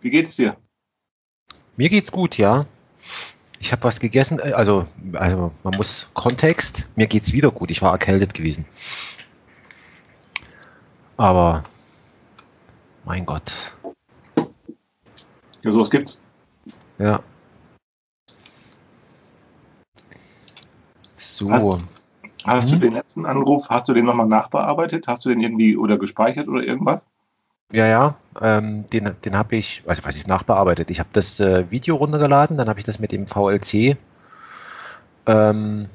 Wie geht's dir? Mir geht's gut, ja. Ich habe was gegessen, äh, also, also man muss Kontext, mir geht's wieder gut. Ich war erkältet gewesen. Aber mein Gott. Ja, sowas gibt's. Ja. So. Hast Hm? du den letzten Anruf, hast du den nochmal nachbearbeitet? Hast du den irgendwie oder gespeichert oder irgendwas? Ja, ja, ähm, den, den habe ich, also was ist nachbearbeitet? Ich habe das äh, Video runtergeladen, dann habe ich das mit dem VLC, ähm,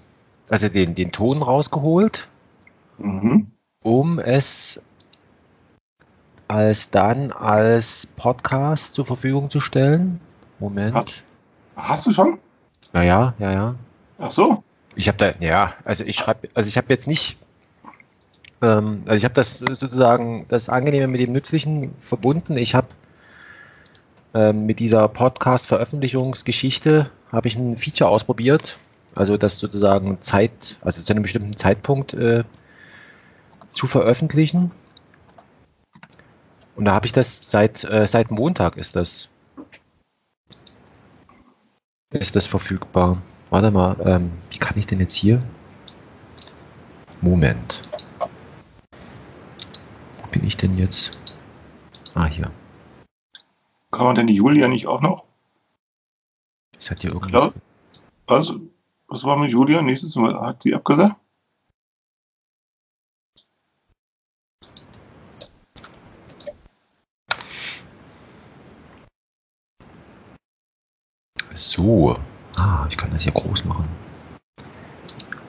also den, den Ton rausgeholt, Mhm. um es als dann als Podcast zur Verfügung zu stellen. Moment. Hast, hast du schon? Ja, ja, ja, ja. Ach so. Ich habe da, ja, also ich schreibe, also ich habe jetzt nicht, ähm, also ich habe das sozusagen, das Angenehme mit dem Nützlichen verbunden. Ich habe ähm, mit dieser Podcast-Veröffentlichungsgeschichte habe ich ein Feature ausprobiert, also das sozusagen Zeit, also zu einem bestimmten Zeitpunkt äh, zu veröffentlichen. Und da habe ich das seit äh, seit Montag ist das ist das verfügbar. Warte mal, ähm, wie kann ich denn jetzt hier? Moment. Bin ich denn jetzt? Ah, hier. Kann man denn die Julia nicht auch noch? Das hat hier irgendwas. Klar. Also, was war mit Julia? Nächstes Mal hat die abgesagt? So. Ah, ich kann das hier groß machen.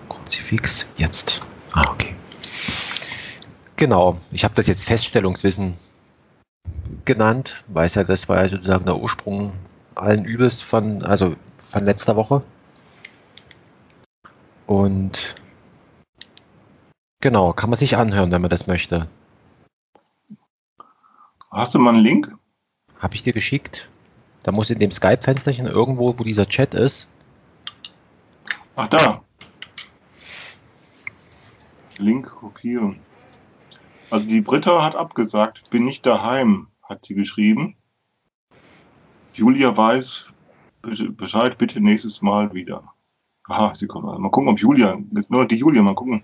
Kruzifix. Jetzt. Ah, okay. Genau. Ich habe das jetzt Feststellungswissen genannt, weil es ja, das war ja sozusagen der Ursprung allen Übels von, also von letzter Woche. Und genau, kann man sich anhören, wenn man das möchte. Hast du mal einen Link? Habe ich dir geschickt. Da muss in dem Skype-Fensterchen irgendwo, wo dieser Chat ist, Ach, da. Link kopieren. Also die Britta hat abgesagt, bin nicht daheim, hat sie geschrieben. Julia weiß Bescheid, bitte nächstes Mal wieder. Aha, sie kommt. Also mal gucken, ob Julia, jetzt nur die Julia, mal gucken.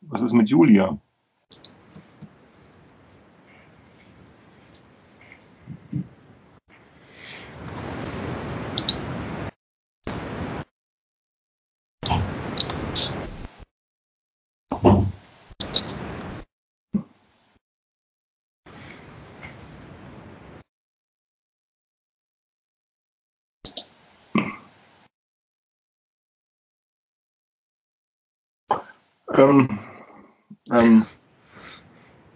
Was ist mit Julia? Ähm, ähm,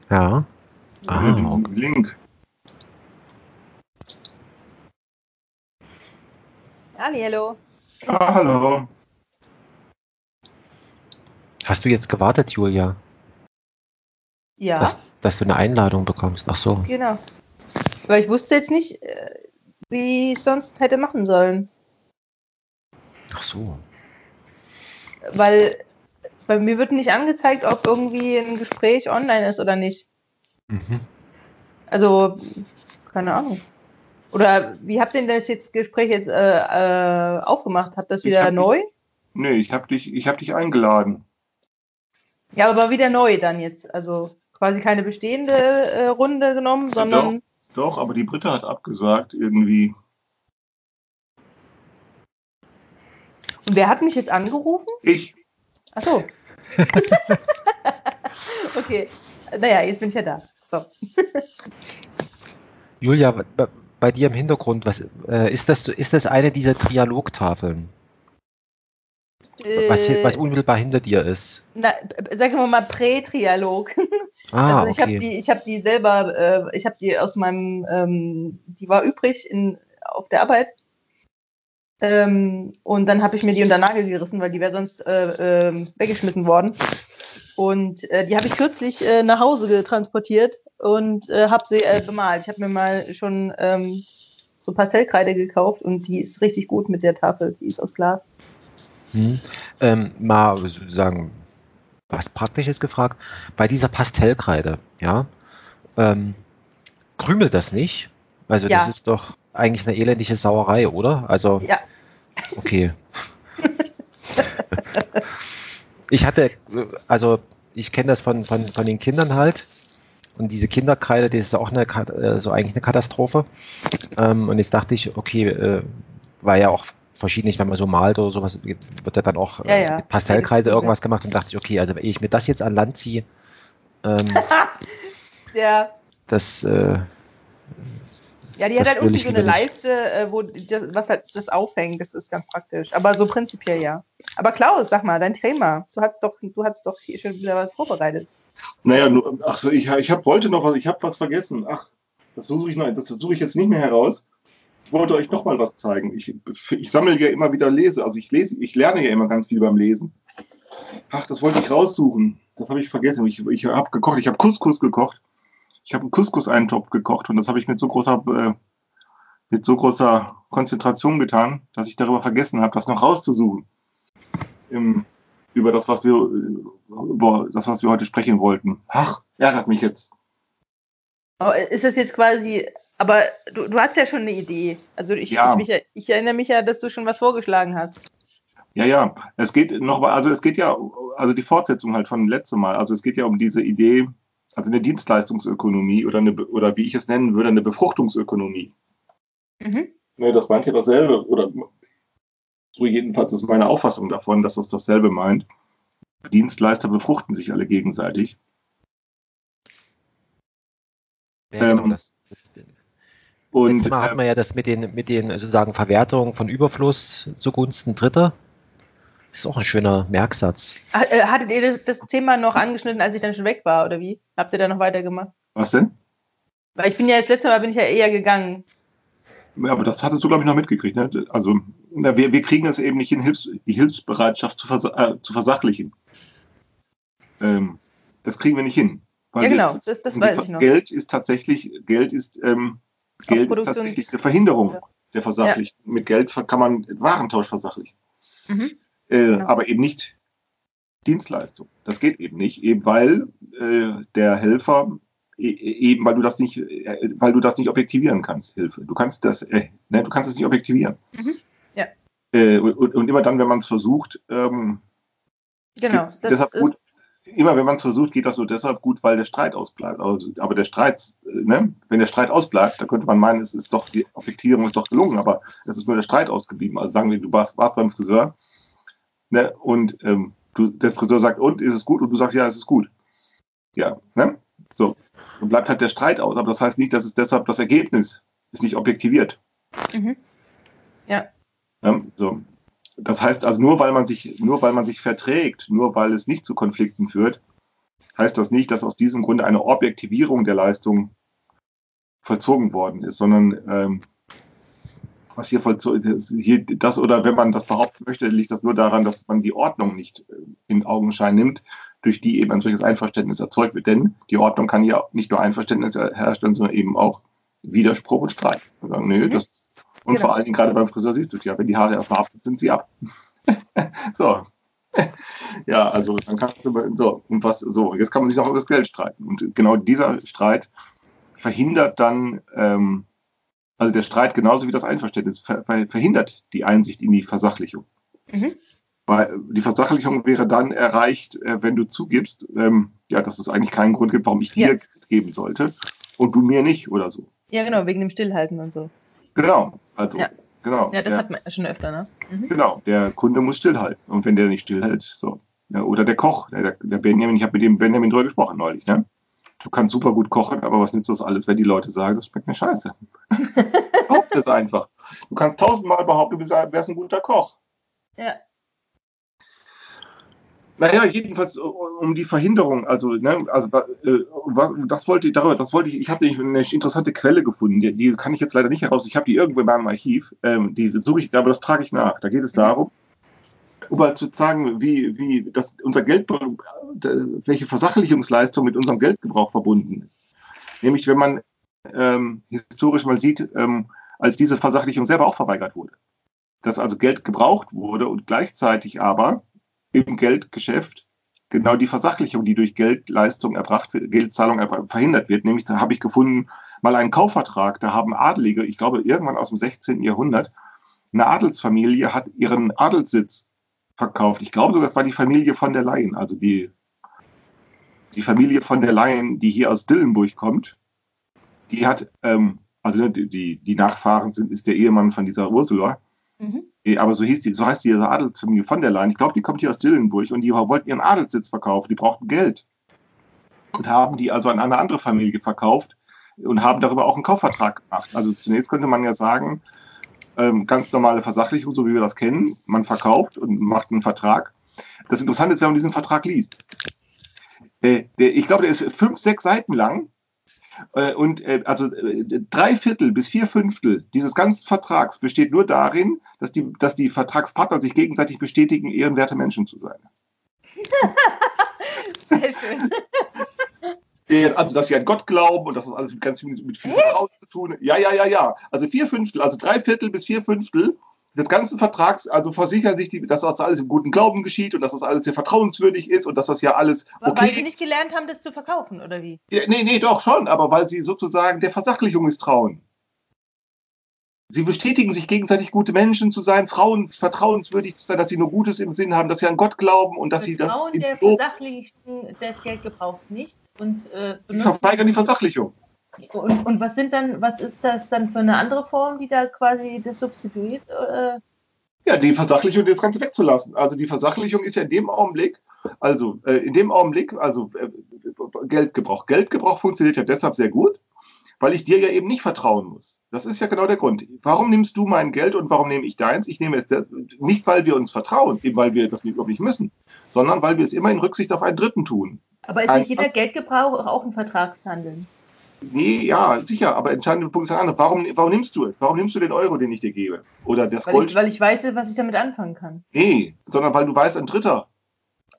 Ja. Ah, diesen Link. Hallo. Ah, hallo. Hast du jetzt gewartet, Julia, Ja, dass, dass du eine Einladung bekommst? Ach so. genau. Weil ich wusste jetzt nicht, äh, wie ich es sonst hätte machen sollen. Ach so. Weil bei mir wird nicht angezeigt, ob irgendwie ein Gespräch online ist oder nicht. Mhm. Also, keine Ahnung. Oder wie habt ihr denn das jetzt Gespräch jetzt äh, äh, aufgemacht? Habt das Ich wieder neu? Nee, ich hab dich, ich hab dich eingeladen. Ja, aber wieder neu dann jetzt. Also quasi keine bestehende äh, Runde genommen, Ja, sondern Doch, aber die Britta hat abgesagt irgendwie. und wer hat mich jetzt angerufen? Ich. Ach so. okay. Naja, jetzt bin ich ja da. So. Julia, bei, dir im Hintergrund, was äh, ist das? Ist das eine dieser Dialogtafeln, was, Äh, was unmittelbar hinter dir ist? na, sagen wir mal Prä-Trialog. Ah, also ich habe okay. die, ich habe die selber, äh, ich habe die aus meinem, ähm, die war übrig in, auf der Arbeit. Ähm, und dann habe ich mir die unter Nagel gerissen, weil die wäre sonst äh, ähm, weggeschmissen worden. Und äh, die habe ich kürzlich äh, nach Hause getransportiert und äh, habe sie äh, bemalt. Ich habe mir mal schon ähm, so Pastellkreide gekauft und die ist richtig gut mit der Tafel. Die ist aus Glas. Hm. Ähm, mal sozusagen was Praktisches gefragt. Bei dieser Pastellkreide, ja, ähm, krümelt das nicht? Also Ja. das ist doch eigentlich eine elendige Sauerei, oder? Also Ja. okay. ich hatte, äh, also ich kenne das von, von, von den Kindern halt. Und diese Kinderkreide, das ist auch eine, äh, so eigentlich eine Katastrophe. Ähm, und jetzt dachte ich, okay, äh, war ja auch verschiedentlich, wenn man so malt oder sowas, wird ja dann auch Ja, äh, ja. mit Pastellkreide irgendwas gemacht und dachte ich, okay, also wenn ich mir das jetzt an Land ziehe, ähm, Ja. das, äh, Ja, die hat halt unten ich so eine. Leiste, äh, wo das, was halt das aufhängt, das ist ganz praktisch. Aber so prinzipiell ja. Aber Klaus, sag mal, dein Thema. Du hast doch, du hast doch hier schon wieder was vorbereitet. Naja, nur, ach so, ich, ich hab, wollte noch was, ich habe was vergessen. Ach, das suche ich, noch- das suche ich jetzt nicht mehr heraus. Ich wollte euch noch mal was zeigen. Ich, ich sammle ja immer wieder Lese, also ich lese, ich lerne ja immer ganz viel beim Lesen. Ach, das wollte ich raussuchen. Das habe ich vergessen. Ich, ich habe gekocht, ich habe Couscous gekocht. Ich habe einen Couscous-Eintopf gekocht und das habe ich mit so großer, äh, mit so großer Konzentration getan, dass ich darüber vergessen habe, das noch rauszusuchen. Im, über das, was wir, äh, über das, was wir heute sprechen wollten. Ach, ärgert mich jetzt. Ist das jetzt quasi, aber du, du hast ja schon eine Idee. Also ich, Ja. ich, mich, ich erinnere mich ja, dass du schon was vorgeschlagen hast. Ja, ja, es geht noch also es geht ja, also die Fortsetzung halt von letztem Mal. Also es geht ja um diese Idee, also eine Dienstleistungsökonomie oder eine, oder wie ich es nennen würde, eine Befruchtungsökonomie. Mhm. Ne, das meint ja dasselbe, oder so jedenfalls ist meine Auffassung davon, dass das dasselbe meint. Dienstleister befruchten sich alle gegenseitig. ja, genau, Ähm, das, das, Und Mal hatten wir ja das mit den, mit den sozusagen Verwertungen von Überfluss zugunsten Dritter. Das ist auch ein schöner Merksatz. Ha- äh, Hattet ihr das, das Thema noch angeschnitten, als ich dann schon weg war, oder wie? Habt ihr da noch weitergemacht? was denn? Weil ich bin ja jetzt letztes Mal bin ich ja eher gegangen. Ja, aber das hattest du, glaube ich, noch mitgekriegt. Ne? Also na, wir, wir kriegen es eben nicht hin, Hilfs-, die Hilfsbereitschaft zu, vers äh, zu versachlichen. Ähm, das kriegen wir nicht hin. Weil Ja, genau, das, das die weiß ich noch. Geld ist tatsächlich, Geld ist, ähm, Geld ist tatsächlich eine Verhinderung Ja. der Versachlichung. Mit Geld kann man Warentausch versachlichen. Mhm. Äh, Genau. Aber eben nicht Dienstleistung. Das geht eben nicht, eben weil äh, der Helfer e- eben weil du das nicht, äh, weil du das nicht objektivieren kannst, Hilfe. Du kannst das, äh, ne, du kannst es nicht objektivieren. Mhm. Ja. Äh, und, und immer dann, wenn man es versucht, ähm, Genau. Das deshalb ist, gut. Immer wenn man es versucht, geht das nur deshalb gut, weil der Streit ausbleibt. Aber, aber der Streit, äh, ne, wenn der Streit ausbleibt, dann könnte man meinen, es ist doch die Objektivierung ist doch gelungen, aber es ist nur der Streit ausgeblieben. Also sagen wir, du warst, warst beim Friseur, ne, und ähm, du, der Friseur sagt, und ist es gut? Und du sagst, ja, es ist gut. Ja, ne? So. Dann bleibt halt der Streit aus, aber das heißt nicht, dass es deshalb das Ergebnis ist nicht objektiviert. mhm. Ja, so. Das heißt also nur weil man sich nur weil man sich verträgt, nur weil es nicht zu Konflikten führt, heißt das nicht, dass aus diesem Grunde eine Objektivierung der Leistung vollzogen worden ist, sondern ähm, was hier vollzogen ist, hier das oder wenn man das behaupten möchte, liegt das nur daran, dass man die Ordnung nicht äh, in Augenschein nimmt, durch die eben ein solches Einverständnis erzeugt wird. Denn die Ordnung kann ja nicht nur Einverständnis herstellen, sondern eben auch Widerspruch und Streit. Und sagen, nö, das, und Genau. vor allen Dingen gerade beim Friseur siehst du es ja, wenn die Haare verhaftet sind, sie ab. so. Ja, also dann kannst du so und was so jetzt kann man sich noch über das Geld streiten und genau dieser Streit verhindert dann ähm, also der Streit genauso wie das Einverständnis ver ver verhindert die Einsicht in die Versachlichung. Mhm. Weil die Versachlichung wäre dann erreicht, äh, wenn du zugibst, ähm, ja, dass es eigentlich keinen Grund gibt, warum ich dir Ja. Geben sollte und du mir nicht oder so. Ja, genau, wegen dem Stillhalten und so. Genau, also Ja. genau. Ja, das der, hat man schon öfter, ne? Mhm. Genau, der Kunde muss stillhalten. Und wenn der nicht stillhält, so. Ja, oder der Koch, der, der Benjamin, ich habe mit dem Benjamin drüber gesprochen neulich, ne? Du kannst super gut kochen, aber was nützt das alles, wenn die Leute sagen, das schmeckt mir scheiße? Behaupte es einfach. Du kannst tausendmal behaupten, du bist- wärst ein guter Koch. Ja. Naja, jedenfalls uh, um die Verhinderung, also, ne, also äh, was, das wollte ich darüber, das wollte ich, ich habe eine interessante Quelle gefunden, die, die kann ich jetzt leider nicht heraus, ich habe die irgendwo in meinem Archiv, ähm, die suche ich, aber das trage ich nach. Da geht es darum, um mal zu sagen, wie, wie das, unser Geld, welche Versachlichungsleistung mit unserem Geldgebrauch verbunden ist. Nämlich, wenn man ähm, historisch mal sieht, ähm, als diese Versachlichung selber auch verweigert wurde. Dass also Geld gebraucht wurde und gleichzeitig aber im Geldgeschäft genau die Versachlichung, die durch Geldleistung erbracht wird, Geldzahlung verhindert wird. Nämlich, da habe ich gefunden, mal einen Kaufvertrag, da haben Adelige, ich glaube irgendwann aus dem 16. Jahrhundert, eine Adelsfamilie hat ihren Adelssitz verkauft. Ich glaube sogar, das war die Familie von der Leyen, also die, die Familie von der Leyen, die hier aus Dillenburg kommt. Die hat, ähm, also die, die, die Nachfahren sind, ist der Ehemann von dieser Ursula. Mhm. Aber so, hieß die, so heißt diese Adelsfamilie von der Leyen. Ich glaube, die kommt hier aus Dillenburg und die wollten ihren Adelssitz verkaufen. Die brauchten Geld. Und haben die also an eine andere Familie verkauft und haben darüber auch einen Kaufvertrag gemacht. Also zunächst könnte man ja sagen, ähm, ganz normale Versachlichung, so wie wir das kennen. Man verkauft und macht einen Vertrag. Das Interessante ist, wenn man diesen Vertrag liest. Äh, der, ich glaube, der ist fünf, sechs Seiten lang. Äh, und äh, also äh, drei Viertel bis vier Fünftel dieses ganzen Vertrags besteht nur darin, dass die, dass die Vertragspartner sich gegenseitig bestätigen, ehrenwerte Menschen zu sein. Sehr schön. Also, dass sie an Gott glauben und dass das alles ganz viel mit viel Vertrauen zu tun. Ja, ja, ja, ja. Also vier Fünftel, also drei Viertel bis vier Fünftel des ganzen Vertrags, also versichern sich, die, dass das alles im guten Glauben geschieht und dass das alles sehr vertrauenswürdig ist und dass das ja alles okay Weil sie nicht gelernt haben, das zu verkaufen, oder wie? Ja, nee, nee, doch schon, aber weil sie sozusagen der Versachlichung misstrauen. Sie bestätigen sich gegenseitig gute Menschen zu sein, Frauen vertrauenswürdig zu sein, dass sie nur Gutes im Sinn haben, dass sie an Gott glauben und dass Vertrauen sie das. der Versachlichung des Geldgebrauchs nicht und äh, sie verweigern die Versachlichung. Und, und was sind dann, was ist das dann für eine andere Form, die da quasi das substituiert? Äh? Ja, die Versachlichung, das Ganze wegzulassen. Also die Versachlichung ist ja in dem Augenblick, also äh, in dem Augenblick, also äh, Geldgebrauch. Geldgebrauch funktioniert ja deshalb sehr gut, weil ich dir ja eben nicht vertrauen muss. Das ist ja genau der Grund. Warum nimmst du mein Geld und warum nehme ich deins? Ich nehme es nicht, weil wir uns vertrauen, eben weil wir das nicht wirklich müssen, sondern weil wir es immer in Rücksicht auf einen Dritten tun. Aber ist nicht jeder Geldgebrauch auch ein Vertragshandeln? Nee, ja, sicher, aber entscheidender Punkt ist ein anderer. Warum, warum nimmst du es? Warum nimmst du den Euro, den ich dir gebe? Oder das weil Gold? Ich, weil ich weiß, was ich damit anfangen kann. Nee, sondern weil du weißt, ein Dritter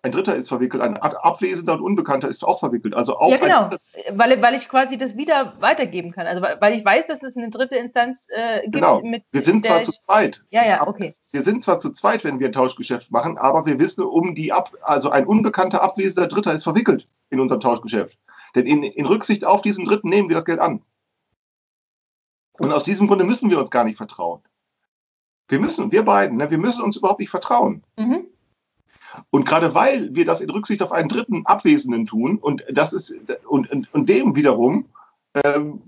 ein Dritter ist verwickelt, ein Abwesender und Unbekannter ist auch verwickelt. Also auch ja, genau, weil, weil ich quasi das wieder weitergeben kann. Also weil ich weiß, dass es eine dritte Instanz äh, gibt. Genau. Mit, wir sind zwar zu zweit. Ja, ja, okay. Wir sind zwar zu zweit, wenn wir ein Tauschgeschäft machen, aber wir wissen um die Ab, also ein unbekannter abwesender Dritter ist verwickelt in unserem Tauschgeschäft. Denn in, in Rücksicht auf diesen Dritten nehmen wir das Geld an. Und aus diesem Grunde müssen wir uns gar nicht vertrauen. Wir müssen, wir beiden, ne, wir müssen uns überhaupt nicht vertrauen. Mhm. Und gerade weil wir das in Rücksicht auf einen dritten Abwesenden tun und das ist und, und, und dem wiederum ähm,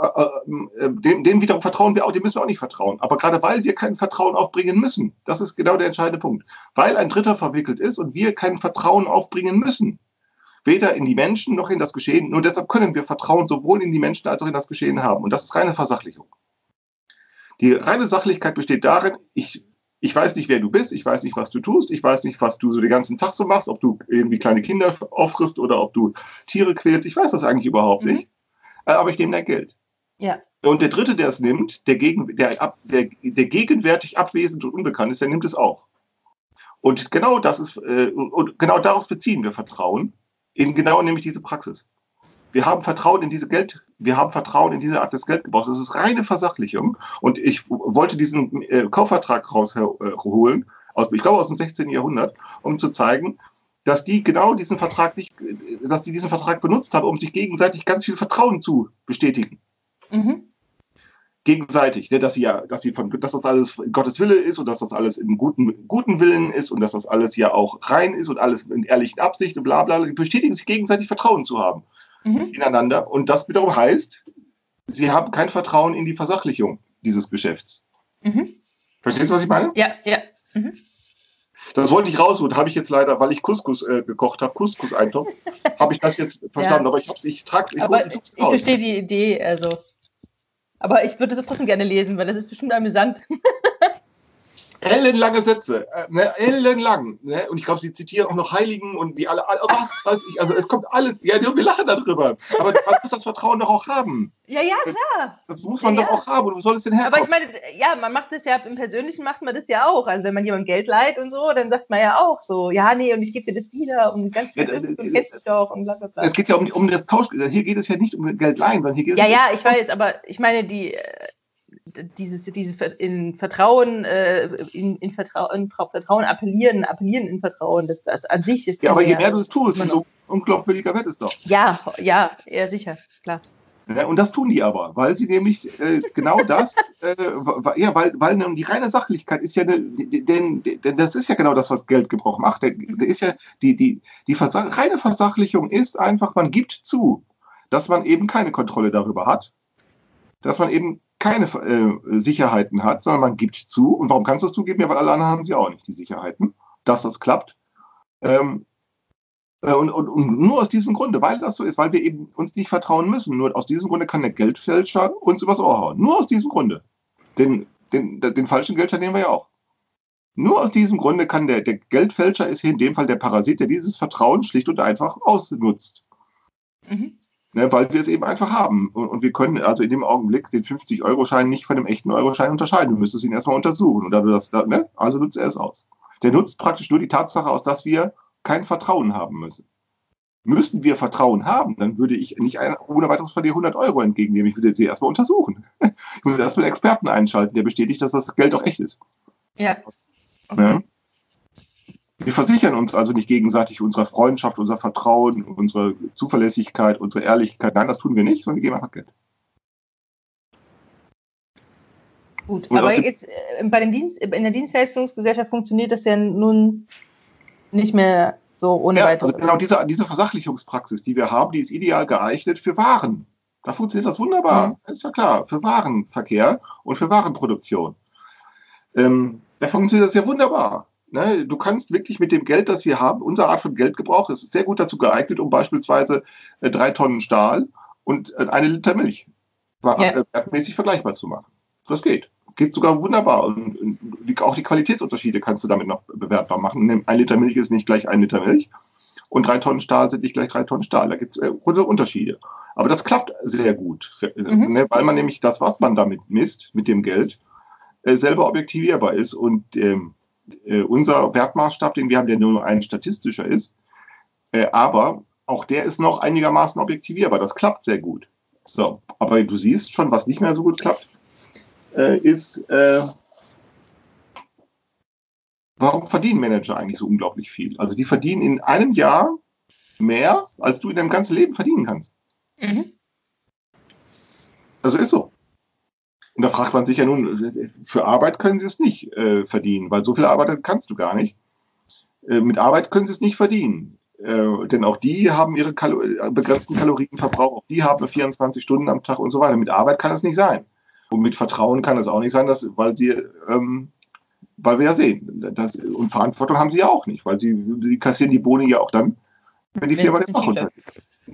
äh, äh, dem, dem wiederum vertrauen wir auch, dem müssen wir auch nicht vertrauen. Aber gerade weil wir kein Vertrauen aufbringen müssen, das ist genau der entscheidende Punkt. Weil ein Dritter verwickelt ist und wir kein Vertrauen aufbringen müssen. Weder in die Menschen noch in das Geschehen. Nur deshalb können wir Vertrauen sowohl in die Menschen als auch in das Geschehen haben. Und das ist reine Versachlichung. Die reine Sachlichkeit besteht darin, ich ich weiß nicht, wer du bist, ich weiß nicht, was du tust, ich weiß nicht, was du so den ganzen Tag so machst, ob du irgendwie kleine Kinder auffrisst oder ob du Tiere quälst, ich weiß das eigentlich überhaupt mhm. nicht. Äh, aber ich nehme dein Geld. Ja. Und der Dritte, der es nimmt, der, gegen, der, der, der gegenwärtig abwesend und unbekannt ist, der nimmt es auch. Und genau das ist, äh, und genau daraus beziehen wir Vertrauen, in genau nämlich diese Praxis. Wir haben Vertrauen in diese Geld, wir haben Vertrauen in diese Art des Geldgebrauchs. Das ist reine Versachlichung. Und ich wollte diesen äh, Kaufvertrag rausholen, aus, ich glaube aus dem 16. Jahrhundert, um zu zeigen, dass die genau diesen Vertrag nicht, dass die diesen Vertrag benutzt haben, um sich gegenseitig ganz viel Vertrauen zu bestätigen. Mhm. Gegenseitig, ne, dass sie ja, dass sie von, dass das alles Gottes Wille ist und dass das alles im guten, guten Willen ist und dass das alles ja auch rein ist und alles in ehrlichen Absichten, bla bla, die bestätigen sich gegenseitig Vertrauen zu haben mhm. ineinander. Und das wiederum heißt, sie haben kein Vertrauen in die Versachlichung dieses Geschäfts. Mhm. Verstehst du, was ich meine? Ja, ja. Mhm. Das wollte ich rausholen, habe ich jetzt leider, weil ich Couscous äh, gekocht habe, Couscous-Eintopf, habe ich das jetzt verstanden. Ja. Aber ich habe ich trage ich, aber ich, ich verstehe die Idee, also. Aber ich würde es trotzdem gerne lesen, weil das ist bestimmt amüsant. ellenlange Sätze, äh, ne, ellenlang. Ne? Und ich glaube, sie zitieren auch noch Heiligen und die alle, alle was weiß ich. Also es kommt alles. Ja, wir lachen darüber. Aber man muss das Vertrauen doch auch haben. Ja, ja, klar. Das, das muss man ja, doch auch haben. Und wo soll es denn herkommen? Aber ich meine, ja, man macht das ja im Persönlichen macht man das ja auch. Also wenn man jemandem Geld leiht und so, dann sagt man ja auch so, ja, nee, und ich gebe dir das wieder und ganz viel ja, das, das kennst dich doch und bla bla bla. Es geht ja um, um das Tausch. Hier geht es ja nicht um Geld leihen, sondern hier geht es Ja, ja, ich weiß, aber ich meine, die dieses, dieses in Vertrauen, äh, in, in, Vertrauen, Vertrauen appellieren, appellieren in Vertrauen, das, das an sich ist. Ja, aber je mehr du es tust, umso unglaubwürdiger wird es doch. Ja, ja, ja, sicher, klar. Ja, und das tun die aber, weil sie nämlich äh, genau das, äh, ja, weil, weil die reine Sachlichkeit ist ja, denn, denn das ist ja genau das, was Geldgebrauch macht. Der, der ist ja die, die, die Versach reine Versachlichung ist einfach, man gibt zu, dass man eben keine Kontrolle darüber hat, dass man eben keine äh, Sicherheiten hat, sondern man gibt zu. Und warum kannst du es zugeben? Ja, weil alle anderen haben sie auch nicht, die Sicherheiten, dass das klappt. Ähm, äh, und, und, und, nur aus diesem Grunde, weil das so ist, weil wir eben uns nicht vertrauen müssen. Nur aus diesem Grunde kann der Geldfälscher uns übers Ohr hauen. Nur aus diesem Grunde. Den, den, den falschen Geldschein nehmen wir ja auch. Nur aus diesem Grunde kann der, der Geldfälscher ist hier in dem Fall der Parasit, der dieses Vertrauen schlicht und einfach ausnutzt. Mhm. Ne, weil wir es eben einfach haben. Und, und, wir können also in dem Augenblick den 50-Euro-Schein nicht von dem echten Euro-Schein unterscheiden. Du müsstest ihn erstmal untersuchen. Und da das, ne? Also nutzt er es aus. Der nutzt praktisch nur die Tatsache aus, dass wir kein Vertrauen haben müssen. Müssten wir Vertrauen haben, dann würde ich nicht ein, ohne weiteres von dir 100 Euro entgegennehmen. Ich würde sie erstmal untersuchen. Ich muss erstmal einen Experten einschalten, der bestätigt, dass das Geld auch echt ist. Ja. Okay. Wir versichern uns also nicht gegenseitig unserer Freundschaft, unser Vertrauen, unsere Zuverlässigkeit, unsere Ehrlichkeit. Nein, das tun wir nicht, sondern wir geben einfach Geld. Gut, Und aber jetzt äh, bei den Dienst, in der Dienstleistungsgesellschaft funktioniert das ja nun nicht mehr so ohne ja, weiteres. Also genau diese, diese Versachlichungspraxis, die wir haben, die ist ideal geeignet für Waren. Da funktioniert das wunderbar. Mhm. Das ist ja klar, für Warenverkehr und für Warenproduktion. Ähm, da funktioniert das ja wunderbar. Ne? Du kannst wirklich mit dem Geld, das wir haben, unsere Art von Geldgebrauch ist sehr gut dazu geeignet, um beispielsweise äh, drei Tonnen Stahl und äh, eine Liter Milch ja. äh, wertmäßig vergleichbar zu machen. Das geht geht sogar wunderbar. Und, und auch die Qualitätsunterschiede kannst du damit noch bewertbar machen. Ein Liter Milch ist nicht gleich ein Liter Milch und drei Tonnen Stahl sind nicht gleich drei Tonnen Stahl. Da gibt es äh, Unterschiede. Aber das klappt sehr gut, mhm. ne, weil man nämlich das, was man damit misst, mit dem Geld, äh, selber objektivierbar ist. Und ähm, äh, unser Wertmaßstab, den wir haben, der nur ein statistischer ist, äh, aber auch der ist noch einigermaßen objektivierbar. Das klappt sehr gut. So, aber du siehst schon, was nicht mehr so gut klappt äh, ist, äh, warum verdienen Manager eigentlich so unglaublich viel? Also die verdienen in einem Jahr mehr, als du in deinem ganzen Leben verdienen kannst. Mhm. Also ist so. Und da fragt man sich ja nun, für Arbeit können sie es nicht äh, verdienen, weil so viel Arbeit kannst du gar nicht. Äh, mit Arbeit können sie es nicht verdienen. Äh, denn auch die haben ihre Kalo begrenzten Kalorienverbrauch, auch die haben 24 Stunden am Tag und so weiter. Mit Arbeit kann es nicht sein. Und mit Vertrauen kann es auch nicht sein, dass, weil sie, ähm, weil wir ja sehen, das, und Verantwortung haben sie ja auch nicht, weil sie, sie kassieren die Boni ja auch dann, wenn die Firma den Bach runtergeht.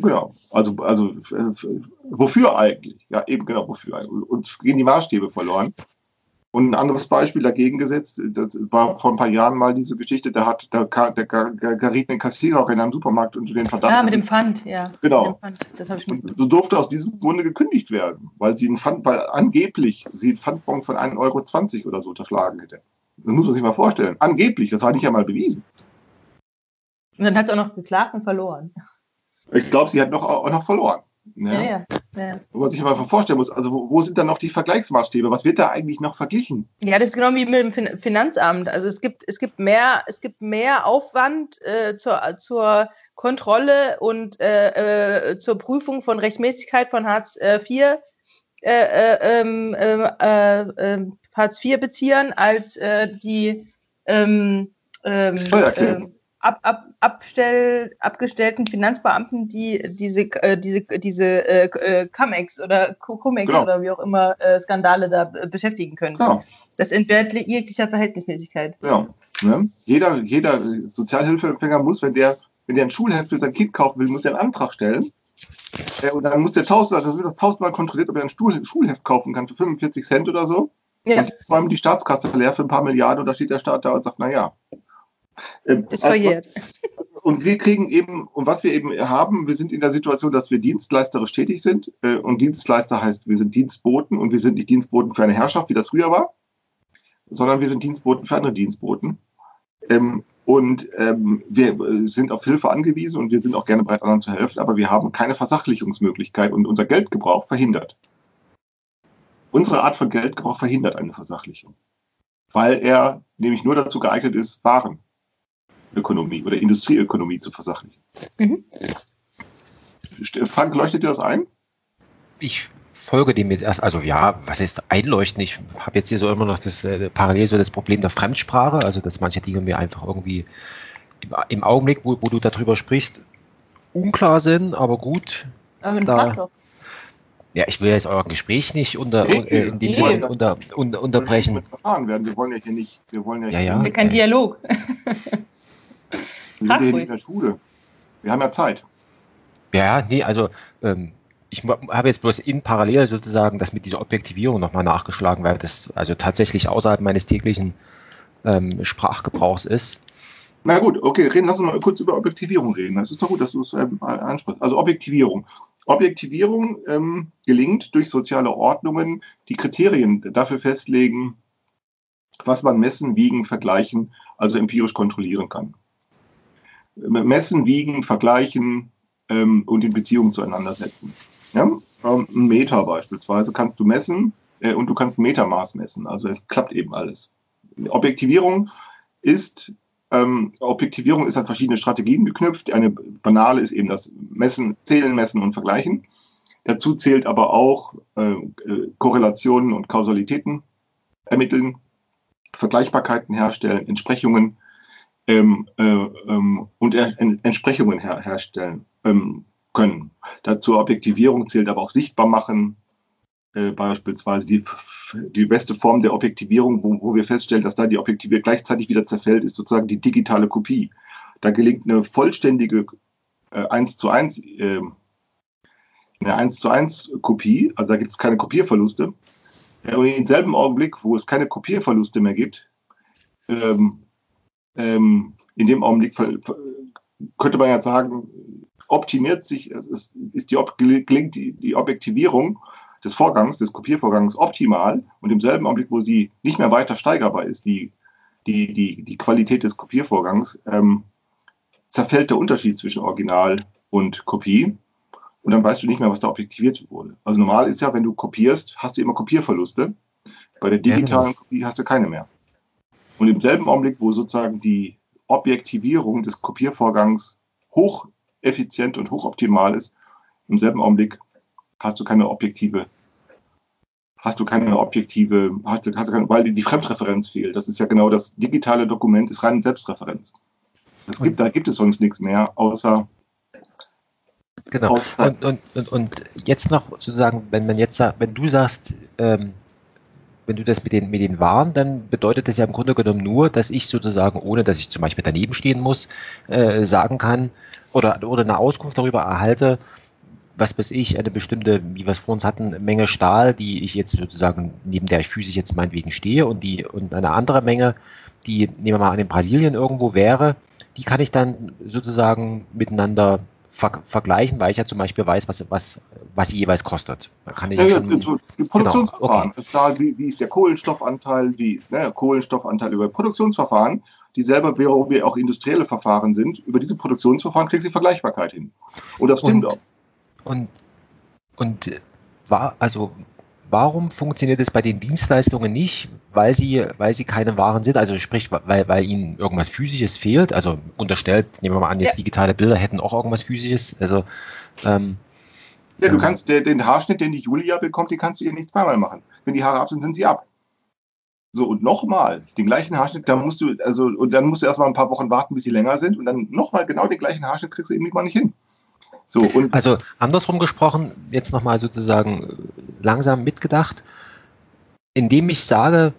Genau. Also, also wofür eigentlich? Ja, eben genau wofür. Uns gehen die Maßstäbe verloren. Und ein anderes Beispiel dagegen gesetzt, das war vor ein paar Jahren mal diese Geschichte, da hat da, da geriet ein Kassierer in einem Supermarkt unter den Verdacht. Ah, mit dem Pfand, ja. Genau. Pfand, das habe ich und so durfte aus diesem Grunde gekündigt werden, weil sie einen Pfand, weil angeblich sie einen Pfandbon von 1,20 Euro oder so unterschlagen hätte. Das muss man sich mal vorstellen. Angeblich, das war nicht einmal bewiesen. Und dann hat sie auch noch geklagt und verloren. Ich glaube, sie hat noch, auch noch verloren. Ja, ja. ja, ja. Wo man sich mal vorstellen muss, also wo, wo, sind dann noch die Vergleichsmaßstäbe? Was wird da eigentlich noch verglichen? Ja, das ist genau wie mit dem Finanzamt. Also es gibt, es gibt mehr, es gibt mehr Aufwand äh, zur, zur Kontrolle und äh, äh, zur Prüfung von Rechtmäßigkeit von Hartz IV. Äh, äh, ähm, äh, äh, Hartz IV beziehern als äh, die ähm, ähm, äh, ab, ab, abstell, abgestellten Finanzbeamten, die diese, äh, diese, diese äh, äh Camex oder Comex genau. oder wie auch immer äh, Skandale da beschäftigen können. Genau. Das entbehrt jeglicher Verhältnismäßigkeit. Ja. Ne? Jeder, jeder Sozialhilfeempfänger muss, wenn der, wenn der ein Schulheft für sein Kind kaufen will, muss er einen Antrag stellen. Äh, und dann muss der tausend, also wird das tausendmal kontrolliert, ob er ein Stuhl, Schulheft kaufen kann für 45 Cent oder so. Ja. Und vor allem die Staatskasse leer für ein paar Milliarden und da steht der Staat da und sagt, na ähm, das verjährt. Und wir kriegen eben, und was wir eben haben, wir sind in der Situation, dass wir dienstleisterisch tätig sind. Äh, und Dienstleister heißt, wir sind Dienstboten und wir sind nicht Dienstboten für eine Herrschaft, wie das früher war, sondern wir sind Dienstboten für andere Dienstboten. Ähm, und ähm, wir äh, sind auf Hilfe angewiesen und wir sind auch gerne bereit, anderen zu helfen, aber wir haben keine Versachlichungsmöglichkeit und unser Geldgebrauch verhindert. Unsere Art von Geldgebrauch verhindert eine Versachlichung, weil er nämlich nur dazu geeignet ist, Waren Ökonomie oder Industrieökonomie zu versachlichen. Mhm. Frank, leuchtet dir das ein? ich folge dem jetzt erst, also ja, was ist einleuchten? Ich habe jetzt hier so immer noch das äh, parallel so das Problem der Fremdsprache, also dass manche Dinge mir einfach irgendwie im, im Augenblick, wo, wo, du darüber sprichst, unklar sind, aber gut. Aber da, ja, ich will jetzt euer Gespräch nicht unter, nee, äh, in dem nee, Sinne unter, unter, unterbrechen. Wir wollen ja hier nicht, wir wollen ja, ja, ja. Kein Dialog. wir sind ja in der Schule. Wir haben ja Zeit. Ja, nee, also ähm, ich habe jetzt bloß in parallel sozusagen das mit dieser Objektivierung nochmal nachgeschlagen, weil das also tatsächlich außerhalb meines täglichen ähm, Sprachgebrauchs ist. Na gut, okay, reden, lass uns mal kurz über Objektivierung reden. Das ist doch gut, dass du es ähm, ansprichst. Also Objektivierung. Objektivierung ähm, gelingt durch soziale Ordnungen, die Kriterien dafür festlegen, was man messen, wiegen, vergleichen, also empirisch kontrollieren kann. Messen, wiegen, vergleichen ähm, und in Beziehung zueinander setzen. Ja? Ähm, ein Meter beispielsweise kannst du messen äh, und du kannst Metermaß messen. Also es klappt eben alles. Objektivierung ist ähm, Objektivierung ist an verschiedene Strategien geknüpft. Eine banale ist eben das Messen, Zählen, Messen und Vergleichen. Dazu zählt aber auch äh, äh Korrelationen und Kausalitäten ermitteln, Vergleichbarkeiten herstellen, Entsprechungen ähm, äh, ähm, und Entsprechungen her, herstellen ähm, können. Dazu Objektivierung zählt aber auch sichtbar machen, äh, beispielsweise die, die beste Form der Objektivierung, wo, wo wir feststellen, dass da die Objektivierung gleichzeitig wieder zerfällt, ist sozusagen die digitale Kopie. Da gelingt eine vollständige äh, 1 zu 1 äh, eine 1 zu 1 Kopie, also da gibt es keine Kopierverluste. Und im selben Augenblick, wo es keine Kopierverluste mehr gibt, ähm, ähm, in dem Augenblick könnte man ja sagen, optimiert sich, ist, ist die, gelingt die, die Objektivierung des Vorgangs, des Kopiervorgangs optimal und im selben Augenblick, wo sie nicht mehr weiter steigerbar ist, die, die, die, die Qualität des Kopiervorgangs, ähm, zerfällt der Unterschied zwischen Original und Kopie und dann weißt du nicht mehr, was da objektiviert wurde. Also normal ist ja, wenn du kopierst, hast du immer Kopierverluste. Bei der digitalen ja. Kopie hast du keine mehr. Und im selben Augenblick, wo sozusagen die Objektivierung des Kopiervorgangs hocheffizient und hochoptimal ist, im selben Augenblick hast du keine objektive, hast du keine objektive, hast du, hast du keine, weil die Fremdreferenz fehlt. Das ist ja genau das digitale Dokument, ist rein Selbstreferenz. Es gibt, da gibt es sonst nichts mehr, außer Genau. Und, und, und, und jetzt noch sozusagen, wenn man jetzt sagt, wenn du sagst, ähm, wenn du das mit den, mit den Waren, dann bedeutet das ja im Grunde genommen nur, dass ich sozusagen, ohne dass ich zum Beispiel daneben stehen muss, äh, sagen kann oder, oder eine Auskunft darüber erhalte, was weiß ich, eine bestimmte, wie wir es vor uns hatten, Menge Stahl, die ich jetzt sozusagen, neben der ich physisch jetzt meinetwegen stehe und die und eine andere Menge, die, nehmen wir mal an, in Brasilien irgendwo wäre, die kann ich dann sozusagen miteinander ver vergleichen, weil ich ja zum Beispiel weiß, was, was, was sie jeweils kostet. Da kann ich ja, schon, die genau, Produktionsverfahren, genau, okay. wie, wie ist der Kohlenstoffanteil, wie ist ne, Kohlenstoffanteil über Produktionsverfahren, die selber wie auch industrielle Verfahren sind, über diese Produktionsverfahren kriegst du Vergleichbarkeit hin. Und das stimmt und, auch. Und, und war, also warum funktioniert es bei den Dienstleistungen nicht? Weil sie, weil sie keine Waren sind, also sprich, weil, weil ihnen irgendwas Physisches fehlt. Also unterstellt, nehmen wir mal an, jetzt ja. digitale Bilder hätten auch irgendwas Physisches. Also ähm, ja, du ähm, kannst den, den Haarschnitt, den die Julia bekommt, den kannst du ihr nicht zweimal machen. Wenn die Haare ab sind, sind sie ab. So, und nochmal, den gleichen Haarschnitt, da musst du, also, und dann musst du erstmal ein paar Wochen warten, bis sie länger sind, und dann nochmal genau den gleichen Haarschnitt kriegst du eben mal nicht hin. So, und also andersrum gesprochen, jetzt nochmal sozusagen langsam mitgedacht, indem ich sage,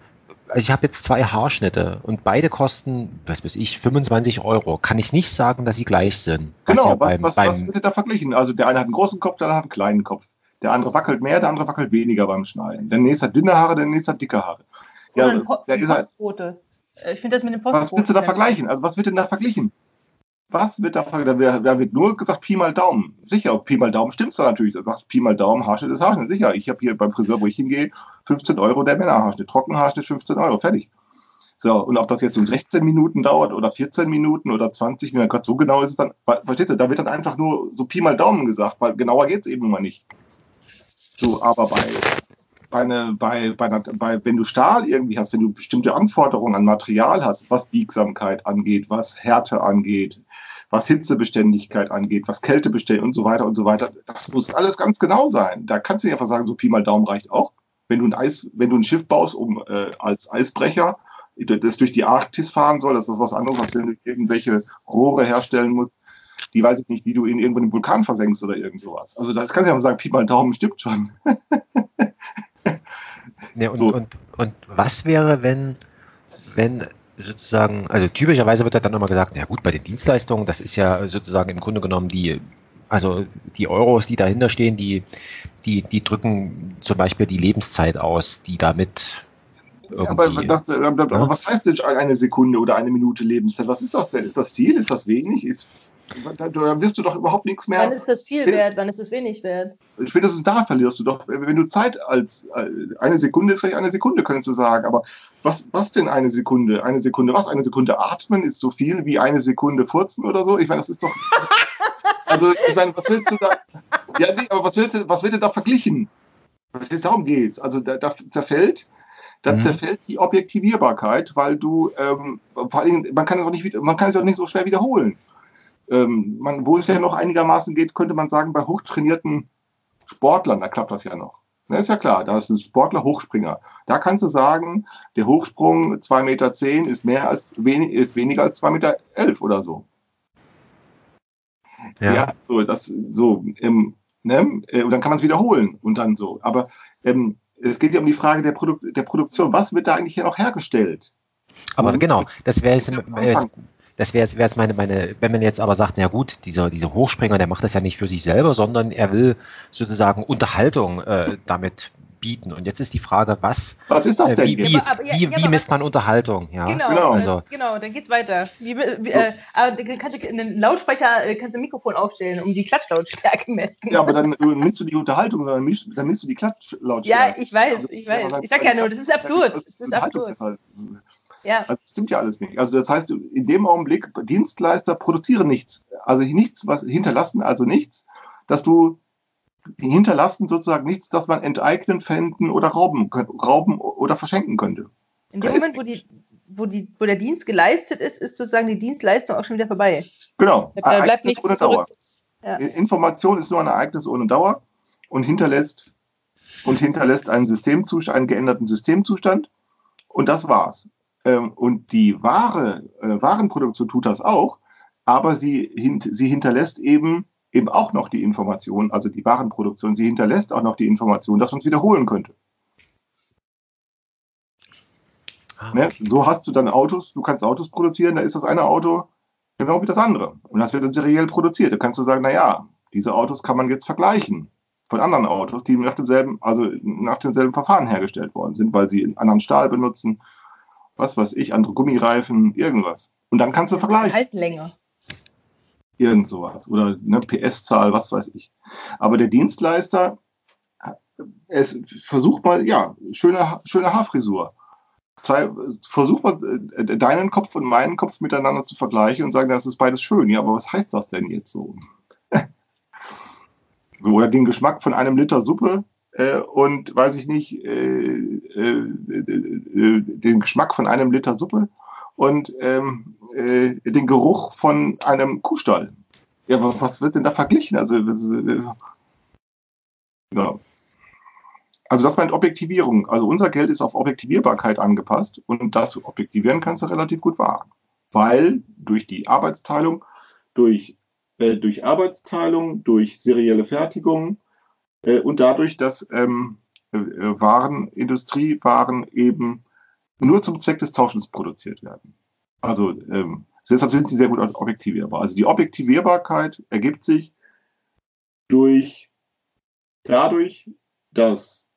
also ich habe jetzt zwei Haarschnitte und beide kosten, was weiß ich, 25 Euro, kann ich nicht sagen, dass sie gleich sind. Genau, was, beim, was, beim, was wird da verglichen? Also der eine hat einen großen Kopf, der andere hat einen kleinen Kopf. Der andere wackelt mehr, der andere wackelt weniger beim Schneiden. Der nächste hat dünne Haare, der nächste hat dicke Haare. Ja, der ist halt, Ich finde das mit dem Postbote. Was willst du da vergleichen? Also was wird denn da verglichen? Was wird da? Da wird nur gesagt Pi mal Daumen. Sicher, Pi mal Daumen stimmt's da natürlich. Da sagt Pi mal Daumen, Haarschnitt ist Haarschnitt. Sicher, ich habe hier beim Friseur, wo ich hingehe, 15 Euro der Männerhaarschnitt. Trockenhaarschnitt 15 Euro, fertig. So, und ob das jetzt um 16 Minuten dauert oder 14 Minuten oder 20 Minuten, Gott, so genau ist es dann, verstehst du, da wird dann einfach nur so Pi mal Daumen gesagt, weil genauer geht's eben mal nicht. So, aber bei, bei, eine, bei, bei, einer, bei, wenn du Stahl irgendwie hast, wenn du bestimmte Anforderungen an Material hast, was Biegsamkeit angeht, was Härte angeht, was Hitzebeständigkeit angeht, was Kältebeständigkeit und so weiter und so weiter. Das muss alles ganz genau sein. Da kannst du nicht einfach sagen, so Pi mal Daumen reicht auch. Wenn du ein Eis, wenn du ein Schiff baust, um äh, als Eisbrecher das durch die Arktis fahren soll, das ist was anderes, als wenn du irgendwelche Rohre herstellen musst. Die weiß ich nicht, wie du in irgendeinem Vulkan versenkst oder irgend sowas. Also das kannst du ja mal sagen, Pi mal Daumen stimmt schon. ja, und, so. und, und was wäre, wenn, wenn sozusagen, also typischerweise wird dann immer gesagt, ja gut, bei den Dienstleistungen, das ist ja sozusagen im Grunde genommen die, also die Euros, die dahinter stehen, die, die, die drücken zum Beispiel die Lebenszeit aus, die damit aber, das, aber, ja? was heißt denn eine Sekunde oder eine Minute Lebenszeit? Was ist das denn? Ist das viel? Ist das wenig? Ist, da wirst du doch überhaupt nichts mehr. Wann ist das viel wert? Wann ist es wenig wert? Spätestens da verlierst du doch, wenn du Zeit als äh, eine Sekunde ist vielleicht eine Sekunde, könntest du sagen. Aber was, was denn eine Sekunde? Eine Sekunde was? Eine Sekunde atmen ist so viel wie eine Sekunde furzen oder so? Ich meine, das ist doch. Also, ich meine, was willst du da? Ja, nee, aber was willst du, was wird denn da verglichen? Darum geht's. Also, da, da zerfällt dann mhm. zerfällt die Objektivierbarkeit, weil du ähm, vor allem, man kann es auch nicht, man kann es auch nicht so schwer wiederholen. Ähm, man, wo es ja noch einigermaßen geht, könnte man sagen, bei hochtrainierten Sportlern, da klappt das ja noch. Das ist ja klar, da ist ein Sportler Hochspringer. Da kannst du sagen, der Hochsprung 2,10 Meter zehn ist mehr als wenig, ist weniger als 2,11 Meter elf oder so. Ja. ja, so, das, so, ähm, ne? Äh, und dann kann man es wiederholen und dann so. Aber ähm, es geht ja um die Frage der, Produ der Produktion. Was wird da eigentlich hier noch hergestellt? Aber genau, das wäre jetzt, das wäre jetzt meine, meine, wenn man jetzt aber sagt, na gut, dieser, dieser Hochspringer, der macht das ja nicht für sich selber, sondern er will sozusagen Unterhaltung äh, damit bieten. Und jetzt ist die Frage, was, was ist das äh, denn? Wie, wie, aber, aber, wie, wie misst man Unterhaltung? Ja? Genau, genau. Also, genau dann geht's weiter. Wie, wie, äh, kannst du einen Lautsprecher, äh, kannst du ein Mikrofon aufstellen, um die Klatschlautstärke messen. Ja, aber dann misst du die Unterhaltung, dann misst, dann misst du die Klatschlautstärke. Ja, ich weiß, ich weiß. Ich sag ja nur, das ist absurd. Das ist absurd. Ja. Also das stimmt ja alles nicht. Also das heißt, in dem Augenblick, Dienstleister produzieren nichts. Also nichts, was hinterlassen, also nichts, dass du die hinterlassen sozusagen nichts, das man enteignen, fänden oder rauben, rauben oder verschenken könnte. In dem Moment, wo, die, wo, die, wo der Dienst geleistet ist, ist sozusagen die Dienstleistung auch schon wieder vorbei. Genau. Da bleibt nichts ohne. Dauer. Ja. Information ist nur ein Ereignis ohne Dauer und hinterlässt, und hinterlässt einen Systemzustand, einen geänderten Systemzustand. Und das war's. Ähm, und die Ware, äh, Warenproduktion tut das auch, aber sie, sie hinterlässt eben eben auch noch die Information, also die Warenproduktion, sie hinterlässt auch noch die Information, dass man es wiederholen könnte. Ah, ne? okay. ne? So hast du dann Autos, du kannst Autos produzieren, da ist das eine Auto genau wie das andere. Und das wird dann seriell produziert. Da kannst du sagen, naja, diese Autos kann man jetzt vergleichen von anderen Autos, die nach demselben, also nach demselben Verfahren hergestellt worden sind, weil sie einen anderen Stahl benutzen, was weiß ich, andere Gummireifen, irgendwas. Und dann kannst du vergleichen. Halt länger irgend sowas oder ne, PS-Zahl, was weiß ich. Aber der Dienstleister, es versucht mal, ja, schöne, schöne Haarfrisur. Zwei, versuch mal äh, deinen Kopf und meinen Kopf miteinander zu vergleichen und sagen, das ist beides schön. Ja, aber was heißt das denn jetzt so? so oder den Geschmack von einem Liter Suppe und weiß ich nicht, äh, äh, äh den Geschmack von einem Liter Suppe und ähm, äh, den Geruch von einem Kuhstall. Ja, was, wird denn da verglichen? Also, äh, ja. Also das meint Objektivierung. Also unser Geld ist auf Objektivierbarkeit angepasst und das Objektivieren kannst du relativ gut wahren. Weil durch die Arbeitsteilung, durch, äh, durch Arbeitsteilung, durch serielle Fertigung äh, und dadurch, dass ähm, äh, Waren, Industriewaren eben nur zum Zweck des Tauschens produziert werden. Also ähm, deshalb sind sie sehr gut objektivierbar. Also die Objektivierbarkeit ergibt sich durch dadurch, dass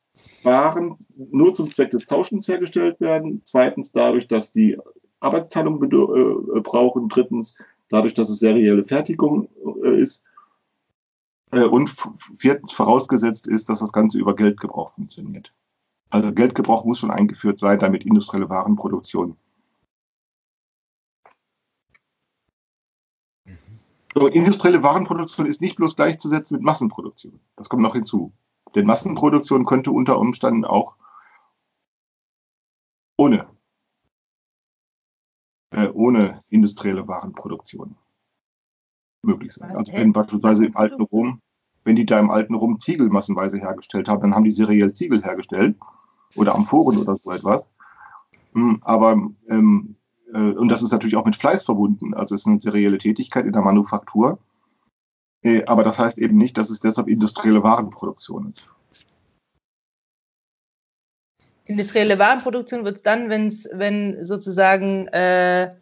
Waren nur zum Zweck des Tauschens hergestellt werden. Zweitens dadurch, dass die Arbeitsteilung äh, brauchen. Drittens dadurch, dass es serielle Fertigung äh, ist. Äh, und viertens vorausgesetzt ist, dass das Ganze über Geldgebrauch funktioniert. Also Geldgebrauch muss schon eingeführt sein, damit industrielle Warenproduktion So, industrielle Warenproduktion ist nicht bloß gleichzusetzen mit Massenproduktion. Das kommt noch hinzu. Denn Massenproduktion könnte unter Umständen auch ohne, äh, ohne industrielle Warenproduktion möglich sein. Also wenn beispielsweise im alten Rom, wenn die da im alten Rom Ziegel massenweise hergestellt haben, dann haben die seriell Ziegel hergestellt oder Amphoren oder so etwas. Hm, aber ähm, äh, und das ist natürlich auch mit Fleiß verbunden. Also es ist eine serielle Tätigkeit in der Manufaktur. Äh, aber das heißt eben nicht, dass es deshalb industrielle Warenproduktion ist. Industrielle Warenproduktion wird es dann, wenn's, wenn sozusagen äh,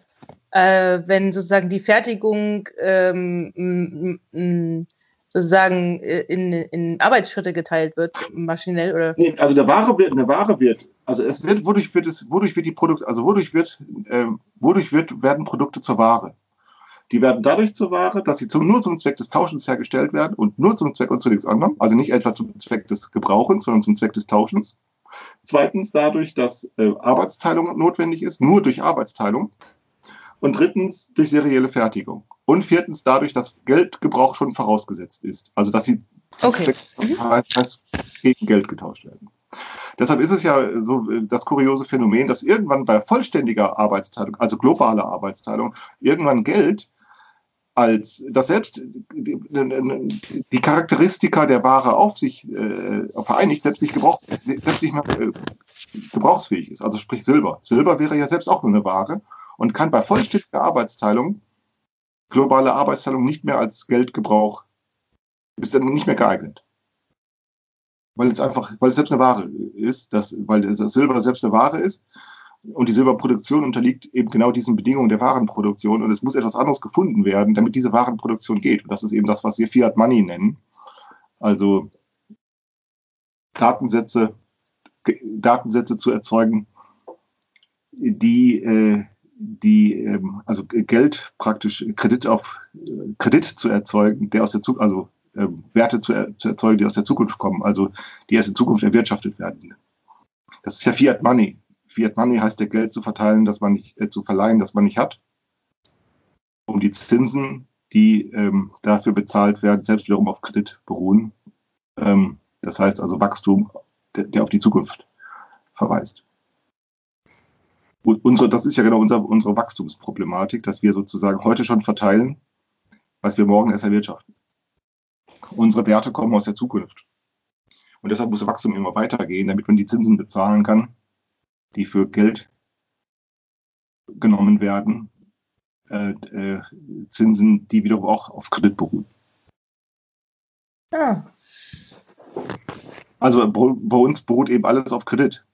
äh, wenn sozusagen die Fertigung ähm, sozusagen äh, in, in Arbeitsschritte geteilt wird, maschinell oder? Nee, also eine Ware wird, eine Ware wird, also es wird, wodurch wird es, wodurch wird die Produkt, also wodurch wird, äh, wodurch wird, werden Produkte zur Ware. Die werden dadurch zur Ware, dass sie zum, nur zum Zweck des Tauschens hergestellt werden und nur zum Zweck und zu nichts anderem, also nicht etwa zum Zweck des Gebrauchens, sondern zum Zweck des Tauschens. Zweitens dadurch, dass äh, Arbeitsteilung notwendig ist, nur durch Arbeitsteilung. Und drittens durch serielle Fertigung. Und viertens dadurch, dass Geldgebrauch schon vorausgesetzt ist. Also dass sie okay. heißt, gegen Geld getauscht werden. Deshalb ist es ja so das kuriose Phänomen, dass irgendwann bei vollständiger Arbeitsteilung, also globaler Arbeitsteilung, irgendwann Geld als das selbst die, die Charakteristika der Ware auf sich äh, vereinigt, selbst nicht, gebrauch, selbst nicht mehr äh, gebrauchsfähig ist. Also sprich Silber. Silber wäre ja selbst auch nur eine Ware und kann bei vollständiger Arbeitsteilung, globale Arbeitsteilung nicht mehr als Geldgebrauch, ist dann nicht mehr geeignet. Weil es einfach, weil es selbst eine Ware ist, das, weil das Silber selbst eine Ware ist und die Silberproduktion unterliegt eben genau diesen Bedingungen der Warenproduktion und es muss etwas anderes gefunden werden, damit diese Warenproduktion geht. Und das ist eben das, was wir Fiat Money nennen. Also Datensätze, Datensätze zu erzeugen, die, äh, die ähm, also Geld praktisch Kredit auf Kredit zu erzeugen, der aus der Zukunft, also äh, Werte zu, er, zu erzeugen, die aus der Zukunft kommen, also die erst in Zukunft erwirtschaftet werden. Das ist ja Fiat Money. Fiat Money heißt ja Geld zu verteilen, das man nicht, äh, zu verleihen, das man nicht hat, um die Zinsen, die ähm, dafür bezahlt werden, selbst wiederum auf Kredit beruhen. Ähm, das heißt also Wachstum, der, der auf die Zukunft verweist. Und unsere, das ist ja genau unser, unsere Wachstumsproblematik, dass wir sozusagen heute schon verteilen, was wir morgen erst erwirtschaften. Unsere Werte kommen aus der Zukunft. Und deshalb muss Wachstum immer weitergehen, damit man die Zinsen bezahlen kann, die für Geld genommen werden, äh, äh, Zinsen, die wiederum auch auf Kredit beruhen. Ah. Also bei uns beruht eben alles auf Kredit.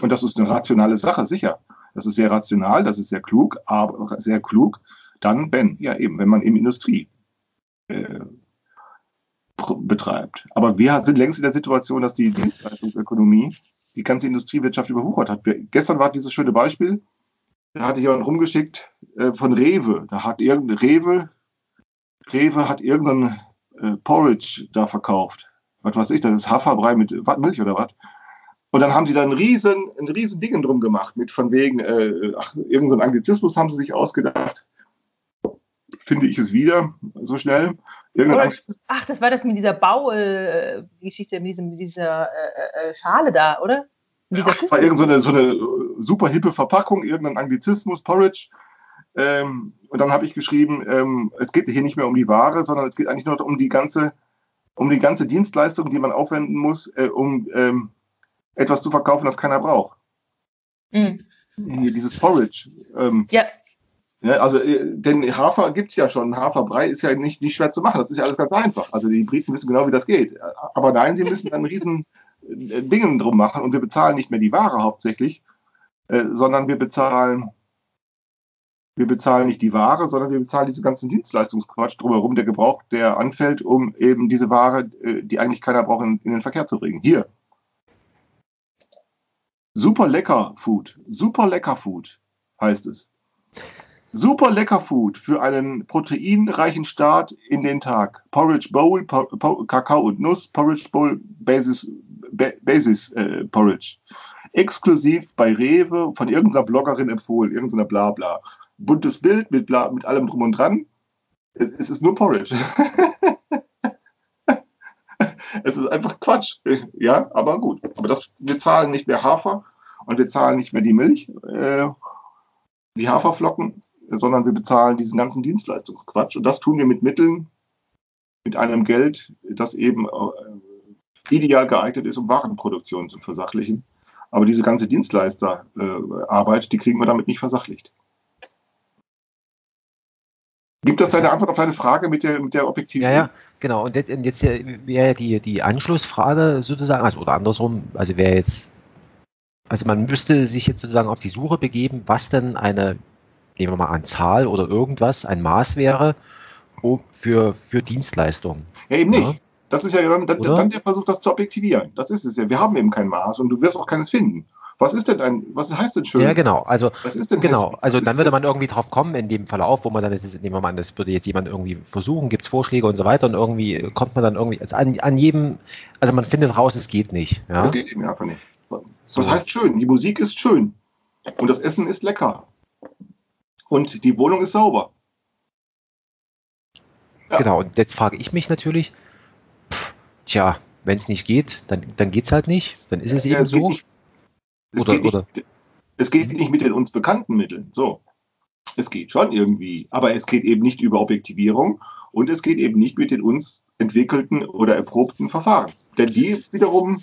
Und das ist eine rationale Sache, sicher. Das ist sehr rational, das ist sehr klug, aber sehr klug. Dann, wenn, ja eben, wenn man eben Industrie äh, betreibt. Aber wir sind längst in der Situation, dass die Dienstleistungsökonomie die ganze Industriewirtschaft überwuchert hat. Wir, gestern war dieses schöne Beispiel, da hatte jemand rumgeschickt äh, von Rewe. Da hat irgendein Rewe, Rewe hat irgendein äh, Porridge da verkauft. Was weiß ich, das ist Haferbrei mit Milch oder was. Und dann haben sie da ein riesen, ein riesen Ding drum gemacht, mit von wegen, äh, ach, irgendein Anglizismus haben sie sich ausgedacht. Finde ich es wieder so schnell. Oder, ach, das war das mit dieser Baugeschichte, äh, mit, diesem, mit dieser äh, äh, Schale da, oder? Mit dieser ja, war irgendeine so eine, so eine super hippe Verpackung, irgendein Anglizismus, Porridge. Ähm, und dann habe ich geschrieben, ähm, es geht hier nicht mehr um die Ware, sondern es geht eigentlich nur um die ganze, um die ganze Dienstleistung, die man aufwenden muss, äh, um ähm, etwas zu verkaufen, das keiner braucht. Mhm. Hier, dieses Porridge. Ähm, ja. ja. Also, äh, denn Hafer gibt es ja schon. Haferbrei ist ja nicht, nicht schwer zu machen. Das ist ja alles ganz einfach. Also die Briten wissen genau, wie das geht. Aber nein, sie müssen einen riesen äh, Dingen drum machen und wir bezahlen nicht mehr die Ware hauptsächlich, äh, sondern wir bezahlen wir bezahlen nicht die Ware, sondern wir bezahlen diese ganzen Dienstleistungsquatsch drumherum, der Gebrauch, der anfällt, um eben diese Ware, äh, die eigentlich keiner braucht, in, in den Verkehr zu bringen. Hier, Super lecker Food. Super lecker Food heißt es. Super lecker Food für einen proteinreichen Start in den Tag. Porridge Bowl, po po Kakao und Nuss, Porridge Bowl, Basis, ba Basis äh, Porridge. Exklusiv bei Rewe von irgendeiner Bloggerin empfohlen, irgendeiner Blabla. Buntes Bild mit, bla, mit allem drum und dran. Es, es ist nur Porridge. Es ist einfach Quatsch. Ja, aber gut. Aber das, wir zahlen nicht mehr Hafer und wir zahlen nicht mehr die Milch, äh, die Haferflocken, sondern wir bezahlen diesen ganzen Dienstleistungsquatsch. Und das tun wir mit Mitteln, mit einem Geld, das eben äh, ideal geeignet ist, um Warenproduktion zu versachlichen. Aber diese ganze Dienstleisterarbeit, äh, die kriegen wir damit nicht versachlicht. Gibt das deine Antwort auf deine Frage mit der, mit der Objektivität? Ja, ja, genau. Und jetzt, wäre die, die Anschlussfrage sozusagen, also oder andersrum, also wäre jetzt, also man müsste sich jetzt sozusagen auf die Suche begeben, was denn eine, nehmen wir mal an, Zahl oder irgendwas, ein Maß wäre für, für Dienstleistungen. Ja, eben nicht. Ja? Das ist ja dann, dann, dann der Versuch, das zu objektivieren. Das ist es ja. Wir haben eben kein Maß und du wirst auch keines finden. Was ist denn ein, was heißt denn schön? Ja, genau. Also, was ist denn genau. Hässlich? Also, dann würde man irgendwie drauf kommen, in dem Verlauf, wo man dann, das ist, nehmen wir mal an, das würde jetzt jemand irgendwie versuchen, gibt es Vorschläge und so weiter und irgendwie kommt man dann irgendwie, also an, an jedem, also man findet raus, es geht nicht. Ja? Es geht eben einfach nicht. Was so. heißt schön? Die Musik ist schön. Und das Essen ist lecker. Und die Wohnung ist sauber. Ja. Genau. Und jetzt frage ich mich natürlich, pff, tja, wenn es nicht geht, dann, dann geht es halt nicht. Dann ist es ja, eben so. Nicht, es, oder, geht nicht, oder? es geht nicht mit den uns bekannten Mitteln. So. Es geht schon irgendwie, aber es geht eben nicht über Objektivierung und es geht eben nicht mit den uns entwickelten oder erprobten Verfahren. Denn die wiederum,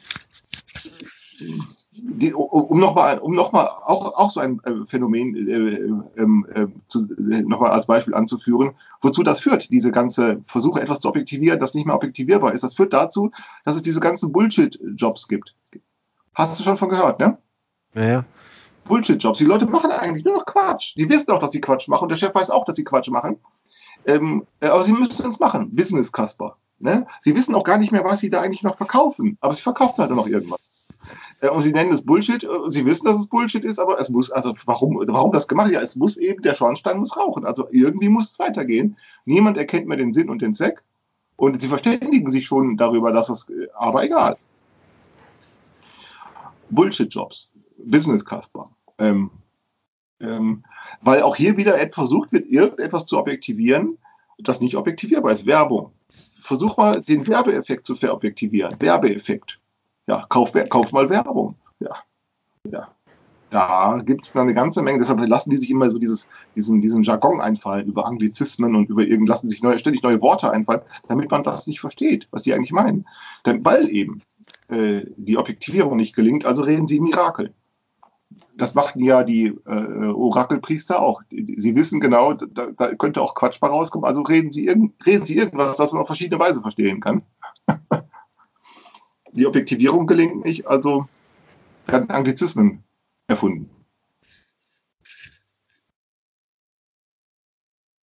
die, um nochmal, um noch mal auch, auch so ein äh, Phänomen äh, ähm, äh, äh, nochmal als Beispiel anzuführen, wozu das führt, diese ganze Versuche, etwas zu objektivieren, das nicht mehr objektivierbar ist. Das führt dazu, dass es diese ganzen Bullshit-Jobs gibt. Hast du schon von gehört, ne? Ja, Bullshit-Jobs. Die Leute machen eigentlich nur noch Quatsch. Die wissen auch, dass sie Quatsch machen und der Chef weiß auch, dass sie Quatsch machen. Ähm, äh, aber sie müssen es machen. Business Kasper. Ne? Sie wissen auch gar nicht mehr, was sie da eigentlich noch verkaufen. Aber sie verkaufen halt noch irgendwas. Äh, und sie nennen es Bullshit. Äh, sie wissen, dass es Bullshit ist, aber es muss, also warum, warum das gemacht? Ja, es muss eben, der Schornstein muss rauchen. Also irgendwie muss es weitergehen. Niemand erkennt mehr den Sinn und den Zweck. Und sie verständigen sich schon darüber, dass es, aber egal. Bullshit-Jobs. Business Casper. Ähm, ähm, weil auch hier wieder versucht wird, irgendetwas zu objektivieren, das nicht objektivierbar ist. Werbung. Versuch mal, den Werbeeffekt zu verobjektivieren. Werbeeffekt. Ja, kauf, kauf mal Werbung. Ja. Ja. Da gibt es eine ganze Menge, deshalb lassen die sich immer so dieses, diesen, diesen Jargon einfallen über Anglizismen und über irgend, lassen sich neue, ständig neue Worte einfallen, damit man das nicht versteht, was die eigentlich meinen. Denn weil eben äh, die Objektivierung nicht gelingt, also reden sie Mirakel. Das machten ja die äh, Orakelpriester auch. Sie wissen genau, da, da, könnte auch Quatsch mal rauskommen. Also reden sie, irgend, reden sie irgendwas, das man auf verschiedene Weise verstehen kann. die Objektivierung gelingt nicht, also werden Anglizismen erfunden.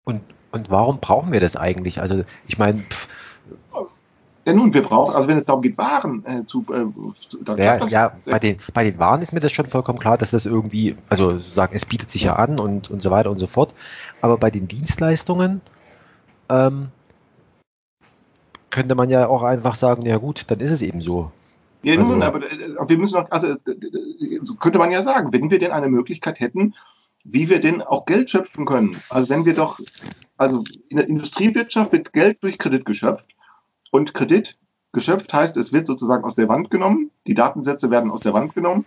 Und, und warum brauchen wir das eigentlich? Also ich meine, ja, nun, wir brauchen, also wenn es darum geht, Waren äh, zu. Äh, dann ja, das, ja bei, den, bei den Waren ist mir das schon vollkommen klar, dass das irgendwie, also sozusagen, es bietet sich ja an und, und so weiter und so fort. Aber bei den Dienstleistungen ähm, könnte man ja auch einfach sagen, ja gut, dann ist es eben so. Ja, nun, also, aber äh, wir müssen noch, also äh, so könnte man ja sagen, wenn wir denn eine Möglichkeit hätten, wie wir denn auch Geld schöpfen können. Also wenn wir doch, also in der Industriewirtschaft wird Geld durch Kredit geschöpft und Kredit geschöpft heißt, es wird sozusagen aus der Wand genommen, die Datensätze werden aus der Wand genommen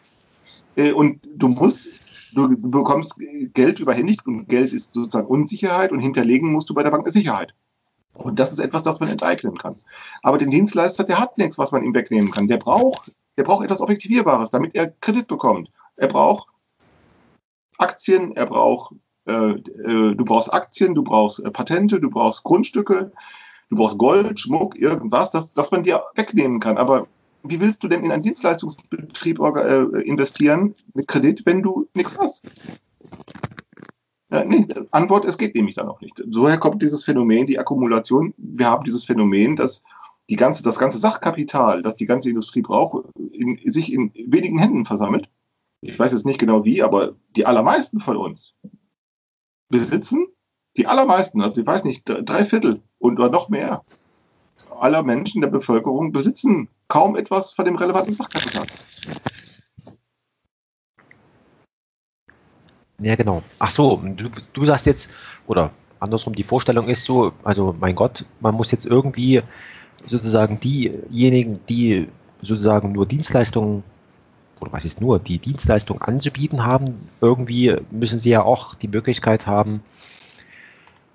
äh, und du musst, du bekommst Geld überhändigt und Geld ist sozusagen Unsicherheit und hinterlegen musst du bei der Bank eine Sicherheit. Und das ist etwas, das man enteignen kann. Aber den Dienstleister, der hat nichts, was man ihm wegnehmen kann. Der braucht, der braucht etwas Objektivierbares, damit er Kredit bekommt. Er braucht Aktien, er braucht, äh, äh, du brauchst Aktien, du brauchst äh, Patente, du brauchst Grundstücke, du brauchst Gold, Schmuck, irgendwas, das, das man dir wegnehmen kann. Aber wie willst du denn in einen Dienstleistungsbetrieb äh, investieren mit Kredit, wenn du nichts hast? Ja, nee, Antwort, es geht nämlich dann noch nicht. Soher kommt dieses Phänomen, die Akkumulation. Wir haben dieses Phänomen, dass die ganze, das ganze Sachkapital, das die ganze Industrie braucht, in, sich in wenigen Händen versammelt. Ich weiß jetzt nicht genau wie, aber die allermeisten von uns besitzen, die allermeisten, also ich weiß nicht, drei Viertel und oder noch mehr aller Menschen der Bevölkerung besitzen kaum etwas von dem relevanten Sachkapital. Ja, genau. Ach so, du, du sagst jetzt, oder andersrum, die Vorstellung ist so, also mein Gott, man muss jetzt irgendwie sozusagen diejenigen, die sozusagen nur Dienstleistungen oder was ist nur, die Dienstleistung anzubieten haben, irgendwie müssen sie ja auch die Möglichkeit haben,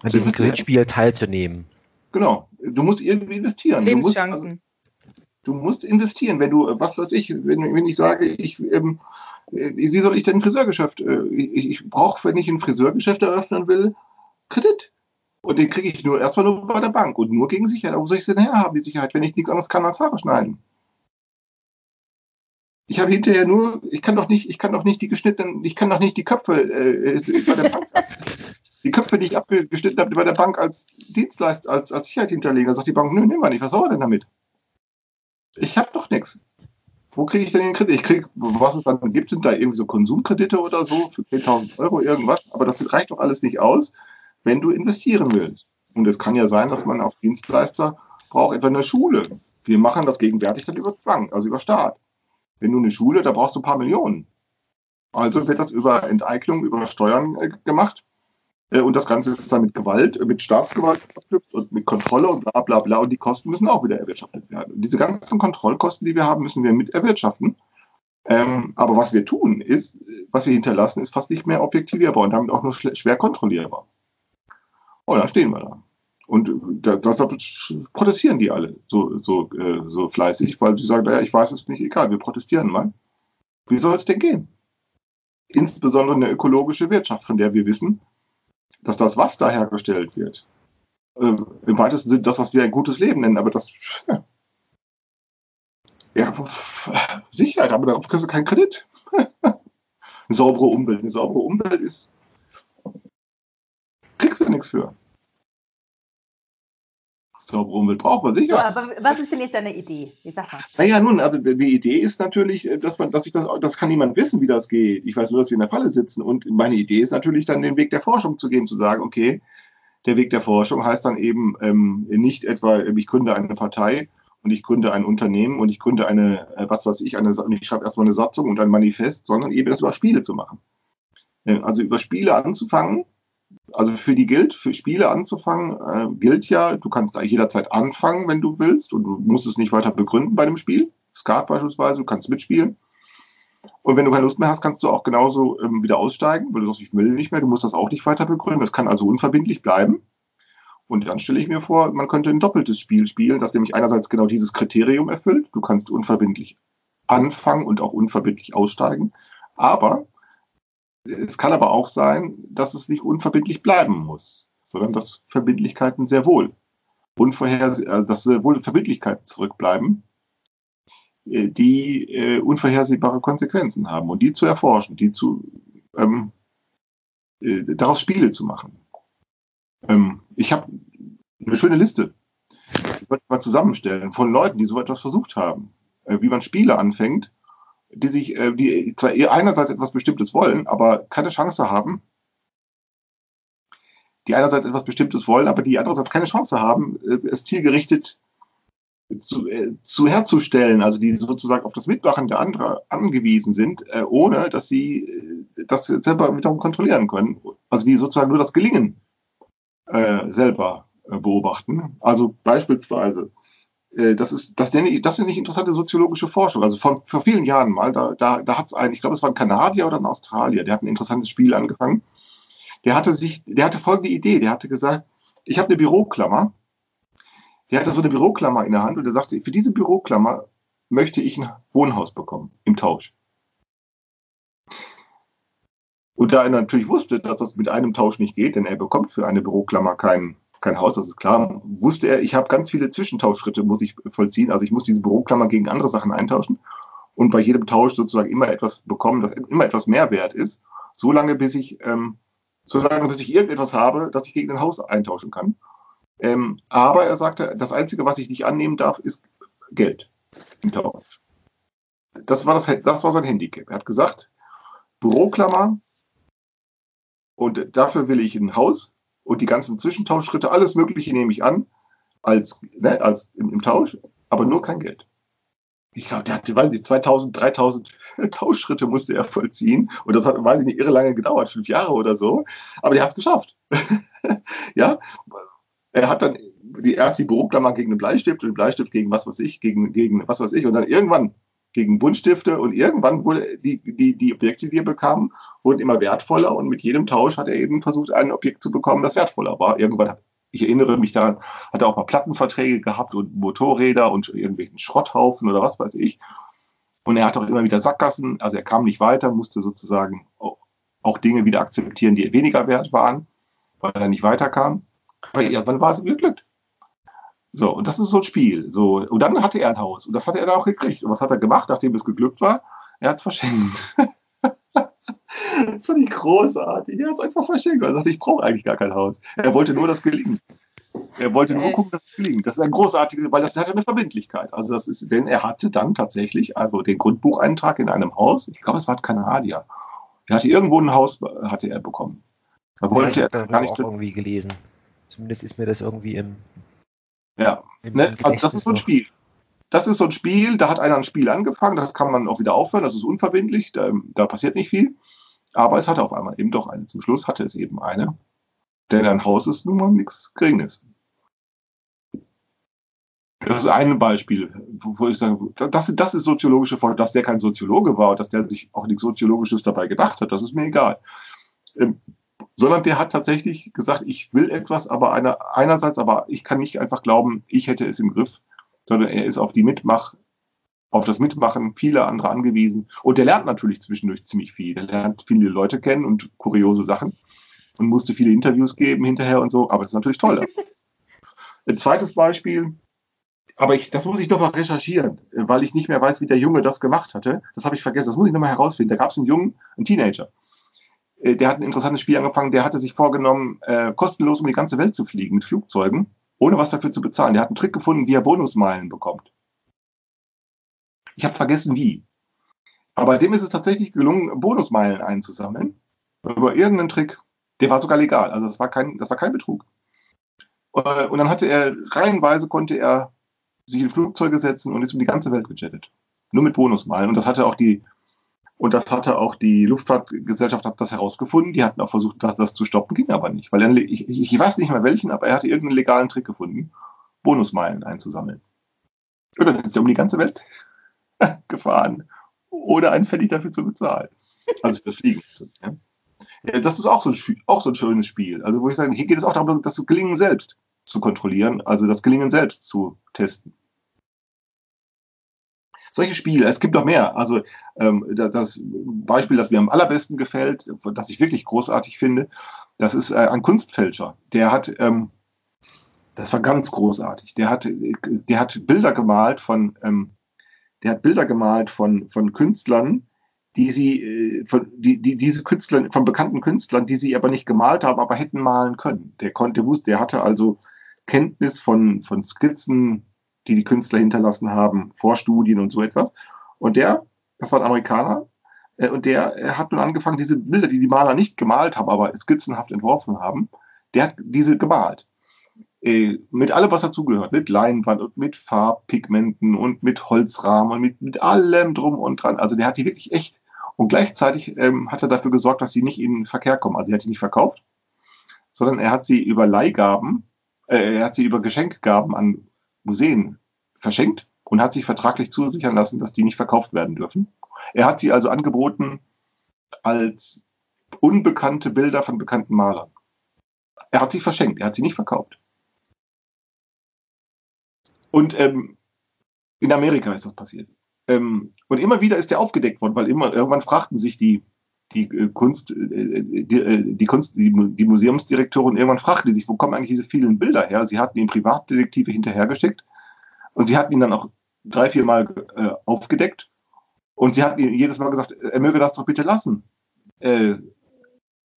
an diesem Kreditspiel teilzunehmen. Genau. Du musst irgendwie investieren. Lebenschancen. Du musst, du musst investieren. Wenn du, was weiß ich, wenn, wenn ich sage, ich, ähm, wie soll ich denn ein Friseurgeschäft? Äh, ich, ich brauche, wenn ich ein Friseurgeschäft eröffnen will, Kredit. Und den kriege ich nur erstmal nur bei der Bank und nur gegen Sicherheit. Wo soll ich sie denn herhaben, die Sicherheit, wenn ich nichts anderes kann als Haare schneiden? Ich habe hinterher nur, ich kann doch nicht, ich kann doch nicht die geschnittenen, ich kann doch nicht die Köpfe äh, bei der Bank, die Köpfe, die ich abgeschnitten habe, bei der Bank als Dienstleister, als, als Sicherheit hinterlegen. Da sagt die Bank, nö, nehmen wir nicht, was soll er denn damit? Ich habe doch nichts. Wo kriege ich denn den Kredit? Ich kriege, was es dann gibt, sind da irgendwie so Konsumkredite oder so für 10.000 Euro irgendwas, aber das reicht doch alles nicht aus, wenn du investieren willst. Und es kann ja sein, dass man auf Dienstleister braucht, etwa eine Schule. Wir machen das gegenwärtig dann über Zwang, also über Staat. Wenn du eine Schule, da brauchst du ein paar Millionen. Also wird das über Enteignung, über Steuern äh, gemacht. Äh, und das Ganze ist dann mit Gewalt, äh, mit Staatsgewalt verknüpft und mit Kontrolle und bla bla bla. Und die Kosten müssen auch wieder erwirtschaftet werden. Und diese ganzen Kontrollkosten, die wir haben, müssen wir mit erwirtschaften. Ähm, aber was wir tun, ist, was wir hinterlassen, ist fast nicht mehr objektivierbar und damit auch nur schwer kontrollierbar. Und dann stehen wir da. Und äh, deshalb protestieren die alle so, so, äh, so fleißig, weil sie sagen, naja, ich weiß es nicht, egal, wir protestieren mal. Wie soll es denn gehen? Insbesondere eine ökologische Wirtschaft, von der wir wissen, dass das, was da hergestellt wird, äh, im weitesten Sinne das, was wir ein gutes Leben nennen, aber das, ja, ja Sicherheit, aber darauf kriegst du keinen Kredit. eine saubere Umwelt, eine saubere Umwelt ist, kriegst du nichts für Umwelt braucht man sicher. So, aber was ist denn jetzt deine Idee? Naja, nun, aber die Idee ist natürlich, äh, dass man, dass ich das, das kann niemand wissen, wie das geht. Ich weiß nur, dass wir in der Falle sitzen. Und meine Idee ist natürlich dann den Weg der Forschung zu gehen, zu sagen, okay, der Weg der Forschung heißt dann eben ähm, nicht etwa, ich gründe eine Partei und ich gründe ein Unternehmen und ich gründe eine, äh, was weiß ich, eine, ich schreibe erstmal eine Satzung und ein Manifest, sondern eben das über Spiele zu machen. Äh, also über Spiele anzufangen also für die gilt, für Spiele anzufangen, äh, gilt ja, du kannst da jederzeit anfangen, wenn du willst, und du musst es nicht weiter begründen bei dem Spiel. Skat beispielsweise, du kannst mitspielen. Und wenn du keine Lust mehr hast, kannst du auch genauso ähm, wieder aussteigen, weil du sagst, ich will nicht mehr, du musst das auch nicht weiter begründen. Das kann also unverbindlich bleiben. Und dann stelle ich mir vor, man könnte ein doppeltes Spiel spielen, das nämlich einerseits genau dieses Kriterium erfüllt. Du kannst unverbindlich anfangen und auch unverbindlich aussteigen. Aber es kann aber auch sein, dass es nicht unverbindlich bleiben muss, sondern dass Verbindlichkeiten sehr wohl äh, dass sehr wohl Verbindlichkeiten zurückbleiben, äh, die äh, unvorhersehbare Konsequenzen haben und die zu erforschen, die zu ähm, äh, daraus Spiele zu machen. Ähm, ich habe eine schöne Liste, die ich mal zusammenstellen von Leuten, die so etwas versucht haben, wie man Spiele anfängt die sich, äh, die zwar einerseits etwas Bestimmtes wollen, aber keine Chance haben, die einerseits etwas Bestimmtes wollen, aber die andererseits keine Chance haben, äh, es zielgerichtet zu, äh, zu herzustellen, also die sozusagen auf das Mitmachen der anderen angewiesen sind, ohne dass sie das selber wiederum kontrollieren können. Also die sozusagen nur das Gelingen selber beobachten. Also beispielsweise das ist, das nenne ich, das finde ich interessante soziologische Forschung. Also von, vor vielen Jahren mal, da, da, da hat es einen, ich glaube, es war ein Kanadier oder ein Australier, der hat ein interessantes Spiel angefangen. Der hatte sich, der hatte folgende Idee, der hatte gesagt, ich habe eine Büroklammer. Der hatte so eine Büroklammer in der Hand und der sagte, für diese Büroklammer möchte ich ein Wohnhaus bekommen im Tausch. Und da er natürlich wusste, dass das mit einem Tausch nicht geht, denn er bekommt für eine Büroklammer keinen kein Haus, das ist klar. Wusste er, ich habe ganz viele Zwischentauschschritte, muss ich vollziehen. Also ich muss diese Büroklammer gegen andere Sachen eintauschen und bei jedem Tausch sozusagen immer etwas bekommen, das immer etwas mehr wert ist, so lange bis ich, ähm, so bis ich irgendetwas habe, das ich gegen ein Haus eintauschen kann. Ähm, aber er sagte, das Einzige, was ich nicht annehmen darf, ist Geld im Tausch. Das war, das, das war sein Handicap. Er hat gesagt, Büroklammer und dafür will ich ein Haus und die ganzen Zwischentauschschritte, alles Mögliche nehme ich an, als, ne, als im, im Tausch, aber nur kein Geld. Ich glaube, der hatte, weiß nicht, 2000, 3000 Tauschschritte musste er vollziehen. Und das hat, weiß ich nicht, irre lange gedauert, fünf Jahre oder so. Aber der hat es geschafft. ja, er hat dann die erst die Büroklammer gegen einen Bleistift und den Bleistift gegen was weiß ich, gegen, gegen was weiß ich. Und dann irgendwann gegen Buntstifte und irgendwann wurde die, die, die Objekte, die er bekam, wurden immer wertvoller und mit jedem Tausch hat er eben versucht, ein Objekt zu bekommen, das wertvoller war. Irgendwann, ich erinnere mich daran, hat er auch mal Plattenverträge gehabt und Motorräder und irgendwelchen Schrotthaufen oder was weiß ich. Und er hat auch immer wieder Sackgassen, also er kam nicht weiter, musste sozusagen auch Dinge wieder akzeptieren, die weniger wert waren, weil er nicht weiterkam. Aber irgendwann war es geglückt. So, und das ist so ein Spiel. So, und dann hatte er ein Haus und das hat er dann auch gekriegt. Und was hat er gemacht, nachdem es geglückt war? Er hat es verschenkt. das fand ich großartig. Er hat es einfach verschenkt. Er sagte, ich brauche eigentlich gar kein Haus. Er wollte nur das gelingen. Er wollte nur gucken, dass es gelingt. Das ist ein großartiges, weil das hat eine Verbindlichkeit. Also das ist, denn er hatte dann tatsächlich, also den Grundbucheintrag in einem Haus, ich glaube, es war Kanadier. Er hatte irgendwo ein Haus, hatte er bekommen. Da wollte ja, er gar nicht auch irgendwie gelesen. Zumindest ist mir das irgendwie im, ja, ne? also das ist so ein Spiel. Das ist so ein Spiel, da hat einer ein Spiel angefangen, das kann man auch wieder aufhören, das ist unverbindlich, da, da passiert nicht viel. Aber es hatte auf einmal eben doch eine. Zum Schluss hatte es eben eine. Denn ein Haus ist nun mal nichts Geringes. Das ist ein Beispiel, wo ich sage, das, das ist soziologische Folge, dass der kein Soziologe war und dass der sich auch nichts Soziologisches dabei gedacht hat, das ist mir egal. Sondern der hat tatsächlich gesagt, ich will etwas, aber einer, einerseits, aber ich kann nicht einfach glauben, ich hätte es im Griff, sondern er ist auf die Mitmach, auf das Mitmachen vieler anderer angewiesen. Und der lernt natürlich zwischendurch ziemlich viel. Er lernt viele Leute kennen und kuriose Sachen und musste viele Interviews geben hinterher und so, aber das ist natürlich toll. Ein zweites Beispiel, aber ich, das muss ich doch mal recherchieren, weil ich nicht mehr weiß, wie der Junge das gemacht hatte. Das habe ich vergessen. Das muss ich nochmal herausfinden. Da gab es einen Jungen, einen Teenager, der hat ein interessantes Spiel angefangen, der hatte sich vorgenommen, äh, kostenlos um die ganze Welt zu fliegen mit Flugzeugen, ohne was dafür zu bezahlen. Der hat einen Trick gefunden, wie er Bonusmeilen bekommt. Ich habe vergessen, wie. Aber dem ist es tatsächlich gelungen, Bonusmeilen einzusammeln. Über irgendeinen Trick. Der war sogar legal. Also das war kein, das war kein Betrug. Äh, und dann hatte er, reihenweise konnte er sich in Flugzeuge setzen und ist um die ganze Welt gejettet. Nur mit Bonusmeilen. Und das hatte auch die, und das hatte auch die Luftfahrtgesellschaft hat das herausgefunden. Die hatten auch versucht, das zu stoppen, ging aber nicht. Weil er, ich, ich weiß nicht mehr welchen, aber er hatte irgendeinen legalen Trick gefunden, Bonusmeilen einzusammeln. Und dann ist er um die ganze Welt gefahren, ohne einen Pfennig dafür zu bezahlen. Also fürs Fliegen. Ja. Das ist auch so, ein, auch so ein schönes Spiel. Also wo ich sage, hier geht es auch darum, das Gelingen selbst zu kontrollieren, also das Gelingen selbst zu testen solche Spiele, es gibt noch mehr. Also ähm, das Beispiel, das mir am allerbesten gefällt, das ich wirklich großartig finde, das ist äh, ein Kunstfälscher. Der hat, ähm, das war ganz großartig. Der hat, der hat Bilder gemalt von, ähm, der hat Bilder gemalt von von Künstlern, die sie, äh, von, die, die, diese Künstler, von bekannten Künstlern, die sie aber nicht gemalt haben, aber hätten malen können. Der konnte, der hatte also Kenntnis von, von Skizzen, die die Künstler hinterlassen haben, Vorstudien und so etwas. Und der, das war ein Amerikaner, äh, und der äh, hat nun angefangen, diese Bilder, die die Maler nicht gemalt haben, aber skizzenhaft entworfen haben, der hat diese gemalt. Äh, mit allem, was dazugehört, mit Leinwand und mit Farbpigmenten und mit Holzrahmen und mit, mit allem drum und dran. Also der hat die wirklich echt. Und gleichzeitig ähm, hat er dafür gesorgt, dass die nicht in den Verkehr kommen. Also er hat die nicht verkauft, sondern er hat sie über Leihgaben, äh, er hat sie über Geschenkgaben an Museen verschenkt und hat sich vertraglich zusichern lassen, dass die nicht verkauft werden dürfen. Er hat sie also angeboten als unbekannte Bilder von bekannten Malern. Er hat sie verschenkt, er hat sie nicht verkauft. Und ähm, in Amerika ist das passiert. Ähm, und immer wieder ist er aufgedeckt worden, weil immer irgendwann fragten sich die die äh, Kunst, äh, die, äh, die Kunst, die, die Museumsdirektorin irgendwann fragte sich, wo kommen eigentlich diese vielen Bilder her? Sie hatten ihm Privatdetektive hinterhergeschickt und sie hatten ihn dann auch drei, vier Mal äh, aufgedeckt und sie hatten ihm jedes Mal gesagt, er möge das doch bitte lassen. Äh,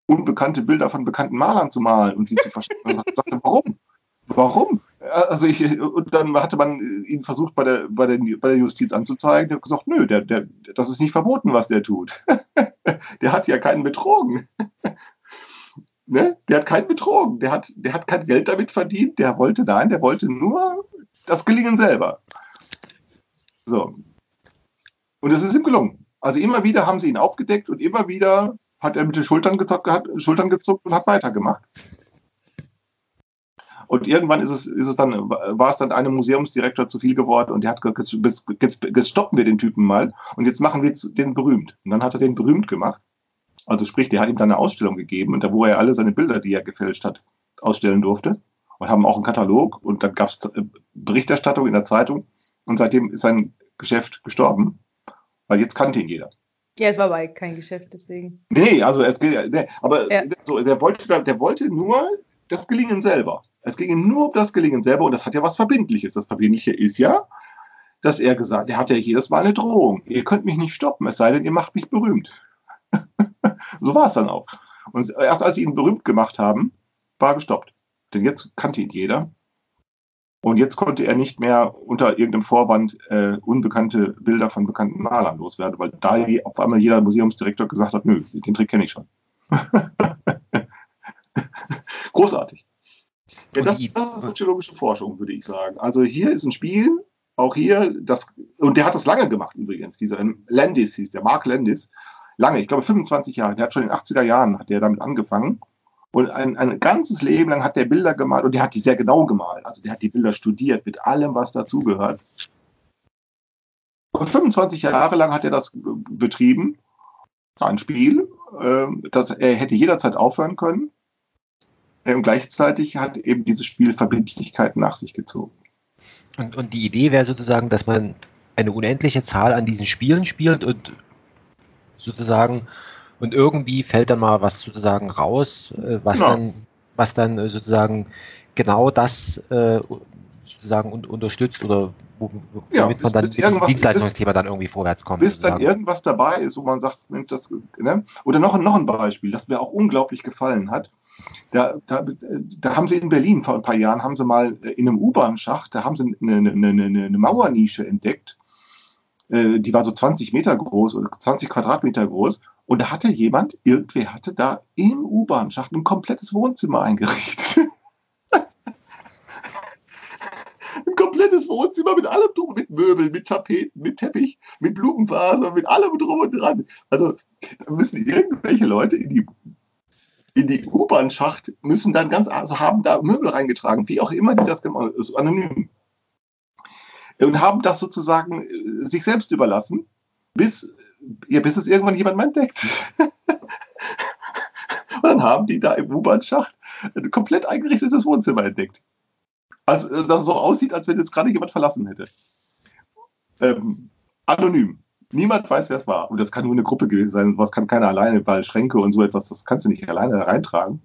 unbekannte Bilder von bekannten Malern zu malen und sie zu verstehen. Und sagte, warum? Warum? Also ich, und dann hatte man ihn versucht, bei der, bei der, bei der Justiz anzuzeigen. Der hat gesagt, nö, der, der, das ist nicht verboten, was der tut. der hat ja keinen betrogen. ne? Der hat keinen betrogen. Der hat, der hat kein Geld damit verdient. Der wollte, nein, der wollte nur das Gelingen selber. So. Und es ist ihm gelungen. Also immer wieder haben sie ihn aufgedeckt und immer wieder hat er mit den Schultern, gezockt, hat, Schultern gezuckt und hat weitergemacht. Und irgendwann ist es, ist es dann, war es dann einem Museumsdirektor zu viel geworden und der hat gesagt, jetzt, jetzt, jetzt stoppen wir den Typen mal und jetzt machen wir den berühmt. Und dann hat er den berühmt gemacht. Also sprich, der hat ihm dann eine Ausstellung gegeben und da wo er alle seine Bilder, die er gefälscht hat, ausstellen durfte. Und haben auch einen Katalog und dann gab es äh, Berichterstattung in der Zeitung und seitdem ist sein Geschäft gestorben, weil jetzt kannte ihn jeder. Ja, es war aber kein Geschäft, deswegen. Nee, also es geht, nee, aber ja. so, der, wollte, der wollte nur das Gelingen selber. Es ging ihm nur um das Gelingen selber und das hat ja was Verbindliches. Das Verbindliche ist ja, dass er gesagt, er hat ja jedes Mal eine Drohung. Ihr könnt mich nicht stoppen, es sei denn, ihr macht mich berühmt. so war es dann auch. Und erst als sie ihn berühmt gemacht haben, war gestoppt. Denn jetzt kannte ihn jeder. Und jetzt konnte er nicht mehr unter irgendeinem Vorwand äh, unbekannte Bilder von bekannten Malern loswerden, weil da auf einmal jeder Museumsdirektor gesagt hat, nö, den Trick kenne ich schon. Großartig. Ja, das, das, ist soziologische Forschung, würde ich sagen. Also hier ist ein Spiel, auch hier, das, und der hat das lange gemacht übrigens, dieser Landis hieß der, Mark Landis, lange, ich glaube 25 Jahre, der hat schon in den 80er Jahren, hat der damit angefangen. Und ein, ein ganzes Leben lang hat der Bilder gemalt und der hat die sehr genau gemalt. Also der hat die Bilder studiert mit allem, was dazugehört. Und 25 Jahre lang hat er das betrieben, ein Spiel, äh, das er hätte jederzeit aufhören können. Und gleichzeitig hat eben dieses Spiel Verbindlichkeit nach sich gezogen. Und, und die Idee wäre sozusagen, dass man eine unendliche Zahl an diesen Spielen spielt und sozusagen und irgendwie fällt dann mal was sozusagen raus, äh, was genau. dann was dann äh, sozusagen genau das äh, sozusagen un unterstützt oder womit ja, bis, man dann dem Dienstleistungsthema dann irgendwie vorwärts kommt. Bis sozusagen. dann irgendwas dabei ist, wo man sagt, Mensch, das, ne? oder noch, noch ein Beispiel, das mir auch unglaublich gefallen hat. Da, da, da haben sie in Berlin vor ein paar Jahren, haben sie mal in einem U-Bahn-Schacht, da haben sie eine, eine, eine, eine Mauernische entdeckt. Äh, die war so 20 Meter groß oder 20 Quadratmeter groß. Und da hatte jemand, irgendwer hatte da im U-Bahn-Schacht ein komplettes Wohnzimmer eingerichtet. ein komplettes Wohnzimmer mit allem drum, mit Möbeln, mit Tapeten, mit Teppich, mit Blumenvase, mit allem drum und dran. Also da müssen irgendwelche Leute in die in die U-Bahn-Schacht müssen dann ganz, also haben da Möbel reingetragen, wie auch immer die das gemacht haben, ist anonym. Und haben das sozusagen äh, sich selbst überlassen, bis, ja, bis es irgendwann jemand mal entdeckt. Und dann haben die da im U-Bahn-Schacht ein komplett eingerichtetes Wohnzimmer entdeckt. Also, äh, das so aussieht, als wenn jetzt gerade jemand verlassen hätte. Ähm, anonym. Niemand weiß, wer es war. Und das kann nur eine Gruppe gewesen sein. Sowas kann keiner alleine, weil Schränke und so etwas, das kannst du nicht alleine da reintragen.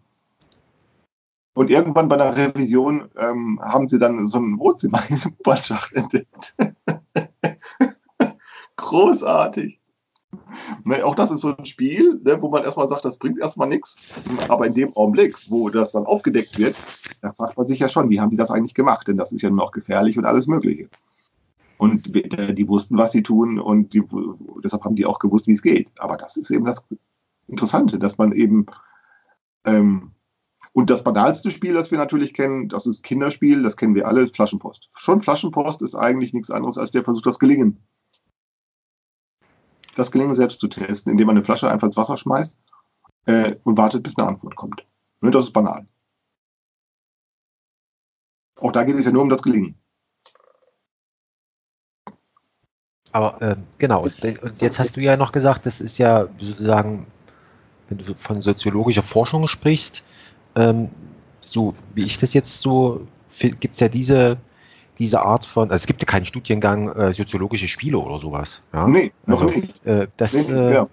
Und irgendwann bei der Revision ähm, haben sie dann so ein Wohnzimmer in der U-Bahn-Schacht entdeckt. Großartig. Ne, auch das ist so ein Spiel, ne, wo man erstmal sagt, das bringt erstmal nichts. Aber in dem Augenblick, wo das dann aufgedeckt wird, da fragt man sich ja schon, wie haben die das eigentlich gemacht? Denn das ist ja nur noch gefährlich und alles Mögliche. Und die wussten, was sie tun und die, deshalb haben die auch gewusst, wie es geht. Aber das ist eben das Interessante, dass man eben ähm, und das banalste Spiel, das wir natürlich kennen, das ist Kinderspiel, das kennen wir alle, Flaschenpost. Schon Flaschenpost ist eigentlich nichts anderes als der Versuch, das Gelingen das Gelingen selbst zu testen, indem man eine Flasche einfach ins Wasser schmeißt äh, und wartet, bis eine Antwort kommt. Und das ist banal. Auch da geht es ja nur um das Gelingen. Aber äh, genau, und, jetzt hast du ja noch gesagt, das ist ja sozusagen, wenn du von soziologischer Forschung sprichst, ähm, so wie ich das jetzt so, gibt es ja diese diese Art von, also es gibt ja keinen Studiengang äh, soziologische Spiele oder sowas. Ja? Nee, also, nicht. Äh, das, nee, äh, ja.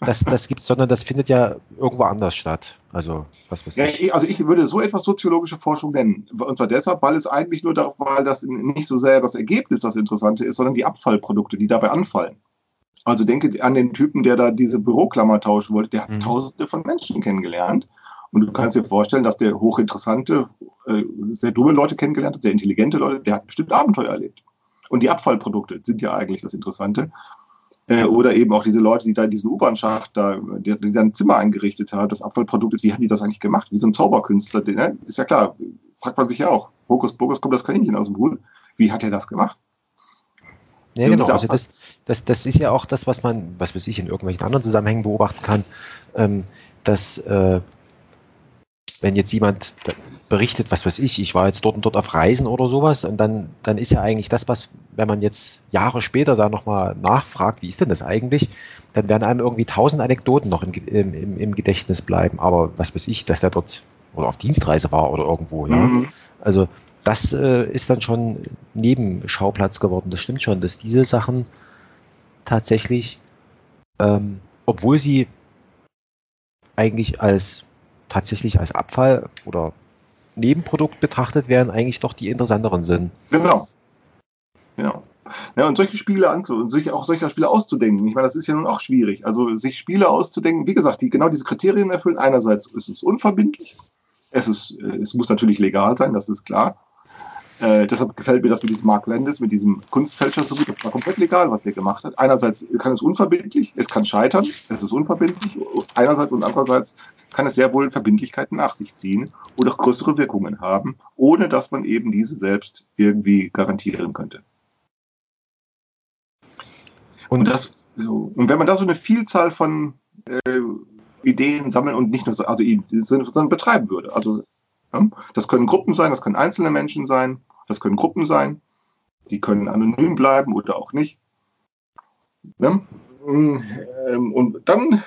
Das, das gibt es, sondern das findet ja irgendwo anders statt. Also, was weiß ja, ich. Also ich würde so etwas soziologische Forschung nennen. Und zwar deshalb, weil es eigentlich nur darauf, weil das nicht so sehr das Ergebnis das Interessante ist, sondern die Abfallprodukte, die dabei anfallen. Also denke an den Typen, der da diese Büroklammer tauschen wollte, der hat mhm. tausende von Menschen kennengelernt und du kannst dir vorstellen, dass der hochinteressante, äh, sehr dumme Leute kennengelernt hat, sehr intelligente Leute, der hat bestimmt Abenteuer erlebt. Und die Abfallprodukte sind ja eigentlich das Interessante. Äh, oder eben auch diese Leute, die da diesen U-Bahn-Schacht da, die, die dann ein Zimmer eingerichtet haben. Das Abfallprodukt ist, wie haben die das eigentlich gemacht? Wie so ein Zauberkünstler, ne? ist ja klar, fragt man sich ja auch. Hokus Pokus kommt das Kaninchen aus dem Hut. Wie hat er das gemacht? Ja, genau. Also das, das, das ist ja auch das, was man, was weiß ich, in irgendwelchen anderen Zusammenhängen beobachten kann, ähm, dass äh, wenn jetzt jemand berichtet, was weiß ich, ich war jetzt dort und dort auf Reisen oder sowas und dann, dann ist ja eigentlich das, was, wenn man jetzt Jahre später da nochmal nachfragt, wie ist denn das eigentlich, dann werden einem irgendwie tausend Anekdoten noch im, im, im Gedächtnis bleiben. Aber was weiß ich, dass der dort oder auf Dienstreise war oder irgendwo, ja. Mhm. Also das äh, ist dann schon Nebenschauplatz geworden. Das stimmt schon, dass diese Sachen tatsächlich, ähm, obwohl sie eigentlich als tatsächlich als Abfall oder Nebenprodukt betrachtet werden, eigentlich doch die interessanteren sind. Genau. Ja. Ja, und solche Spiele anzu und sich auch solcher Spiele auszudenken. Ich meine, das ist ja nun auch schwierig. Also sich Spiele auszudenken, wie gesagt, die genau diese Kriterien erfüllen. Einerseits ist es unverbindlich, es, ist, äh, es muss natürlich legal sein, das ist klar. Äh, deshalb gefällt mir das mit diesem Mark Landis, mit diesem Kunstfälscher so gut. Das war komplett legal, was der gemacht hat. Einerseits kann es unverbindlich, es kann scheitern, es ist unverbindlich. Einerseits und andererseits kann es sehr wohl Verbindlichkeiten nach sich ziehen oder auch größere Wirkungen haben, ohne dass man eben diese selbst irgendwie garantieren könnte. Und, das, so, und wenn man da so eine Vielzahl von äh, Ideen sammeln und nicht nur also sondern betreiben würde. Also ja, das können Gruppen sein, das können einzelne Menschen sein, das können Gruppen sein, die können anonym bleiben oder auch nicht. Ja? Ähm, und dann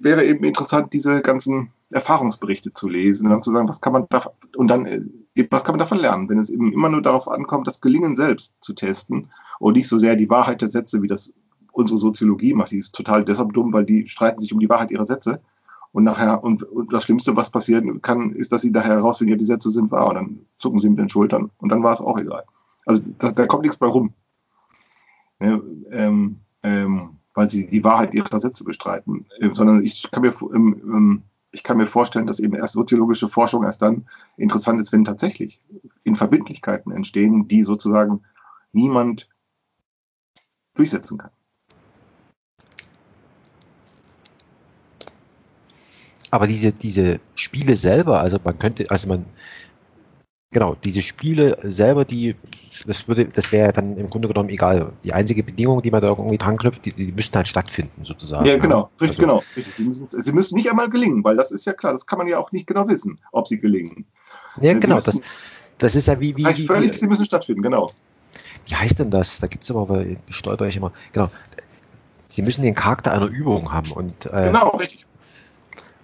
wäre eben interessant, diese ganzen Erfahrungsberichte zu lesen und dann zu sagen, was kann man da und dann äh, was kann man davon lernen, wenn es eben immer nur darauf ankommt, das Gelingen selbst zu testen und nicht so sehr die Wahrheit der Sätze, wie das unsere Soziologie macht. Die ist total deshalb dumm, weil die streiten sich um die Wahrheit ihrer Sätze. Und nachher, und, und das Schlimmste, was passieren kann, ist, dass sie daher herausfinden, ja, die Sätze sind wahr. Und dann zucken sie mit den Schultern und dann war es auch egal. Also da, da kommt nichts bei rum. Ja, ähm, ähm, weil sie die Wahrheit ihrer Sätze bestreiten. Ähm, sondern ich kann mir ähm, ähm, ich kann mir vorstellen, dass eben erst soziologische Forschung erst dann interessant ist, wenn tatsächlich in Verbindlichkeiten entstehen, die sozusagen niemand durchsetzen kann. Aber diese, diese Spiele selber, also man könnte, also man, genau, diese Spiele selber, die, das würde, das wäre dann im Grunde genommen egal. Die einzige Bedingung, die man da irgendwie dran knüpft, die, die müssten halt stattfinden, sozusagen. Ja, genau, richtig, also, genau. Richtig. Sie, müssen, sie müssen nicht einmal gelingen, weil das ist ja klar, das kann man ja auch nicht genau wissen, ob sie gelingen. Ja, sie genau, müssen, das, das ist ja wie, wie, wie völlig, wie, sie müssen stattfinden, genau. Wie heißt denn das? Da gibt es immer, weil stolper ich immer, genau. Sie müssen den Charakter einer Übung haben und äh, genau, richtig.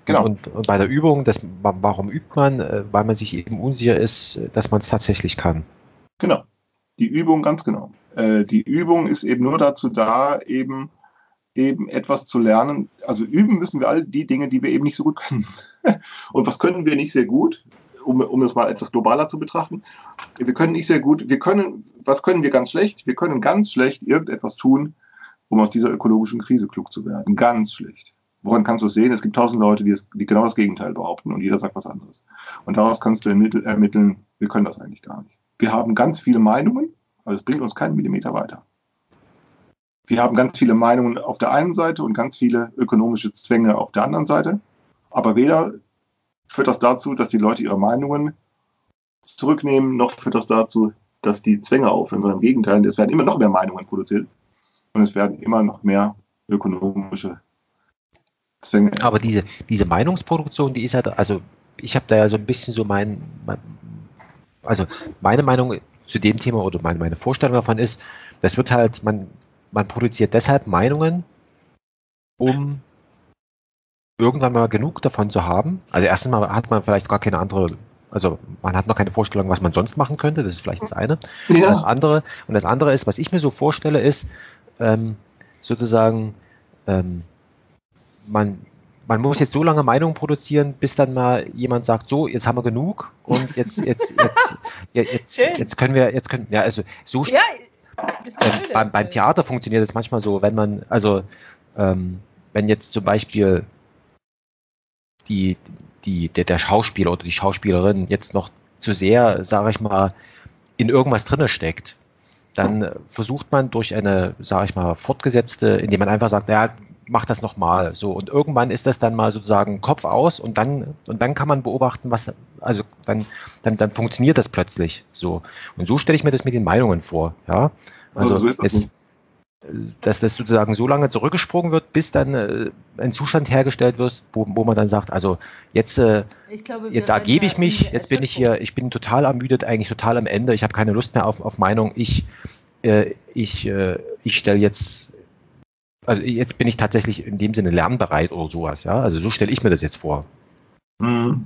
Genau. Und, und, bei der Übung, das, warum übt man? Äh, weil man sich eben unsicher ist, dass man es tatsächlich kann. Genau. Die Übung, ganz genau. Äh, die Übung ist eben nur dazu da, eben, eben etwas zu lernen. Also üben müssen wir all die Dinge, die wir eben nicht so gut können. und was können wir nicht sehr gut? Um, um es mal etwas globaler zu betrachten. Wir können nicht sehr gut, wir können, was können wir ganz schlecht? Wir können ganz schlecht irgendetwas tun, um aus dieser ökologischen Krise klug zu werden. Ganz schlecht. Woran kannst du es sehen? Es gibt tausend Leute, die, es, die, genau das Gegenteil behaupten und jeder sagt was anderes. Und daraus kannst du ermitteln, wir können das eigentlich gar nicht. Wir haben ganz viele Meinungen, aber es bringt uns keinen Millimeter weiter. Wir haben ganz viele Meinungen auf der einen Seite und ganz viele ökonomische Zwänge auf der anderen Seite. Aber weder führt das dazu, dass die Leute ihre Meinungen zurücknehmen, noch führt das dazu, dass die Zwänge aufhören, sondern im Gegenteil, es werden immer noch mehr Meinungen produziert und es werden immer noch mehr ökonomische Zwänge. Aber diese, diese Meinungsproduktion, die ist halt, also ich habe da ja so ein bisschen so mein, mein, also meine Meinung zu dem Thema oder meine, meine Vorstellung davon ist, das wird halt, man, man produziert deshalb Meinungen, um irgendwann mal genug davon zu haben. Also erstens mal hat man vielleicht gar keine andere, also man hat noch keine Vorstellung, was man sonst machen könnte. Das ist vielleicht das eine. Ja. Und das andere und das andere ist, was ich mir so vorstelle, ist ähm, sozusagen ähm, man, man muss jetzt so lange Meinungen produzieren, bis dann mal jemand sagt, so, jetzt haben wir genug und jetzt, jetzt, jetzt, jetzt, jetzt, jetzt können wir, jetzt können, ja, also so ja, äh, beim, beim Theater funktioniert es manchmal so, wenn man, also ähm, wenn jetzt zum Beispiel die, die, der, der Schauspieler oder die Schauspielerin jetzt noch zu sehr, sage ich mal, in irgendwas drinne steckt, dann versucht man durch eine, sage ich mal, fortgesetzte, indem man einfach sagt, ja, mach das nochmal. So, und irgendwann ist das dann mal sozusagen Kopf aus und dann, und dann kann man beobachten, was, also dann, dann, dann funktioniert das plötzlich so. Und so stelle ich mir das mit den Meinungen vor, ja. Also, also so jetzt, dass das sozusagen so lange zurückgesprungen wird, bis dann äh, ein Zustand hergestellt wird, wo, wo man dann sagt, also jetzt, äh, glaube, jetzt ergebe ich mich, jetzt bin ich hier, ich bin total ermüdet, eigentlich total am Ende, ich habe keine Lust mehr auf, auf Meinung, ich, äh, ich, äh, ich stelle jetzt, also jetzt bin ich tatsächlich in dem Sinne lernbereit oder sowas, ja, also so stelle ich mir das jetzt vor. Mhm.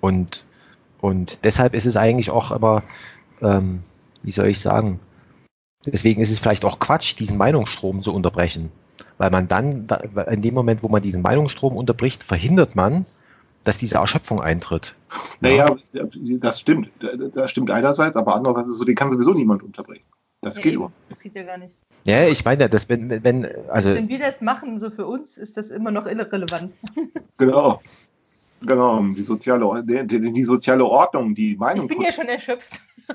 Und, und deshalb ist es eigentlich auch aber, ähm, wie soll ich sagen, Deswegen ist es vielleicht auch Quatsch, diesen Meinungsstrom zu unterbrechen. Weil man dann, in dem Moment, wo man diesen Meinungsstrom unterbricht, verhindert man, dass diese Erschöpfung eintritt. Naja, ja. das stimmt. Das stimmt einerseits, aber andererseits ist es so, die kann sowieso niemand unterbrechen. Das ja, geht nur. Das geht ja gar nicht. Ja, ich meine, dass wenn, wenn, also. Wenn wir das machen, so für uns, ist das immer noch irrelevant. Genau. Genau, die soziale, die, die soziale Ordnung, die Meinung. Ich bin ja schon erschöpft.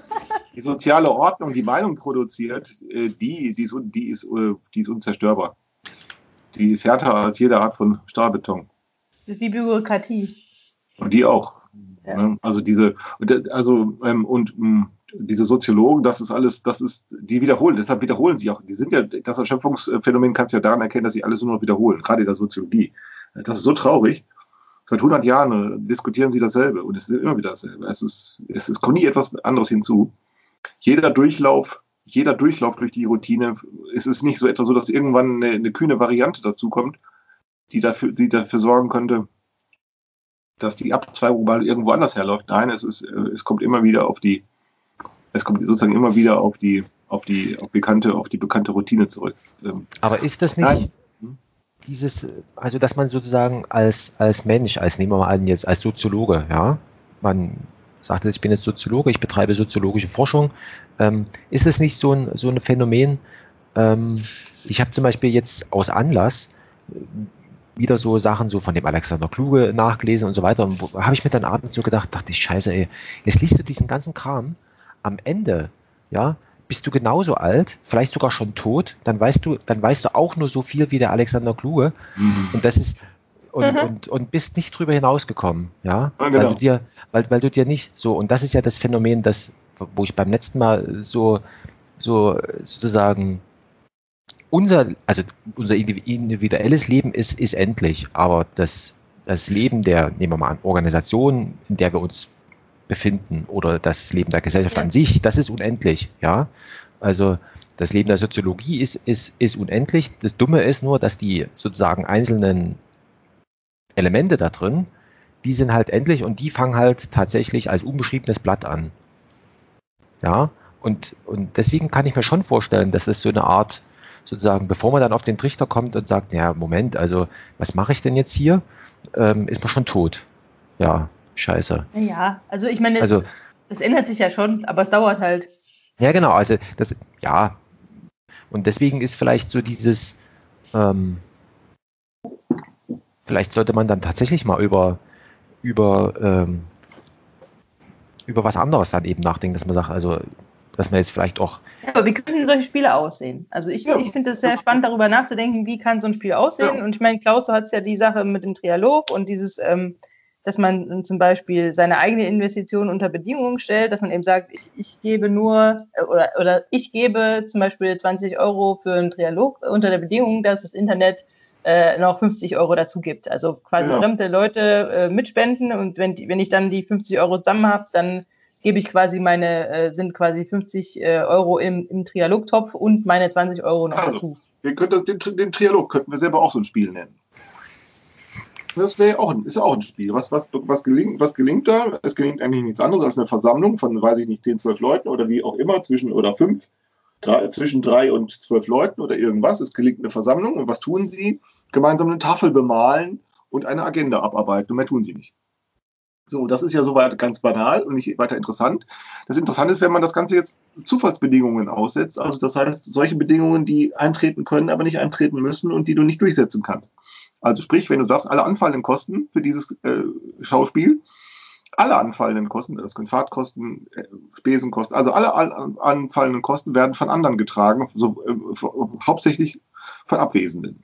Die soziale Ordnung, die Meinung produziert, äh, die, die, ist, die, ist, äh, die ist unzerstörbar. Die ist härter als jede Art von Stahlbeton. Das ist die Bürokratie. Und die auch. Ja. Ne? Also diese, also ähm, und ähm, diese Soziologen, das ist alles, das ist, die wiederholen, deshalb wiederholen sie auch. Die sind ja, das Erschöpfungsphänomen kannst du ja daran erkennen, dass sie alles nur noch wiederholen, gerade in der Soziologie. Das ist so traurig. Seit 100 Jahren diskutieren sie dasselbe und es ist immer wieder dasselbe. Es, ist, es, ist, kommt nie etwas anderes hinzu. Jeder Durchlauf, jeder Durchlauf durch die Routine, es ist nicht so etwa so, dass irgendwann eine, eine kühne Variante dazu kommt, die dafür, die dafür sorgen könnte, dass die Abzweigung mal irgendwo anders herläuft. Nein, es ist, es kommt immer wieder auf die, es kommt sozusagen immer wieder auf die, auf die, auf bekannte, auf die bekannte Routine zurück. Ähm, Aber ist das nicht, Nein dieses, also dass man sozusagen als, als Mensch, als nehmen wir mal an, jetzt als Soziologe, ja, man sagt, ich bin jetzt Soziologe, ich betreibe soziologische Forschung, ähm, ist es nicht so ein, so ein Phänomen, ähm, ich habe zum Beispiel jetzt aus Anlass äh, wieder so Sachen so von dem Alexander Kluge nachgelesen und so weiter. Und habe ich mir dann abends so gedacht, dachte ich, scheiße, ey, jetzt liest du diesen ganzen Kram. Am Ende, ja, bist du genauso alt, vielleicht sogar schon tot, dann weißt du, dann weißt du auch nur so viel wie der Alexander Kluge. Mhm. Und das ist, und, mhm. und, und bist nicht drüber hinausgekommen, ja, ja genau. weil du dir, weil, weil du dir nicht so, und das ist ja das Phänomen, das, wo ich beim letzten Mal so, so sozusagen unser, also unser individuelles Leben ist, ist endlich, aber das, das Leben der, nehmen wir mal an, Organisation, in der wir uns befinden oder das Leben der Gesellschaft ja. an sich, das ist unendlich, ja. Also das Leben der Soziologie ist, ist, ist unendlich. Das Dumme ist nur, dass die sozusagen einzelnen Elemente da drin, die sind halt endlich und die fangen halt tatsächlich als unbeschriebenes Blatt an. Ja, und, und deswegen kann ich mir schon vorstellen, dass es so eine Art, sozusagen, bevor man dann auf den Trichter kommt und sagt, ja, Moment, also was mache ich denn jetzt hier, ähm, ist man schon tot. Ja, scheiße. Ja, also ich meine, also, das ändert sich ja schon, aber es dauert halt. Ja, genau, also das, ja. Und deswegen ist vielleicht so dieses, ähm, vielleicht sollte man dann tatsächlich mal über, über, ähm, über was anderes dann eben nachdenken, dass man sagt, also, dass man jetzt vielleicht auch. Ja, aber wie könnten solche Spiele aussehen? Also ich, ja. ich finde es sehr spannend, darüber nachzudenken, wie kann so ein Spiel aussehen. Ja. Und ich meine, Klaus, du hast ja die Sache mit dem Trialog und dieses, ähm, dass man zum Beispiel seine eigene Investition unter Bedingungen stellt, dass man eben sagt, ich, ich gebe nur äh, oder, oder ich gebe zum Beispiel 20 Euro für einen Trialog unter der Bedingung, dass das Internet äh, noch 50 Euro dazu gibt. Also quasi ja. fremde Leute äh, mitspenden und wenn, die, wenn ich dann die 50 Euro zusammen habe, dann gebe ich quasi meine, äh, sind quasi 50 äh, Euro im, im Trialogtopf und meine 20 Euro noch also, dazu. Wir könnten den, den Trialog könnten wir selber auch so ein Spiel nennen. Das wäre auch, ist auch ein Spiel. Was, was, was, gelingt, was gelingt da? Es gelingt eigentlich nichts anderes als eine Versammlung von, weiß ich nicht, 10, 12 Leuten oder wie auch immer, zwischen oder fünf, drei, zwischen drei und zwölf Leuten oder irgendwas. Es gelingt eine Versammlung und was tun sie? Gemeinsam eine Tafel bemalen und eine Agenda abarbeiten. Und mehr tun sie nicht. So, das ist ja soweit ganz banal und nicht weiter interessant. Das Interessante ist, wenn man das Ganze jetzt Zufallsbedingungen aussetzt, also das heißt solche Bedingungen, die eintreten können, aber nicht eintreten müssen und die du nicht durchsetzen kannst. Also sprich, wenn du sagst, alle anfallenden Kosten für dieses äh, Schauspiel, alle anfallenden Kosten, das können Fahrtkosten, äh, Spesenkosten, also alle an, anfallenden Kosten werden von anderen getragen, so, äh, hauptsächlich von Abwesenden.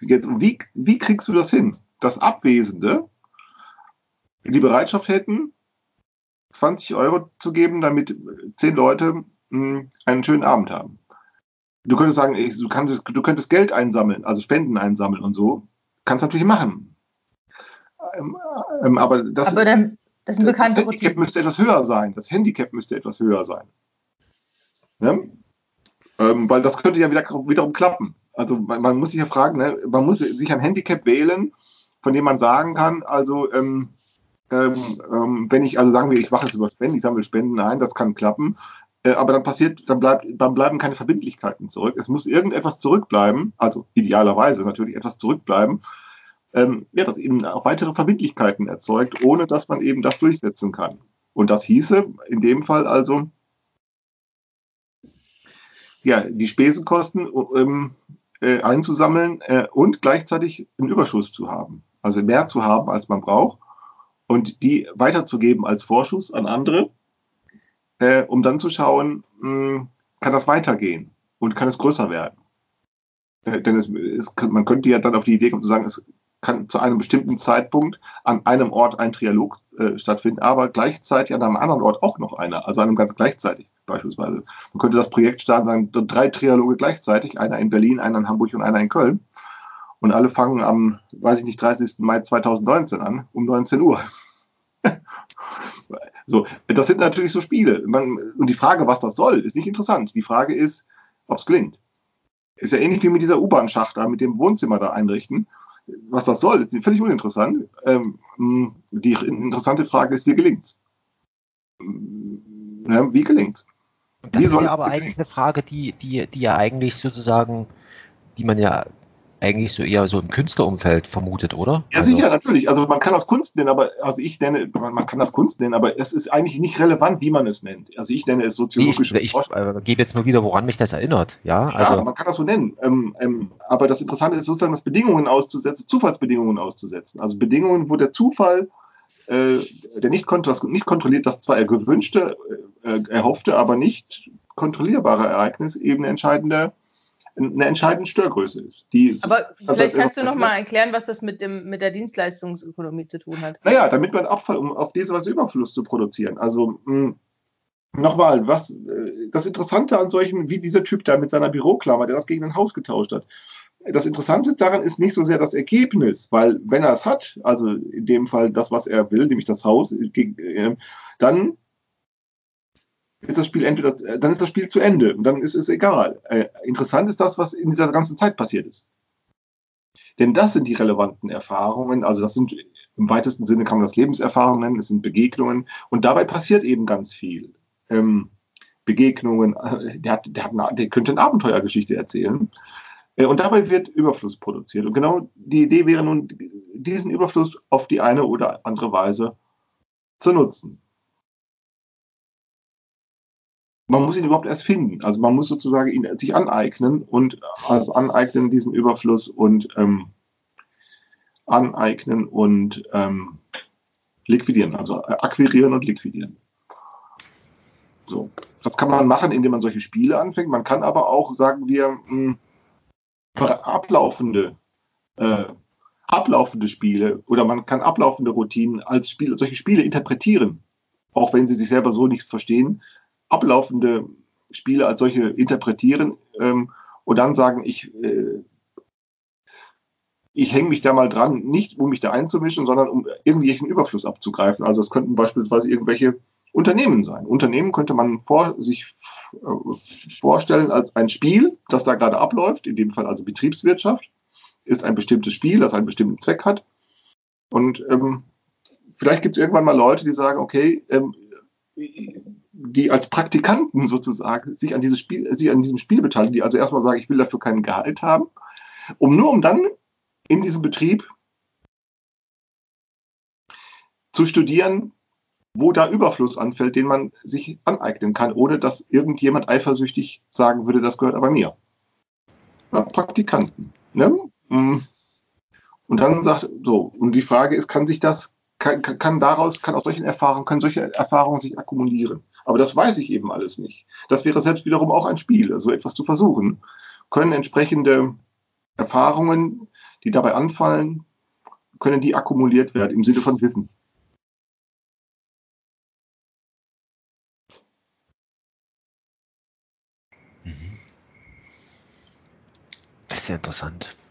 Jetzt, wie, wie kriegst du das hin, dass Abwesende die Bereitschaft hätten, 20 Euro zu geben, damit zehn Leute mh, hm, einen schönen Abend haben? Du könntest sagen, ich, du, kannst, du könntest Geld einsammeln, also Spenden einsammeln und so. Kannst natürlich machen. Ähm, ähm, aber das, Aber dann, das sind bekannte das Handicap müsste etwas höher sein. Das Handicap müsste etwas höher sein. Ne? Ähm, weil das könnte ja wieder, wiederum klappen. Also man, man muss sich ja fragen, ne? man muss sich ein Handicap wählen, von dem man sagen kann, also ähm, ähm, ähm wenn ich, also sagen wir, ich mache jetzt über Spenden, ich sammle Spenden ein, das kann klappen. Äh, aber dann passiert, dann bleibt, dann bleiben keine Verbindlichkeiten zurück. Es muss irgendetwas zurückbleiben, also idealerweise natürlich etwas zurückbleiben, ähm, ja, das eben auch weitere Verbindlichkeiten erzeugt, ohne dass man eben das durchsetzen kann. Und das hieße in dem Fall also, ja, die Spesenkosten ähm, äh, einzusammeln äh, und gleichzeitig einen Überschuss zu haben. Also mehr zu haben, als man braucht und die weiterzugeben als Vorschuss an andere, äh, um dann zu schauen, mh, hm, kann das weitergehen und kann es größer werden. Äh, denn es, es, man könnte ja dann auf die Idee kommen zu sagen, es kann zu einem bestimmten Zeitpunkt an einem Ort ein Trialog äh, stattfinden, aber gleichzeitig an einem anderen Ort auch noch einer, also einem ganz gleichzeitig beispielsweise. Man könnte das Projekt starten, sagen, drei Trialoge gleichzeitig, einer in Berlin, einer in Hamburg und einer in Köln. Und alle fangen am, weiß ich nicht, 30. Mai 2019 an, um 19 Uhr. So, das sind natürlich so Spiele. Man, und die Frage, was das soll, ist nicht interessant. Die Frage ist, ob es gelingt. Ist ja ähnlich wie mit dieser U-Bahn-Schacht da, mit dem Wohnzimmer da einrichten was das soll, ist völlig uninteressant. Ähm, die interessante Frage ist, wie gelingt's? Ja, wie gelingt's? Das wie ist ja aber eigentlich eine Frage, die, die, die ja eigentlich sozusagen, die man ja eigentlich so eher so im Künstlerumfeld vermutet, oder? Ja, also, sicher, natürlich. Also man kann das Kunst nennen, aber also ich nenne, man kann das Kunst nennen, aber es ist eigentlich nicht relevant, wie man es nennt. Also ich nenne es soziologische Ich, ich äh, gebe jetzt nur wieder, woran mich das erinnert. Ja, ja also, man kann das so nennen. Ähm, ähm, aber das Interessante ist sozusagen, das Bedingungen auszusetzen, Zufallsbedingungen auszusetzen. Also Bedingungen, wo der Zufall äh, der nicht, kont nicht kontrolliert, das zwar er gewünschte, äh, erhoffte, aber nicht kontrollierbare Ereignis eben eine entscheidende eine entscheidende Störgröße ist. Aber vielleicht kannst du noch mal erklären, was das mit, dem, mit der Dienstleistungsökonomie zu tun hat. Naja, damit man Abfall, um auf diese Weise Überfluss zu produzieren. Also hm, nochmal, was äh, das Interessante an solchen, wie dieser Typ da mit seiner Büroklammer, der das gegen ein Haus getauscht hat. Das Interessante daran ist nicht so sehr das Ergebnis, weil wenn er es hat, also in dem Fall das, was er will, nämlich das Haus, äh, dann ist das Spiel entweder, äh, dann ist das Spiel zu Ende und dann ist es egal. Äh, interessant ist das, was in dieser ganzen Zeit passiert ist. Denn das sind die relevanten Erfahrungen, also das sind im weitesten Sinne kann man das Lebenserfahrungen nennen, es sind Begegnungen und dabei passiert eben ganz viel. Ähm, Begegnungen, äh, der, hat, der, hat eine, der könnte eine Abenteuergeschichte erzählen. Äh, und dabei wird Überfluss produziert. Und genau die Idee wäre nun, diesen Überfluss auf die eine oder andere Weise zu nutzen man muss ihn überhaupt erst finden. Also man muss sozusagen ihn sich aneignen und also aneignen diesen Überfluss und ähm, aneignen und ähm, liquidieren, also akquirieren und liquidieren. So, das kann man machen, indem man solche Spiele anfängt. Man kann aber auch, sagen wir, mh, hm, ablaufende äh, ablaufende Spiele oder man kann ablaufende Routinen als Spiel, solche Spiele interpretieren, auch wenn sie sich selber so nicht verstehen, ablaufende Spiele als solche interpretieren ähm, und dann sagen, ich, äh, ich hänge mich da mal dran, nicht um mich da einzumischen, sondern um irgendwelchen Überfluss abzugreifen. Also es könnten beispielsweise irgendwelche Unternehmen sein. Unternehmen könnte man vor, sich äh, vorstellen als ein Spiel, das da gerade abläuft, in dem Fall also Betriebswirtschaft, ist ein bestimmtes Spiel, das einen bestimmten Zweck hat. Und ähm, vielleicht gibt es irgendwann mal Leute, die sagen, okay, ähm, die als Praktikanten sozusagen sich an, dieses Spiel, sich an diesem Spiel beteiligen, die also erstmal sagen, ich will dafür keinen Gehalt haben, um nur um dann in diesem Betrieb zu studieren, wo da Überfluss anfällt, den man sich aneignen kann, ohne dass irgendjemand eifersüchtig sagen würde, das gehört aber mir. Ja, Praktikanten. Ne? Mm. Und dann sagt, so, und die Frage ist, kann sich das, kann, kann daraus, kann aus solchen Erfahrungen, können solche Erfahrungen sich akkumulieren? Aber das weiß ich eben alles nicht. Das wäre selbst wiederum auch ein Spiel, also etwas zu versuchen. Können entsprechende Erfahrungen, die dabei anfallen, können die akkumuliert werden im Sinne von Wissen. ist ja interessant.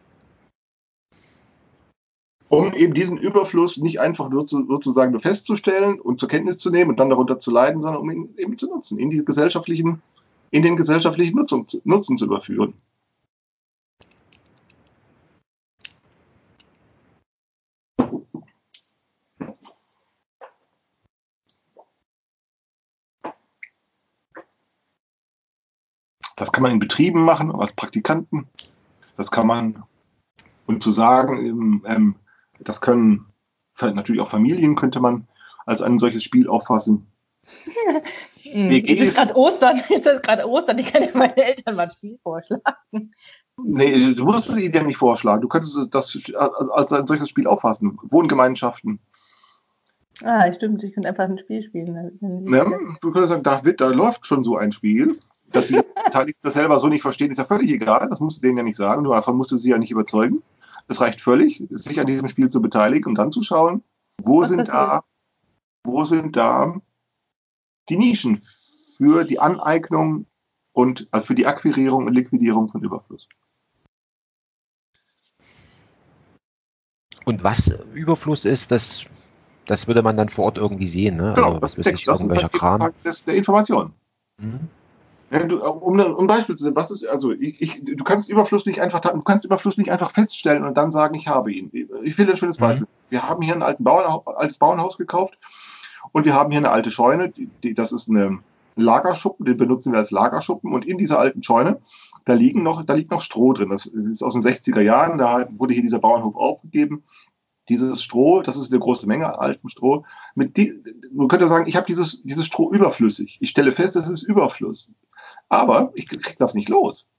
Um eben diesen Überfluss nicht einfach nur zu, sozusagen nur festzustellen und zur Kenntnis zu nehmen und dann darunter zu leiden, sondern um ihn eben zu nutzen, in die gesellschaftlichen, in den gesellschaftlichen Nutzung, Nutzen zu überführen. Das kann man in Betrieben machen, als Praktikanten. Das kann man, und zu sagen, ähm, das können natürlich auch Familien, könnte man als ein solches Spiel auffassen. Hm, jetzt ist gerade Ostern, jetzt ist gerade Ostern, ich kann ja meine Eltern mal ein Spiel vorschlagen. Nee, du musst es ihnen ja nicht vorschlagen. Du könntest das als ein solches Spiel auffassen. Wohngemeinschaften. Ah, stimmt, ich könnte einfach ein Spiel spielen. Ja, du könntest sagen, da, da läuft schon so ein Spiel. Dass die Beteiligten das selber so nicht verstehen, ist ja völlig egal. Das musst du denen ja nicht sagen. Du einfach musst du sie ja nicht überzeugen. Es reicht völlig, sich an diesem Spiel zu beteiligen und dann zu schauen, wo Was sind da, wo sind da die Nischen für die Aneignung und also für die Akquirierung und Liquidierung von Überfluss. Und was Überfluss ist, das, das würde man dann vor Ort irgendwie sehen, ne? Genau, also, das, Text, das irgendwelcher Kram. Das der Information. Mhm. Ja, du, um, um Beispiel zu sehen, was ist, also ich, ich, du kannst Überfluss nicht einfach, du kannst Überfluss nicht einfach feststellen und dann sagen, ich habe ihn. Ich will ein schönes mhm. Beispiel. Mhm. Wir haben hier ein alten Bauern, altes Bauernhaus gekauft und wir haben hier eine alte Scheune, die, die, das ist eine Lagerschuppen, den benutzen wir als Lagerschuppen und in dieser alten Scheune, da liegen noch, da liegt noch Stroh drin. Das ist aus den 60er Jahren, da wurde hier dieser Bauernhof aufgegeben. Dieses Stroh, das ist eine große Menge alten Stroh. Mit die, man könnte sagen, ich habe dieses, dieses Stroh überflüssig. Ich stelle fest, es ist Überfluss. Aber ich kriege das nicht los.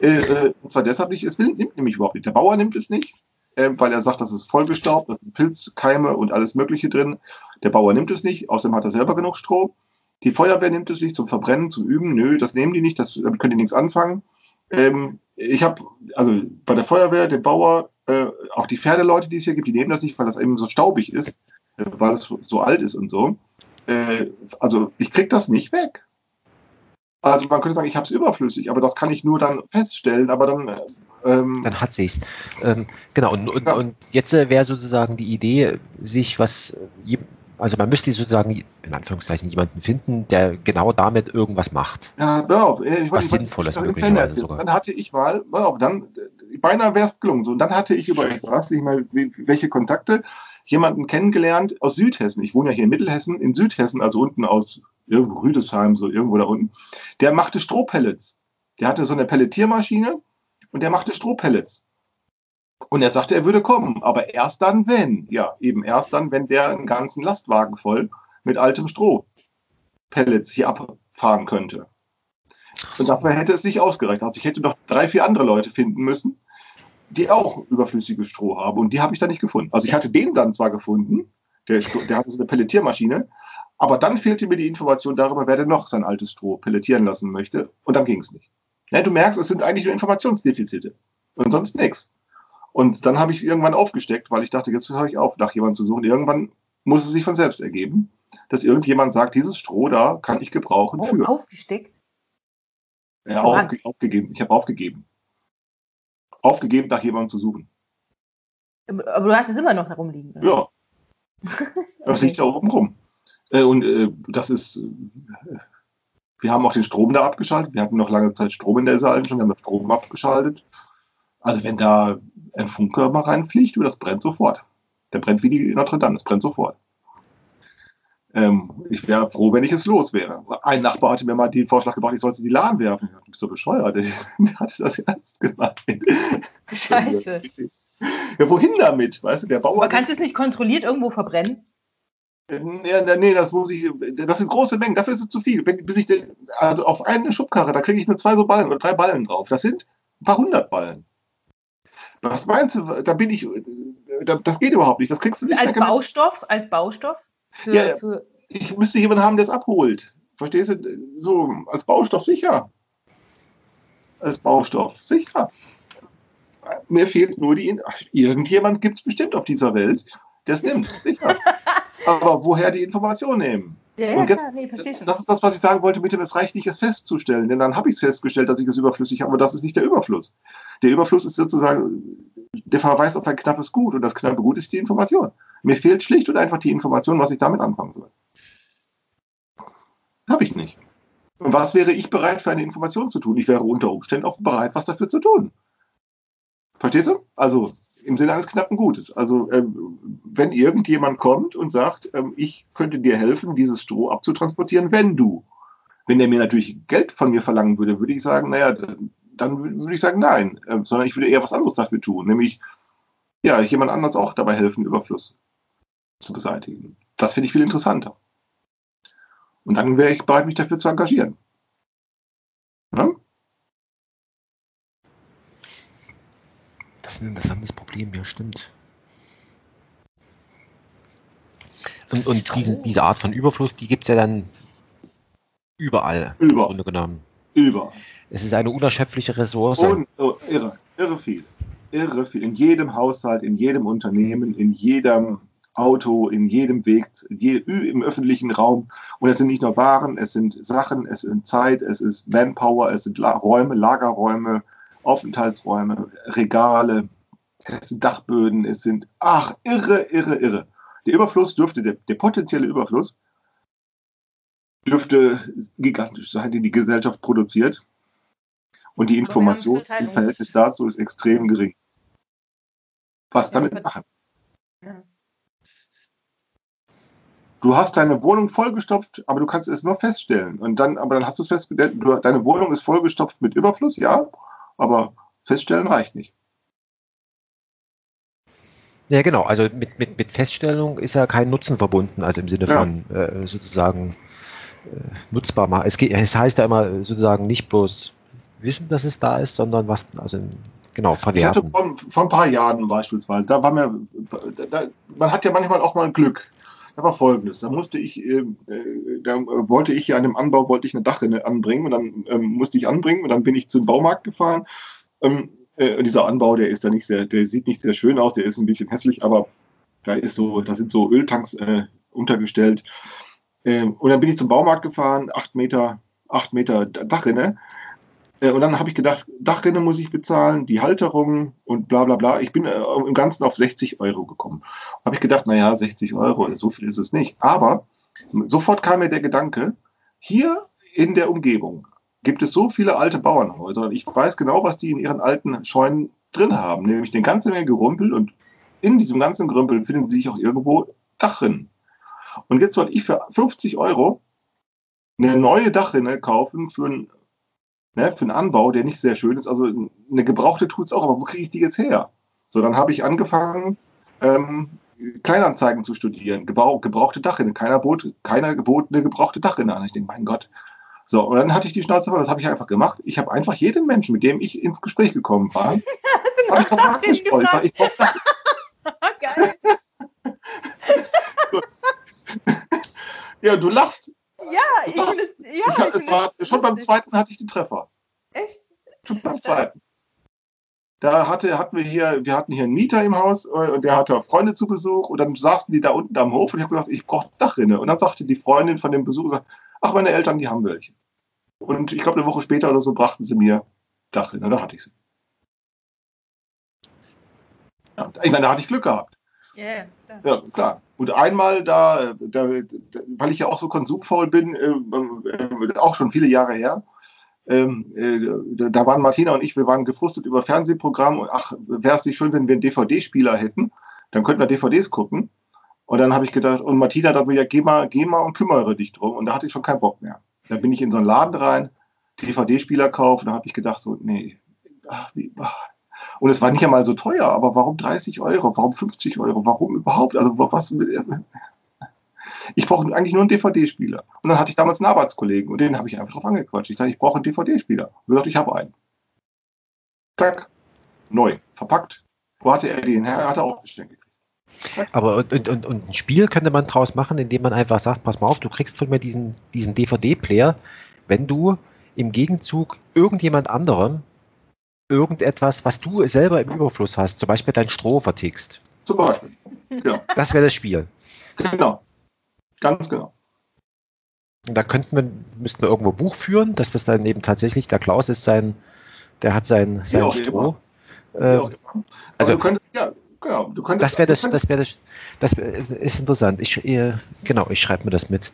Äh, äh, und zwar deshalb nicht, es nimmt nämlich überhaupt nicht. Der Bauer nimmt es nicht, äh, weil er sagt, das ist vollgestaubt, da sind Pilzkeime und alles Mögliche drin. Der Bauer nimmt es nicht, außerdem hat er selber genug Stroh. Die Feuerwehr nimmt es nicht zum Verbrennen, zum Üben. Nö, das nehmen die nicht, das, damit können die nichts anfangen. Ähm, ich habe, also bei der Feuerwehr, der Bauer, äh, auch die Pferdeleute, die es hier gibt, die nehmen das nicht, weil das eben so staubig ist, äh, weil es so alt ist und so. Äh, also ich krieg das nicht weg. Also man könnte sagen, ich habe es überflüssig, aber das kann ich nur dann feststellen, aber dann. Ähm, dann hat sie es. Ähm, genau, und, und, ja. und jetzt äh, wäre sozusagen die Idee, sich was, also man müsste sozusagen in Anführungszeichen jemanden finden, der genau damit irgendwas macht. Ja, ja ich, was ich, Sinnvolles möglicherweise sogar. Dann hatte ich mal, dann, beinahe wäre es gelungen. So, und dann hatte ich über, ich weiß nicht mal, welche Kontakte, jemanden kennengelernt aus Südhessen. Ich wohne ja hier in Mittelhessen, in Südhessen, also unten aus irgendwo Rüdesheim, so irgendwo da unten, der machte Strohpellets. Der hatte so eine Pelletiermaschine und der machte Strohpellets. Und er sagte, er würde kommen, aber erst dann, wenn, ja, eben erst dann, wenn der einen ganzen Lastwagen voll mit altem Strohpellets hier abfahren könnte. Und dafür hätte es nicht ausgereicht. Also ich hätte noch drei, vier andere Leute finden müssen, die auch überflüssiges Stroh haben. Und die habe ich da nicht gefunden. Also ich hatte den dann zwar gefunden, der, der hatte so eine Pelletiermaschine, aber dann fehlte mir die Information darüber, wer denn noch sein altes Stroh pelletieren lassen möchte. Und dann ging es nicht. Ja, du merkst, es sind eigentlich nur Informationsdefizite. Und sonst nichts. Und dann habe ich irgendwann aufgesteckt, weil ich dachte, jetzt höre ich auf, nach jemandem zu suchen. Irgendwann muss es sich von selbst ergeben, dass irgendjemand sagt, dieses Stroh da kann ich gebrauchen oh, für. Aufgesteckt? Ja, aufge aufgegeben. Ich habe aufgegeben. Aufgegeben, nach jemandem zu suchen. Aber du hast es immer noch herumliegen. Oder? Ja. Das liegt da oben rum. Äh, und äh, das ist, äh, wir haben auch den Strom da abgeschaltet. Wir hatten noch lange Zeit Strom in der Saal schon, wir haben den Strom abgeschaltet. Also wenn da ein Funker mal reinfliegt, das brennt sofort. Der brennt wie die Notre Dame, das brennt sofort. Ähm, ich wäre froh, wenn ich es los wäre. Ein Nachbar hatte mir mal den Vorschlag gebracht, ich sollte die Lahn werfen. Ich bin so bescheuert. Der hatte das ernst gemacht. Scheiße. Ja, wohin damit? Weißt du, der Bauer. Man kann es nicht kontrolliert irgendwo verbrennen? Ja, nee, das muss ich, das sind große Mengen, dafür ist es zu viel. Bis ich, den, also auf eine Schubkarre, da kriege ich nur zwei so Ballen oder drei Ballen drauf. Das sind ein paar hundert Ballen. Was meinst du, da bin ich, das geht überhaupt nicht, das kriegst du nicht. Als Baustoff, als Baustoff? Für, ja, für ich müsste jemanden haben, der es abholt. Verstehst du? So, als Baustoff sicher. Als Baustoff sicher. Mir fehlt nur die, ach, irgendjemand gibt es bestimmt auf dieser Welt, der es nimmt, sicher. aber woher die Information nehmen? Ja, ja, jetzt, klar, nee, verstehe Das ist das, was ich sagen wollte mit dem, es reicht nicht, es festzustellen, denn dann habe ich es festgestellt, dass ich es überflüssig habe, aber das ist nicht der Überfluss. Der Überfluss ist sozusagen der Verweis auf ein knappes Gut und das knappe Gut ist die Information. Mir fehlt schlicht und einfach die Information, was ich damit anfangen soll. Habe ich nicht. Und was wäre ich bereit für eine Information zu tun? Ich wäre unter Umständen auch bereit, was dafür zu tun. Verstehst du? Also im Sinne eines knappen Gutes. Also ähm, wenn irgendjemand kommt und sagt, ähm, ich könnte dir helfen, dieses Stroh abzutransportieren, wenn du. Wenn der mir natürlich Geld von mir verlangen würde, würde ich sagen, naja, dann würde ich sagen, nein, äh, sondern ich würde eher was anderes dafür tun, nämlich ja, jemand anders auch dabei helfen, Überfluss zu beseitigen. Das finde ich viel interessanter. Und dann wäre ich bereit, mich dafür zu engagieren. Ja? Das ist ein interessantes Problem, ja, stimmt. Und, und diese, diese Art von Überfluss, die gibt es ja dann überall, Überall. im Grunde genommen. Über. Es ist eine unerschöpfliche Ressource. Und, oh, irre, irre viel. Irre viel. In jedem Haushalt, in jedem Unternehmen, in jedem Auto, in jedem Weg, je, im öffentlichen Raum. Und es sind nicht nur Waren, es sind Sachen, es sind Zeit, es ist Manpower, es sind La Räume, Lagerräume, Aufenthaltsräume, Regale, es sind Dachböden, es sind, ach, irre, irre, irre. Der Überfluss dürfte, der, der potenzielle Überfluss dürfte gigantisch sein, den die Gesellschaft produziert. Und die Information im Verhältnis dazu ist extrem gering. Was damit machen? Ja. Du hast deine Wohnung vollgestopft, aber du kannst es nur feststellen. Und dann, aber dann hast du es festgestellt, deine Wohnung ist vollgestopft mit Überfluss, ja, aber feststellen reicht nicht. Ja, genau. Also mit, mit, mit Feststellung ist ja kein Nutzen verbunden, also im Sinne Ja. von äh, sozusagen äh, nutzbar machen. Es, geht, es heißt ja immer sozusagen nicht bloß wissen, dass es da ist, sondern was, also genau, Ich hatte verwerten. vor, vor ein paar Jahren beispielsweise, da war mir, da, man hat ja manchmal auch mal Glück. Da war folgendes, da musste ich, äh, äh, da wollte ich ja an dem Anbau, wollte ich eine Dachrinne anbringen und dann ähm, musste ich anbringen und dann bin ich zum Baumarkt gefahren. Ähm, äh, dieser Anbau, der ist da nicht sehr, der sieht nicht sehr schön aus, der ist ein bisschen hässlich, aber da ist so, da sind so Öltanks äh, untergestellt. Ähm, und dann bin ich zum Baumarkt gefahren, acht Meter, acht Meter Dachrinne. Äh, Und dann habe ich gedacht, Dachrinne muss ich bezahlen, die Halterung und bla bla bla. Ich bin äh, im Ganzen auf 60 Euro gekommen. Habe ich gedacht, naja, 60 Euro, so viel ist es nicht. Aber sofort kam mir der Gedanke, hier in der Umgebung gibt es so viele alte Bauernhäuser und ich weiß genau, was die in ihren alten Scheunen drin haben, nämlich eine ganze Menge Gerümpel und in diesem ganzen Gerümpel finden sich auch irgendwo Dachrinnen. Und jetzt soll ich für 50 Euro eine neue Dachrinne kaufen für einen ne, für einen Anbau, der nicht sehr schön ist. Also eine gebrauchte tut es auch, aber wo kriege ich die jetzt her? So, dann habe ich angefangen, ähm, Kleinanzeigen zu studieren, Gebrauch, gebrauchte Dachrinne. Keiner bot, keiner gebot eine gebrauchte Dachrinne an. Ich denke, mein Gott. So, und dann hatte ich die Schnauze voll, das habe ich einfach gemacht. Ich habe einfach jeden Menschen, mit dem ich ins Gespräch gekommen war, habe ich drauf angesprochen. Ich brauche Dach Geil. ja, du lachst. Ja, ich es, ja, ich, war, schon beim zweiten hatte ich den Treffer. Echt? Schon beim zweiten. Da hatte, hatten wir hier, wir hatten hier einen Mieter im Haus äh, und der hatte Freunde zu Besuch und dann saßen die da unten am Hof und ich habe gesagt, ich brauche Dachrinne. Und dann sagte die Freundin von dem Besucher, ach, meine Eltern, die haben welche. Und ich glaube, eine Woche später oder so brachten sie mir Dachrinne. Da hatte ich sie. Ja, ich meine, da hatte ich Glück gehabt. Ja, ja. klar. Und einmal da, da, da weil ich ja auch so konsumfaul bin, äh, äh, auch schon viele Jahre her, ähm, äh, da waren Martina und ich, wir waren gefrustet über Fernsehprogramm und ach, wäre es nicht schön, wenn wir einen DVD-Spieler hätten, dann könnten wir DVDs gucken. Und dann habe ich gedacht, und Martina da will ja, geh mal, geh mal und kümmere dich drum. Und da hatte ich schon keinen Bock mehr. Da bin ich in so einen Laden rein, DVD-Spieler kaufen, da habe ich gedacht, so, nee, ach, wie, ach. Und es war nicht einmal so teuer, aber warum 30 Euro? Warum 50 Euro? Warum überhaupt? Also was? Ich brauche eigentlich nur einen DVD-Spieler. Und dann hatte ich damals einen Arbeitskollegen und den habe ich einfach drauf angequatscht. Ich sage, ich brauche einen DVD-Spieler. Und er ich habe einen. Zack, neu, verpackt. Wo hatte er den her? Er hatte auch Geschenk gekriegt. Aber und, und, und, und ein Spiel könnte man draus machen, indem man einfach sagt, pass mal auf, du kriegst von mir diesen, diesen DVD-Player, wenn du im Gegenzug irgendjemand anderem irgendetwas, was du selber im Überfluss hast, zum Beispiel dein Stroh vertickst. Zum Beispiel. Genau. Das wäre das Spiel. genau. Ganz genau. Und da könnten wir, müssten wir irgendwo Buch führen, dass das dann eben tatsächlich, der Klaus ist sein, der hat sein, sein auch Stroh. Äh, auch immer. also- also, du könntest, ja, genau, du könntest, das wäre das, das wäre das, das wär, ist interessant. Ich, äh, genau, ich schreibe mir das mit.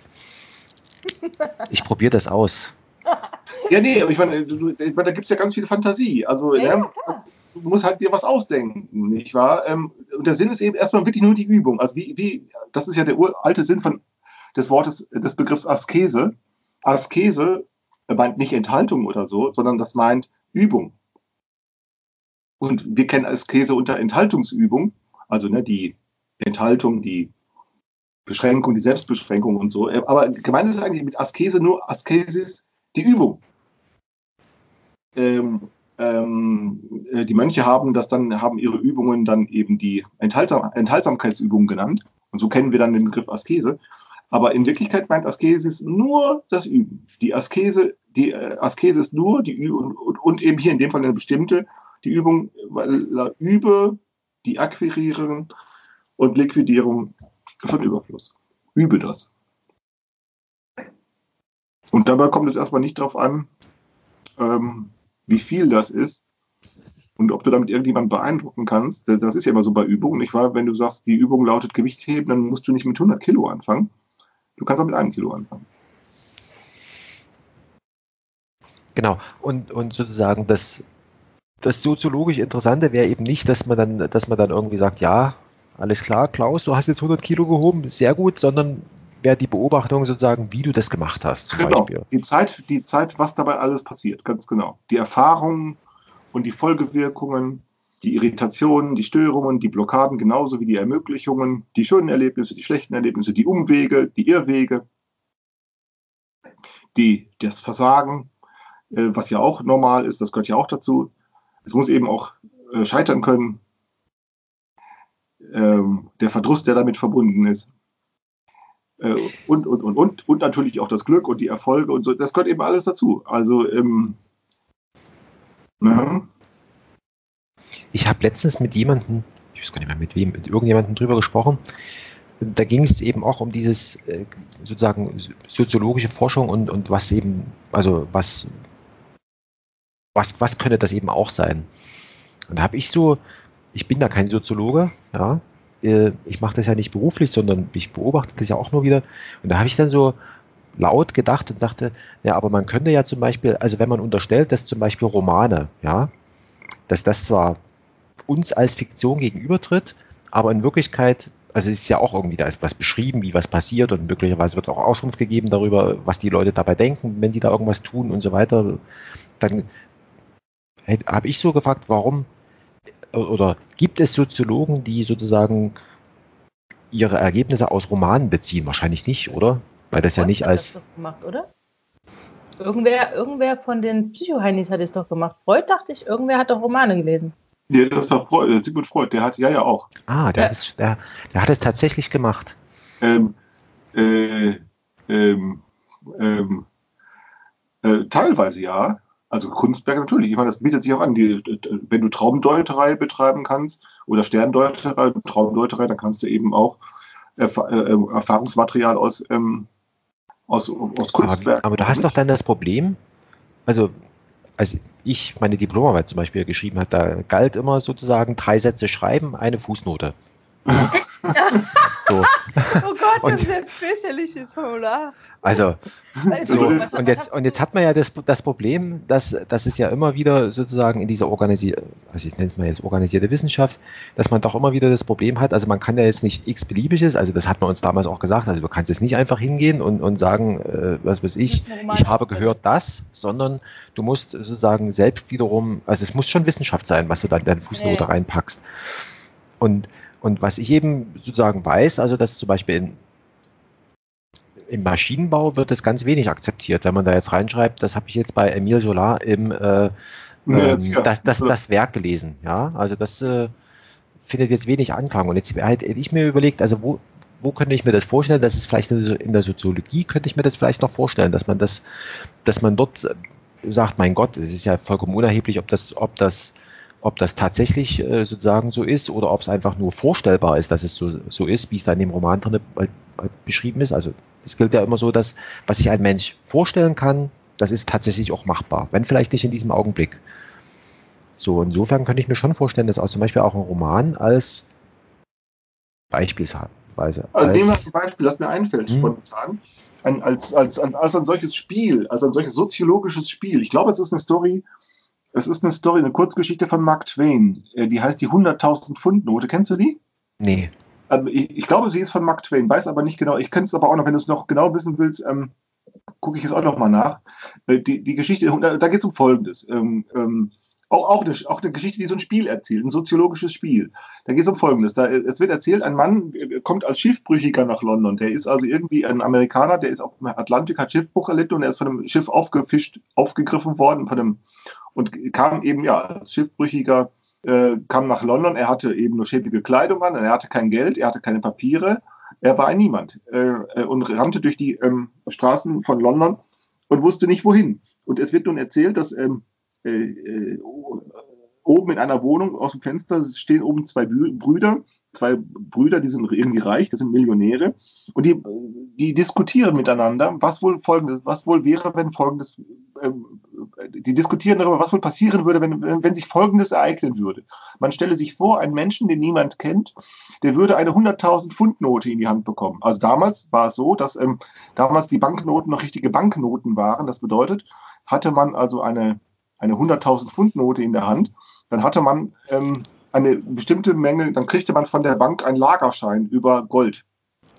Ich probiere das aus. Ja, nee, aber ich meine, ich meine da gibt es ja ganz viel Fantasie. Also, Ja, ne, ja, du musst halt dir was ausdenken, nicht wahr? Ähm, und der Sinn ist eben erstmal wirklich nur die Übung. Also, wie, wie, das ist ja der uralte Sinn von, des Wortes, des Begriffs Askese. Askese meint nicht Enthaltung oder so, sondern das meint Übung. Und wir kennen Askese unter Enthaltungsübung, also ne, die Enthaltung, die Beschränkung, die Selbstbeschränkung und so. Aber gemeint ist eigentlich mit Askese nur Askesis die Übung. Ähm, ähm, äh, die Mönche haben das dann, haben ihre Übungen dann eben die Enthaltsam Enthaltsamkeitsübungen genannt. Und so kennen wir dann den Begriff Askese. Aber in Wirklichkeit meint Askesis nur das Üben. Die Askese, die äh, Askese ist nur die Übung und, und eben hier in dem Fall eine bestimmte, die Übung, weil äh, übe die Akquirierung und Liquidierung von Überfluss. Übe das. Und dabei kommt es erstmal nicht darauf an, ähm, wie viel das ist und ob du damit irgendjemanden beeindrucken kannst. Das ist ja immer so bei Übungen, nicht wahr? Wenn du sagst, die Übung lautet Gewicht heben, dann musst du nicht mit 100 Kilo anfangen. Du kannst auch mit einem Kilo anfangen. Genau. Und, und sozusagen das, das soziologisch Interessante wäre eben nicht, dass man dann, dass man dann irgendwie sagt, ja, alles klar, Klaus, du hast jetzt 100 Kilo gehoben, sehr gut, sondern wäre die Beobachtung sozusagen, wie du das gemacht hast, zum Genau. Beispiel. Die Zeit, die Zeit, was dabei alles passiert, ganz genau. Die Erfahrungen und die Folgewirkungen, die Irritationen, die Störungen, die Blockaden, genauso wie die Ermöglichungen, die schönen Erlebnisse, die schlechten Erlebnisse, die Umwege, die Irrwege, die, das Versagen, äh, was ja auch normal ist, das gehört ja auch dazu. Es muss eben auch äh, scheitern können. Ähm, der Verdruss, der damit verbunden ist. Äh, und, und, und, und, und natürlich auch das Glück und die Erfolge und so. Das gehört eben alles dazu. Also, ähm, ne? Ich habe letztens mit jemandem, ich weiß gar nicht mehr mit wem, mit irgendjemandem drüber gesprochen. Da ging es eben auch um dieses äh, sozusagen soziologische Forschung und, und was eben, also was, was, was könnte das eben auch sein? Und da habe ich so, ich bin da kein Soziologe, ja, äh, ich mache das ja nicht beruflich, sondern ich beobachte das ja auch nur wieder. Und da habe ich dann so laut gedacht und dachte, ja, aber man könnte ja zum Beispiel, also wenn man unterstellt, dass zum Beispiel Romane, ja, dass das zwar uns als Fiktion gegenübertritt, aber in Wirklichkeit, also es ist ja auch irgendwie, da ist was beschrieben, wie was passiert und möglicherweise wird auch Auskunft gegeben darüber, was die Leute dabei denken, wenn die da irgendwas tun und so weiter. Dann habe ich so gefragt, warum oder gibt es Soziologen, die sozusagen ihre Ergebnisse aus Romanen beziehen? Wahrscheinlich nicht, oder? Weil das ja nicht als. Das doch gemacht, oder? Irgendwer, irgendwer von den Psychoheinis hat es doch gemacht. Freud dachte ich, irgendwer hat doch Romane gelesen. Ja, das war Freud, Sigmund Freud, der hat ja ja auch. Ah, der, Ja. hat es, der, der hat es tatsächlich gemacht. Ähm, äh, ähm, ähm, äh, teilweise ja. Also Kunstwerke natürlich. Ich meine, das bietet sich auch an. Die, wenn du Traumdeuterei betreiben kannst oder Sterndeuterei, Traumdeuterei, dann kannst du eben auch Erf äh, äh, Erfahrungsmaterial aus, ähm, aus, aus Aber, Kunstwerken. aber du hast doch dann das Problem, also als ich meine Diplomarbeit zum Beispiel geschrieben habe, da galt immer sozusagen drei Sätze schreiben, eine Fußnote. So, Oh Gott, Und- das ist ein fürchterliches Formular. also so, Also, Was- und was jetzt, und jetzt hat man ja das, das Problem, dass, dass es ja immer wieder sozusagen in dieser organisierte, also ich nenne es mal jetzt organisierte Wissenschaft, dass man doch immer wieder das Problem hat, also man kann ja jetzt nicht x-beliebiges, also das hat man uns damals auch gesagt, also du kannst jetzt nicht einfach hingehen und, und sagen, äh, was weiß ich, ich habe gehört das, sondern du musst sozusagen selbst wiederum, also es muss schon Wissenschaft sein, was du dann in deine Fußnote ja. reinpackst. Und, und was ich eben sozusagen weiß, also dass zum Beispiel in, im Maschinenbau wird es ganz wenig akzeptiert, wenn man da jetzt reinschreibt, das habe ich jetzt bei Emile Solar im äh, Ja, ähm, das, das, das Werk gelesen. Ja, also das äh, findet jetzt wenig Anklang. Und jetzt hätte ich mir überlegt, also wo, wo könnte ich mir das vorstellen? Das ist vielleicht in der- in der Soziologie könnte ich mir das vielleicht noch vorstellen, dass man das, dass man dort äh, sagt, mein Gott, es ist ja vollkommen unerheblich, ob das, ob das, ob das tatsächlich äh, sozusagen so ist oder ob es einfach nur vorstellbar ist, dass es so, so ist, wie es da in dem Roman drin äh, äh, beschrieben ist. Also es gilt ja immer so, dass was sich ein Mensch vorstellen kann, das ist tatsächlich auch machbar, wenn vielleicht nicht in diesem Augenblick. So, insofern könnte ich mir schon vorstellen, dass auch zum Beispiel auch ein Roman als beispielsweise. Also nehmen wir ein Beispiel, das mir einfällt, hm. spontan. Ein, als, als, als ein solches Spiel, als ein solches soziologisches Spiel. Ich glaube, es ist eine Story, es ist eine Story, eine Kurzgeschichte von Mark Twain. Äh, die heißt die 100.000 Pfund Note. Kennst du die? Nee. Ähm, ich, glaube, sie ist von Mark Twain, weiß aber nicht genau. Ich kenne es aber auch noch, wenn du es noch genau wissen willst, ähm, gucke ich es auch noch mal nach. Äh, die, die Geschichte, da, geht es um Folgendes. Ähm, ähm, auch, auch, eine, auch eine Geschichte, die so ein Spiel erzählt, ein soziologisches Spiel. Da geht es um Folgendes. Da, es wird erzählt, ein Mann äh, kommt als Schiffbrüchiger nach London. Der ist also irgendwie ein Amerikaner, der ist auf dem Atlantik, hat Schiffbruch erlitten und er ist von einem Schiff aufgefischt, aufgegriffen worden von einem, und kam eben ja als Schiffbrüchiger, äh, kam nach London. Er hatte eben nur schäbige Kleidung an, er hatte kein Geld, er hatte keine Papiere, er war ein Niemand äh, und rannte durch die ähm, Straßen von London und wusste nicht wohin. Und es wird nun erzählt, dass ähm, äh, äh, oben in einer Wohnung aus dem Fenster stehen oben zwei Brüder, zwei Brüder, die sind irgendwie reich, das sind Millionäre, und die, die diskutieren miteinander, was wohl folgendes, was wohl wäre, wenn folgendes, äh, die diskutieren darüber, was wohl passieren würde, wenn, wenn sich folgendes ereignen würde. Man stelle sich vor, einen Menschen, den niemand kennt, der würde eine 100.000 Pfund Note in die Hand bekommen. Also damals war es so, dass ähm, damals die Banknoten noch richtige Banknoten waren. Das bedeutet, hatte man also eine eine 100.000 Pfund Note in der Hand, dann hatte man ähm, eine bestimmte Menge, dann kriegte man von der Bank einen Lagerschein über Gold.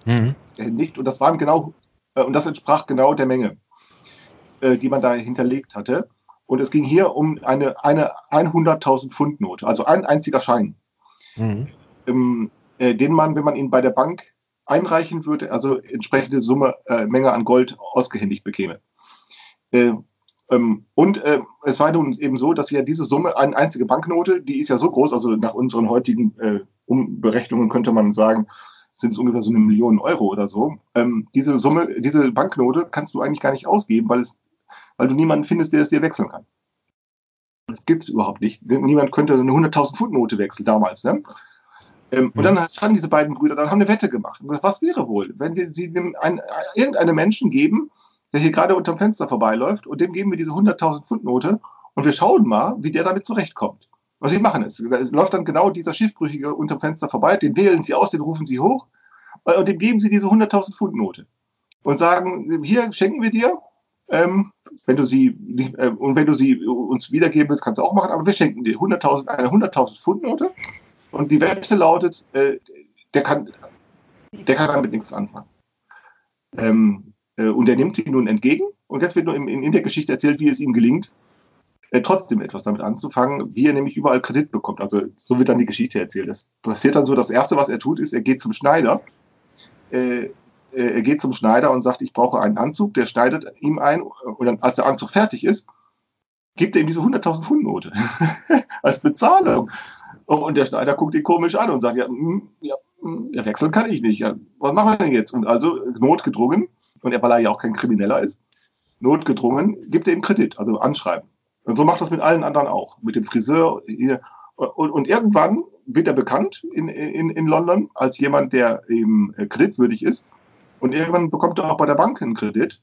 Mhm. Äh, nicht, und das waren genau, äh, und das entsprach genau der Menge, äh, die man da hinterlegt hatte. Und es ging hier um eine, eine 100.000 Pfund Note, also ein einziger Schein, mhm. ähm, äh, den man, wenn man ihn bei der Bank einreichen würde, also entsprechende Summe, äh, Menge an Gold ausgehändigt bekäme. Äh, ähm, und äh, es war nun eben so, dass ja diese Summe, eine einzige Banknote, die ist ja so groß, also nach unseren heutigen äh, Umberechnungen könnte man sagen, sind es ungefähr so eine Million Euro oder so. Ähm, diese Summe, diese Banknote kannst du eigentlich gar nicht ausgeben, weil es, weil du niemanden findest, der es dir wechseln kann. Das gibt es überhaupt nicht. Niemand könnte so eine 100.000 Pfund Note wechseln damals. Ne? Ähm, und dann mhm. standen diese beiden Brüder, dann haben eine Wette gemacht. Was wäre wohl, wenn sie dem ein, irgendeinem Menschen geben, der hier gerade unterm Fenster vorbeiläuft und dem geben wir diese 100.000 Pfund Note und wir schauen mal, wie der damit zurechtkommt. Was sie machen ist, läuft dann genau dieser Schiffbrüchige unterm Fenster vorbei, den wählen sie aus, den rufen sie hoch äh, und dem geben sie diese 100.000 Pfund Note und sagen, hier schenken wir dir, ähm, wenn du sie äh, und wenn du sie uns wiedergeben willst, kannst du auch machen, aber wir schenken dir 100.000 eine 100.000 Pfund Note und die Wette lautet, äh, der kann der kann damit nichts anfangen. Ähm, äh, und er nimmt sie nun entgegen. Und jetzt wird nur in, der Geschichte erzählt, wie es ihm gelingt, äh, trotzdem etwas damit anzufangen, wie er nämlich überall Kredit bekommt. Also so wird dann die Geschichte erzählt. Es passiert dann so, das Erste, was er tut, ist, er geht zum Schneider. Äh, äh er geht zum Schneider und sagt, ich brauche einen Anzug. Der schneidet ihm ein. Und dann, als der Anzug fertig ist, gibt er ihm diese 100.000 Pfund Note als Bezahlung. Und der Schneider guckt ihn komisch an und sagt, ja, mh, ja, mh, wechseln kann ich nicht. Ja, was machen wir denn jetzt? Und also notgedrungen und er, weil er ja auch kein Krimineller ist, notgedrungen, gibt er ihm Kredit, also Anschreiben. Und so macht das mit allen anderen auch. Mit dem Friseur. Hier. Und, und irgendwann wird er bekannt in, in, in London als jemand, der eben äh, kreditwürdig ist. Und irgendwann bekommt er auch bei der Bank einen Kredit.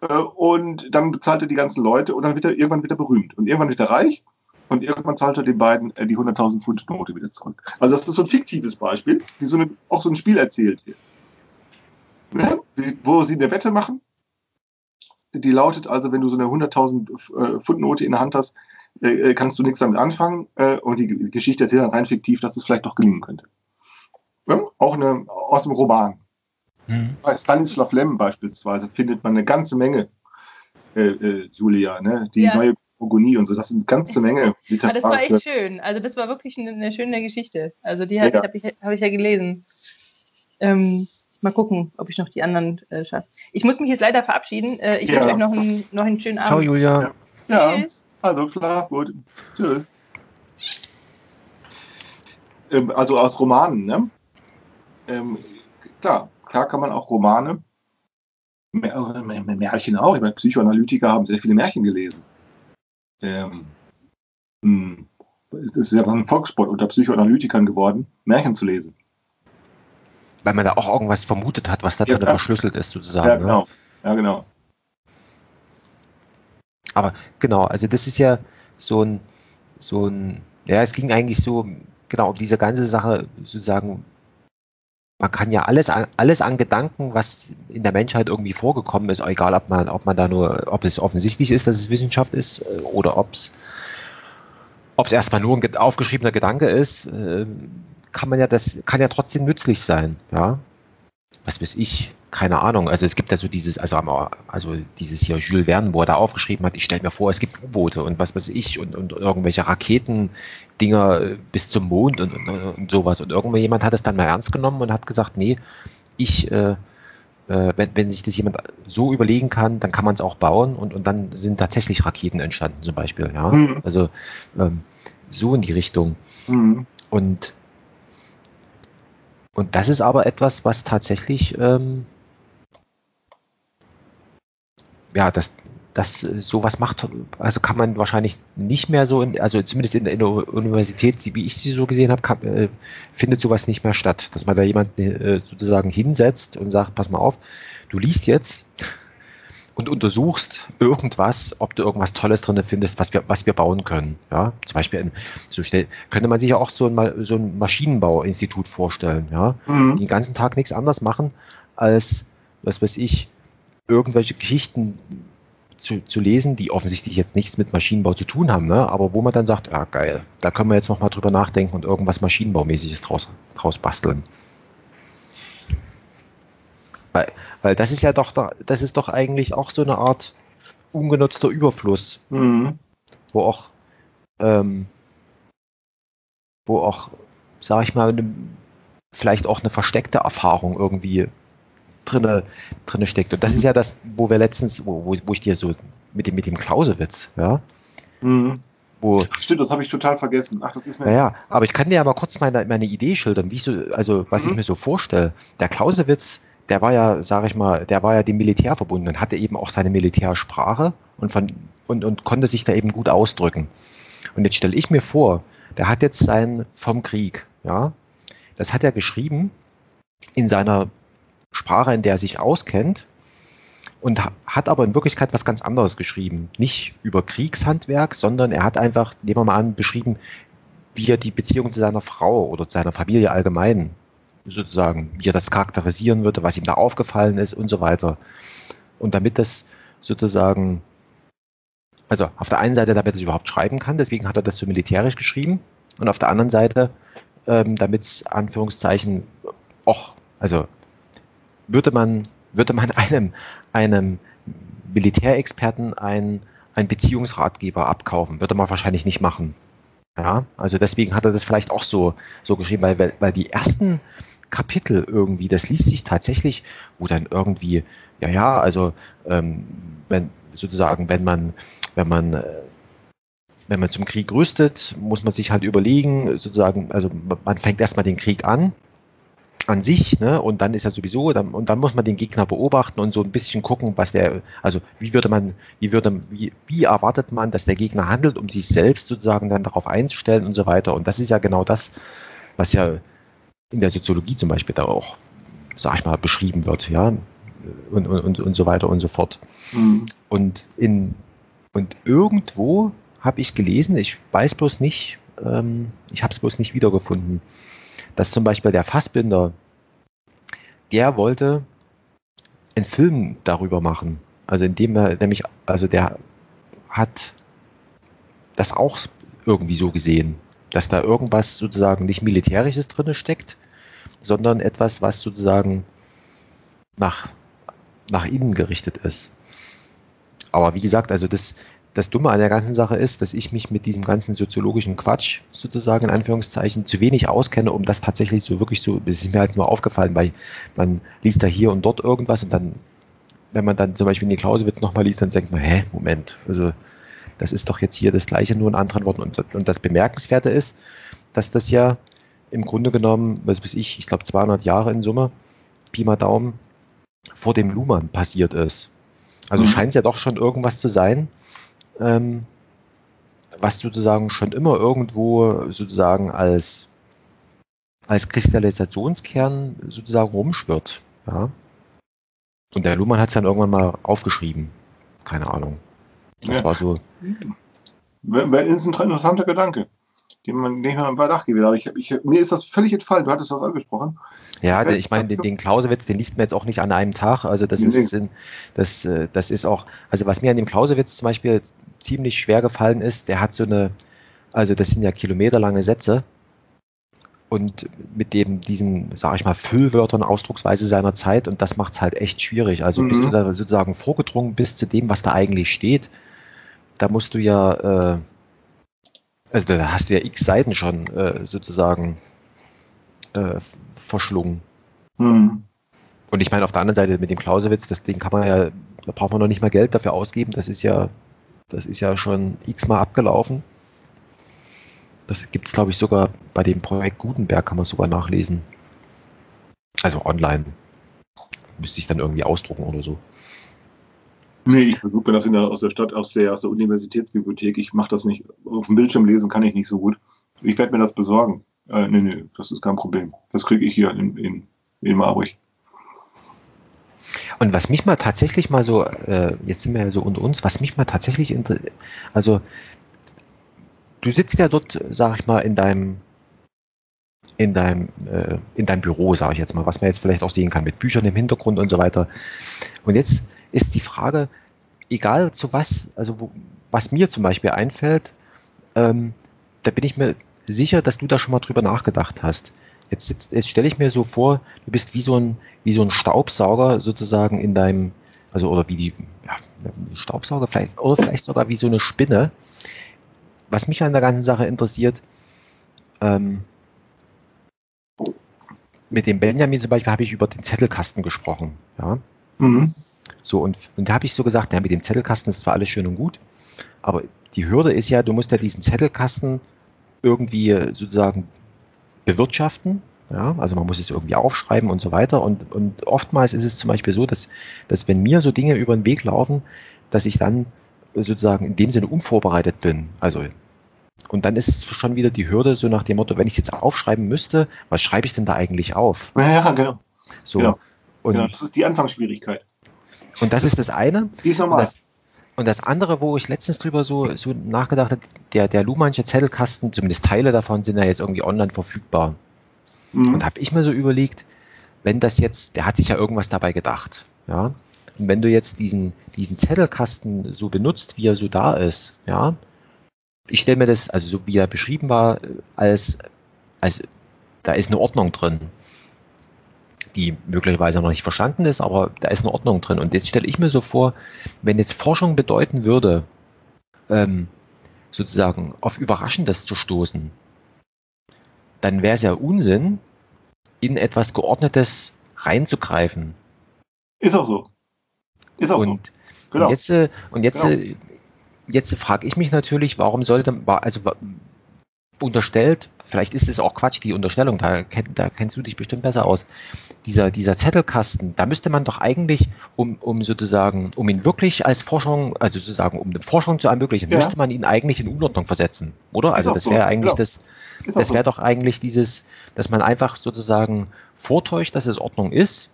Äh, und dann bezahlt er die ganzen Leute und dann wird er irgendwann wieder berühmt. Und irgendwann wird er reich und irgendwann zahlt er den beiden äh, die 100.000 Pfund Note wieder zurück. Also das ist so ein fiktives Beispiel, wie so eine, auch so ein Spiel erzählt wird wo sie eine Wette machen. Die lautet also, wenn du so eine 100.000 äh, Pfund Note in der Hand hast, äh, äh, kannst du nichts damit anfangen. Äh, und die Geschichte erzählt dann rein fiktiv, dass das vielleicht doch gelingen könnte. Ja, auch eine, aus dem Roman. Mhm. Bei Stanislav Lem beispielsweise findet man eine ganze Menge, äh, äh, Julia, ne? die ja. neue Burgonie und so. Das sind eine ganze Menge Literatur. Das war echt schön. Also das war wirklich eine, eine schöne Geschichte. Also die habe ja. ich, hab ich, hab ich ja gelesen. Ähm, Mal gucken, ob ich noch die anderen äh, schaffe. Ich muss mich jetzt leider verabschieden. Äh, ich ja. wünsche euch noch einen, noch einen schönen Abend. Ciao, Julia. Ja, ja. also klar, gut. Tschüss. Ähm, also aus Romanen, ne? Ähm, klar, klar kann man auch Romane, Märchen auch. Ich meine, Psychoanalytiker haben sehr viele Märchen gelesen. Ähm, hm, es ist ja ein Volkssport unter Psychoanalytikern geworden, Märchen zu lesen weil man da auch irgendwas vermutet hat, was da drin ja, verschlüsselt ist, sozusagen. Ja, ne? genau. Ja, genau. Aber genau, also das ist ja so ein, so ein, ja, es ging eigentlich so, genau, um diese ganze Sache sozusagen, man kann ja alles, alles an Gedanken, was in der Menschheit irgendwie vorgekommen ist, egal ob man, ob man da nur, ob es offensichtlich ist, dass es Wissenschaft ist, äh, oder ob es, ob es erstmal nur ein aufgeschriebener Gedanke ist, äh, kann man ja, das kann ja trotzdem nützlich sein, ja. Was weiß ich, keine Ahnung. Also es gibt ja so dieses, also, also dieses hier Jules Verne, wo er da aufgeschrieben hat, ich stelle mir vor, es gibt U-Boote und was weiß ich und, und irgendwelche Raketendinger bis zum Mond und, und, und sowas. Und irgendjemand hat es dann mal ernst genommen und hat gesagt, nee, ich, äh, äh, wenn, wenn sich das jemand so überlegen kann, dann kann man es auch bauen und, und dann sind tatsächlich Raketen entstanden zum Beispiel. Ja? Mhm. Also ähm, so in die Richtung. Mhm. Und und das ist aber etwas, was tatsächlich ähm, ja, das, das sowas macht, also kann man wahrscheinlich nicht mehr so, in, also zumindest in, in, der Universität, wie ich sie so gesehen habe, äh, findet sowas nicht mehr statt, dass man da jemanden äh, sozusagen hinsetzt und sagt, pass mal auf, du liest jetzt und untersuchst irgendwas, ob du irgendwas Tolles drin findest, was wir, was wir bauen können. Ja, zum Beispiel in, so schnell könnte man sich ja auch so ein, so ein Maschinenbauinstitut vorstellen, ja, mhm. die den ganzen Tag nichts anderes machen als, was weiß ich, irgendwelche Geschichten zu, zu lesen, die offensichtlich jetzt nichts mit Maschinenbau zu tun haben, ne? aber wo man dann sagt, ja geil, da können wir jetzt nochmal drüber nachdenken und irgendwas Maschinenbaumäßiges draus, draus basteln. Weil, weil das ist ja doch, das ist doch eigentlich auch so eine Art ungenutzter Überfluss, mhm. wo auch, ähm, wo auch, sag ich mal, eine, vielleicht auch eine versteckte Erfahrung irgendwie drinne, drinne steckt. Und das ist ja das, wo wir letztens, wo, wo, wo ich dir so mit dem, mit dem Klausewitz, ja. Mhm. Wo, Stimmt, das habe ich total vergessen. Ach, das ist mir. Naja, aber ich kann dir ja mal kurz meine, meine Idee schildern, wie ich so, also was mhm. ich mir so vorstelle. Der Klausewitz, der war ja, sage ich mal, der war ja dem Militär verbunden und hatte eben auch seine Militärsprache und, von, und, und konnte sich da eben gut ausdrücken. Und jetzt stelle ich mir vor, der hat jetzt sein vom Krieg, ja, das hat er geschrieben in seiner Sprache, in der er sich auskennt und hat aber in Wirklichkeit was ganz anderes geschrieben. Nicht über Kriegshandwerk, sondern er hat einfach, nehmen wir mal an, beschrieben, wie er die Beziehung zu seiner Frau oder zu seiner Familie allgemein sozusagen, wie er das charakterisieren würde, was ihm da aufgefallen ist und so weiter. Und damit das sozusagen, also auf der einen Seite, damit er es überhaupt schreiben kann, deswegen hat er das so militärisch geschrieben, und auf der anderen Seite, ähm, damit es Anführungszeichen auch, also würde man, würde man einem, einem Militärexperten ein, ein Beziehungsratgeber abkaufen. Würde man wahrscheinlich nicht machen. Ja, also deswegen hat er das vielleicht auch so, so geschrieben, weil, weil die ersten Kapitel irgendwie, das liest sich tatsächlich, wo dann irgendwie, ja, ja, also ähm, wenn sozusagen, wenn man, wenn man äh, wenn man zum Krieg rüstet, muss man sich halt überlegen, sozusagen, also man fängt erstmal den Krieg an an sich, ne? Und dann ist ja sowieso, dann, und dann muss man den Gegner beobachten und so ein bisschen gucken, was der, also wie würde man, wie würde, wie, wie erwartet man, dass der Gegner handelt, um sich selbst sozusagen dann darauf einzustellen und so weiter. Und das ist ja genau das, was ja in der Soziologie zum Beispiel da auch, sag ich mal, beschrieben wird, ja. Und, und, und so weiter und so fort. Mhm. Und in, und irgendwo habe ich gelesen, ich weiß bloß nicht, ähm, ich habe es bloß nicht wiedergefunden, dass zum Beispiel der Fassbinder, der wollte einen Film darüber machen. Also indem er nämlich, also der hat das auch irgendwie so gesehen, dass da irgendwas sozusagen nicht militärisches drin steckt, sondern etwas, was sozusagen nach, nach innen gerichtet ist. Aber wie gesagt, also das, das Dumme an der ganzen Sache ist, dass ich mich mit diesem ganzen soziologischen Quatsch sozusagen in Anführungszeichen zu wenig auskenne, um das tatsächlich so wirklich so, es ist mir halt nur aufgefallen, weil man liest da hier und dort irgendwas und dann, wenn man dann zum Beispiel in die Clausewitz nochmal liest, dann denkt man, hä, Moment, also das ist doch jetzt hier das gleiche, nur in anderen Worten. Und, und das Bemerkenswerte ist, dass das ja im Grunde genommen, was weiß ich, ich glaube 200 Jahre in Summe, Pi mal Daumen, vor dem Luhmann passiert ist. Also mhm. scheint es ja doch schon irgendwas zu sein, ähm, was sozusagen schon immer irgendwo sozusagen als, als Kristallisationskern sozusagen rumschwirrt. Ja? Und der Luhmann hat es dann irgendwann mal aufgeschrieben. Keine Ahnung. Das ja. war so. Wäre ist ein interessanter Gedanke, den man nicht mal bei Dach will. Aber ich, ich, mir ist das völlig entfallen. Du hattest das angesprochen. Ja, ich, ich meine, den, den Clausewitz, den liest man jetzt auch nicht an einem Tag. Also das nee, ist, in, das, äh, das ist auch, also was mir an dem Clausewitz zum Beispiel ziemlich schwer gefallen ist, der hat so eine, also das sind ja kilometerlange Sätze und mit dem diesen, sage ich mal, Füllwörtern Ausdrucksweise seiner Zeit und das macht es halt echt schwierig. Also mhm. bist du da sozusagen vorgedrungen bis zu dem, was da eigentlich steht, da musst du ja, äh, also da hast du ja x Seiten schon äh, sozusagen äh, verschlungen. Mhm. Und ich meine, auf der anderen Seite mit dem Clausewitz, das Ding kann man ja, da braucht man noch nicht mal Geld dafür ausgeben, das ist ja, das ist ja schon x-mal abgelaufen. Das gibt es, glaube ich, sogar bei dem Projekt Gutenberg, kann man sogar nachlesen. Also online. Müsste ich dann irgendwie ausdrucken oder so. Nee, ich versuche das in der, aus der Stadt, aus der, aus der Universitätsbibliothek. Ich mache das nicht. Auf dem Bildschirm lesen kann ich nicht so gut. Ich werde mir das besorgen. Äh, nee, nee, das ist kein Problem. Das kriege ich hier in, in, in Marburg. Und was mich mal tatsächlich mal so, äh, jetzt sind wir ja so unter uns, was mich mal tatsächlich, also du sitzt ja dort, sag ich mal, in deinem in deinem, äh, in deinem Büro, sage ich jetzt mal, was man jetzt vielleicht auch sehen kann, mit Büchern im Hintergrund und so weiter. Und jetzt ist die Frage, egal zu was, also wo, was mir zum Beispiel einfällt, ähm, da bin ich mir sicher, dass du da schon mal drüber nachgedacht hast. Jetzt, jetzt, jetzt stelle ich mir so vor, du bist wie so ein, wie so ein Staubsauger sozusagen in deinem, also oder wie die, ja, Staubsauger vielleicht, oder vielleicht sogar wie so eine Spinne, was mich an der ganzen Sache interessiert, ähm, mit dem Benjamin zum Beispiel habe ich über den Zettelkasten gesprochen. Ja. Mhm. So, und, und da habe ich so gesagt, ja, mit dem Zettelkasten ist zwar alles schön und gut, aber die Hürde ist ja, du musst ja diesen Zettelkasten irgendwie sozusagen bewirtschaften. Ja, also man muss es irgendwie aufschreiben und so weiter. Und, und oftmals ist es zum Beispiel so, dass, dass wenn mir so Dinge über den Weg laufen, dass ich dann sozusagen in dem Sinne unvorbereitet bin. Also und dann ist es schon wieder die Hürde, so nach dem Motto, wenn ich jetzt aufschreiben müsste, was schreibe ich denn da eigentlich auf? Ja, ja genau. So. Genau. Und genau, das ist die Anfangsschwierigkeit. Und das ist das eine. Die ist normal. Und das, und das andere, wo ich letztens drüber so, so nachgedacht habe, der, der Luhmannsche Zettelkasten, zumindest Teile davon sind ja jetzt irgendwie online verfügbar. Mhm. Und habe ich mir so überlegt, wenn das jetzt, der hat sich ja irgendwas dabei gedacht, ja. Und wenn du jetzt diesen, diesen Zettelkasten so benutzt, wie er so da ist, ja, ich stelle mir das, also so wie er beschrieben war, als, als da ist eine Ordnung drin, die möglicherweise noch nicht verstanden ist, aber da ist eine Ordnung drin. Und jetzt stelle ich mir so vor, wenn jetzt Forschung bedeuten würde, ähm, sozusagen auf Überraschendes zu stoßen, dann wäre es ja Unsinn, in etwas Geordnetes reinzugreifen. Ist auch so. Ist auch und, so. Genau. Und jetzt, äh, und jetzt, genau. Äh, jetzt frage ich mich natürlich, warum sollte, also unterstellt, vielleicht ist es auch Quatsch, die Unterstellung, da, da kennst du dich bestimmt besser aus. Dieser, dieser Zettelkasten, da müsste man doch eigentlich, um, um sozusagen, um ihn wirklich als Forschung, also sozusagen, um eine Forschung zu ermöglichen, ja. müsste man ihn eigentlich in Unordnung versetzen, oder? Also das wäre so. eigentlich genau. das, das wäre so. doch eigentlich dieses, dass man einfach sozusagen vortäuscht, dass es Ordnung ist,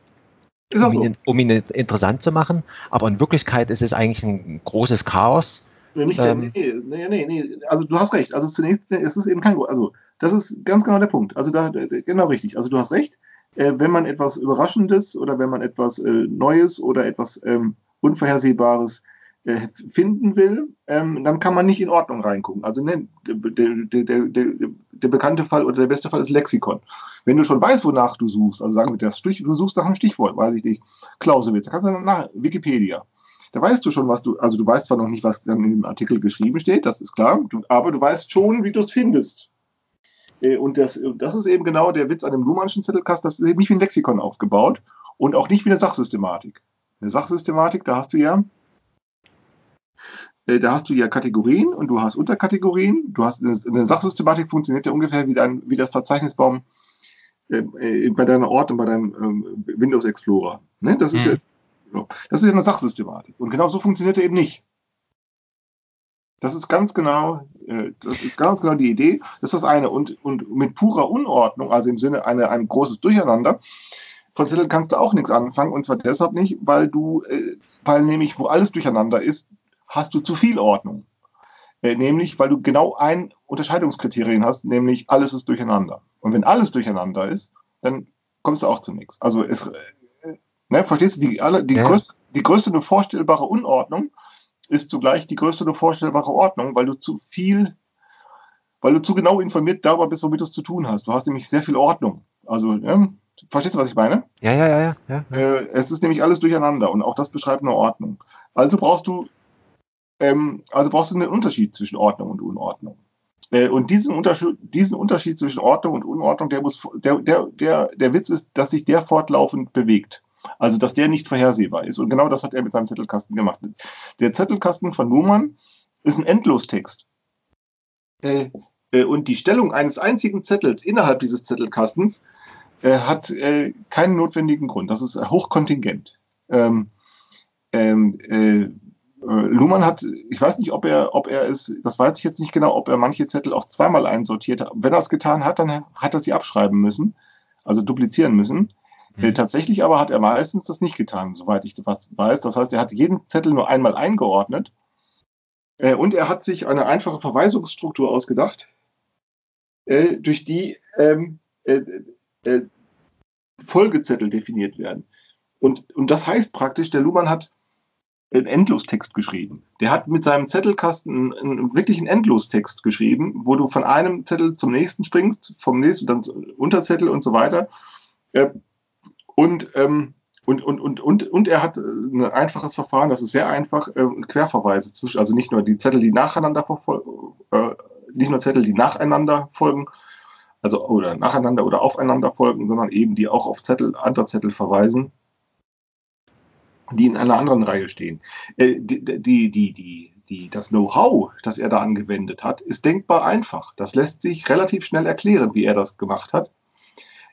um, so. ihn, um ihn interessant zu machen, aber in Wirklichkeit ist es eigentlich ein großes Chaos, nicht, ähm, nee, nee, nee, nee, also du hast recht. Also zunächst ist es eben kein, also das ist ganz genau der Punkt. Also da, genau richtig. Also du hast recht. Äh, wenn man etwas Überraschendes oder wenn man etwas äh, Neues oder etwas ähm, Unvorhersehbares äh, finden will, ähm, dann kann man nicht in Ordnung reingucken. Also ne, der, der, der, der, bekannte Fall oder der beste Fall ist Lexikon. Wenn du schon weißt, wonach du suchst, also sagen wir das du suchst nach einem Stichwort, weiß ich nicht, Clausewitz, da kannst du nach Wikipedia da weißt du schon, was du, also du weißt zwar noch nicht, was dann in dem Artikel geschrieben steht, das ist klar, du, aber du weißt schon, wie du es findest. Äh, und das, das ist eben genau der Witz an dem Luhmannschen Zettelkasten, das ist eben nicht wie ein Lexikon aufgebaut und auch nicht wie eine Sachsystematik. Eine Sachsystematik, da hast du ja, äh, da hast du ja Kategorien und du hast Unterkategorien. Du hast eine Sachsystematik funktioniert ja ungefähr wie, dein, wie das Verzeichnisbaum äh, bei deiner Ort und bei deinem ähm, Windows Explorer. Ne? Das ist mhm. So. Das ist ja eine Sachsystematik. Und genau so funktioniert er eben nicht. Das ist ganz genau, äh, das ist ganz genau die Idee. Das ist das eine. Und, und mit purer Unordnung, also im Sinne eine, ein großes Durcheinander, von Zettel kannst du auch nichts anfangen. Und zwar deshalb nicht, weil du, äh, weil nämlich, wo alles durcheinander ist, hast du zu viel Ordnung. Äh, nämlich, weil du genau ein Unterscheidungskriterium hast, nämlich alles ist durcheinander. Und wenn alles durcheinander ist, dann kommst du auch zu nichts. Also es, ne, verstehst du, die, alle, die, ja. größte, die größte nur vorstellbare Unordnung ist zugleich die größte nur vorstellbare Ordnung, weil du zu viel, weil du zu genau informiert darüber bist, womit du es zu tun hast. Du hast nämlich sehr viel Ordnung. Also, ne, verstehst du, was ich meine? Ja, ja, ja, ja. ja. Äh, es ist nämlich alles durcheinander und auch das beschreibt eine Ordnung. Also brauchst du ähm, also brauchst du einen Unterschied zwischen Ordnung und Unordnung. Äh, und diesen Unterschied, diesen Unterschied zwischen Ordnung und Unordnung, der muss, der, der, der, der Witz ist, dass sich der fortlaufend bewegt. Also, dass der nicht vorhersehbar ist. Und genau das hat er mit seinem Zettelkasten gemacht. Der Zettelkasten von Luhmann ist ein Endlostext. Äh, äh, und die Stellung eines einzigen Zettels innerhalb dieses Zettelkastens äh, hat äh, keinen notwendigen Grund. Das ist hochkontingent. Ähm, ähm, äh, äh, Luhmann hat, ich weiß nicht, ob er, ob er es, das weiß ich jetzt nicht genau, ob er manche Zettel auch zweimal einsortiert hat. Wenn er es getan hat, dann hat er sie abschreiben müssen, also duplizieren müssen. Mhm. Äh, tatsächlich aber hat er meistens das nicht getan, soweit ich das weiß. Das heißt, er hat jeden Zettel nur einmal eingeordnet äh, und er hat sich eine einfache Verweisungsstruktur ausgedacht, äh, durch die ähm, äh, äh, Folgezettel definiert werden. Und, und das heißt praktisch, der Luhmann hat einen Endlostext geschrieben. Der hat mit seinem Zettelkasten einen, einen wirklichen Endlostext geschrieben, wo du von einem Zettel zum nächsten springst, vom nächsten dann Unterzettel und so weiter. Äh, und, ähm, und, und, und, und, und er hat ein einfaches Verfahren, das ist sehr einfach, äh, Querverweise zwischen, also nicht nur die Zettel, die nacheinander äh, nicht nur Zettel, die nacheinander folgen, also oder nacheinander oder aufeinander folgen, sondern eben die auch auf Zettel, andere Zettel verweisen die in einer anderen Reihe stehen. Äh, die, die, die, die, die, das Know-how, das er da angewendet hat, ist denkbar einfach. Das lässt sich relativ schnell erklären, wie er das gemacht hat.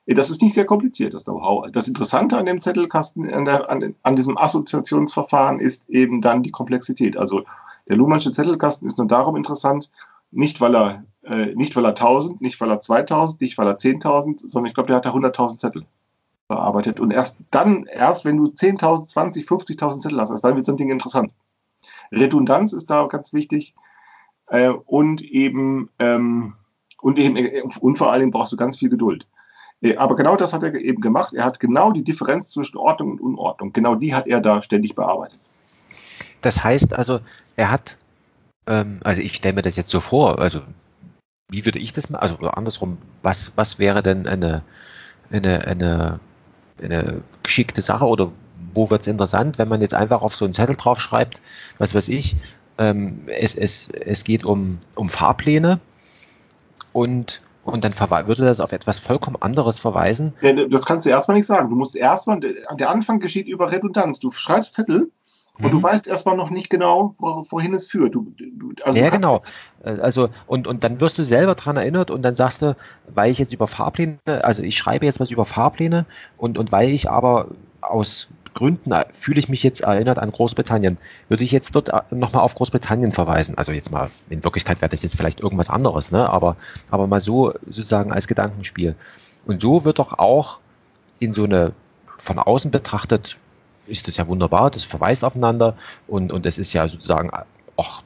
Äh, das ist nicht sehr kompliziert, das Know-how. Das Interessante an dem Zettelkasten, an, der, an, an, diesem Assoziationsverfahren ist eben dann die Komplexität. Also der Luhmannsche Zettelkasten ist nur darum interessant, nicht weil er, äh, nicht weil er 1000, nicht weil er 2000, nicht weil er 10.000, sondern ich glaube, der hat da 100.000 Zettel bearbeitet. Und erst dann, erst wenn du 10.000, 20, 50.000 Zettel hast, erst dann wird so ein Ding interessant. Redundanz ist da ganz wichtig. Äh, und eben, ähm, und eben, äh, und vor allem brauchst du ganz viel Geduld. Äh, aber genau das hat er eben gemacht. Er hat genau die Differenz zwischen Ordnung und Unordnung, genau die hat er da ständig bearbeitet. Das heißt also, er hat, ähm, also ich stelle mir das jetzt so vor, also wie würde ich das mal, also andersrum, was, was wäre denn eine, eine, eine eine geschickte Sache oder wo wird es interessant, wenn man jetzt einfach auf so einen Zettel drauf schreibt, was weiß ich, ähm, es, es, es geht um, um Fahrpläne und, und dann würde das auf etwas vollkommen anderes verweisen. Das kannst du erstmal nicht sagen. Du musst erstmal, der Anfang geschieht über Redundanz. Du schreibst Zettel und du mhm. weißt erstmal noch nicht genau, wohin es führt. Du, du, also ja, genau. Also, und, und dann wirst du selber dran erinnert und dann sagst du, weil ich jetzt über Fahrpläne, also ich schreibe jetzt was über Fahrpläne und, und weil ich aber aus Gründen äh, fühle ich mich jetzt erinnert an Großbritannien, würde ich jetzt dort äh, nochmal auf Großbritannien verweisen. Also jetzt mal, in Wirklichkeit wäre das jetzt vielleicht irgendwas anderes, ne? aber, aber mal so sozusagen als Gedankenspiel. Und so wird doch auch in so eine von außen betrachtet ist das ja wunderbar, das verweist aufeinander und, und es ist ja sozusagen auch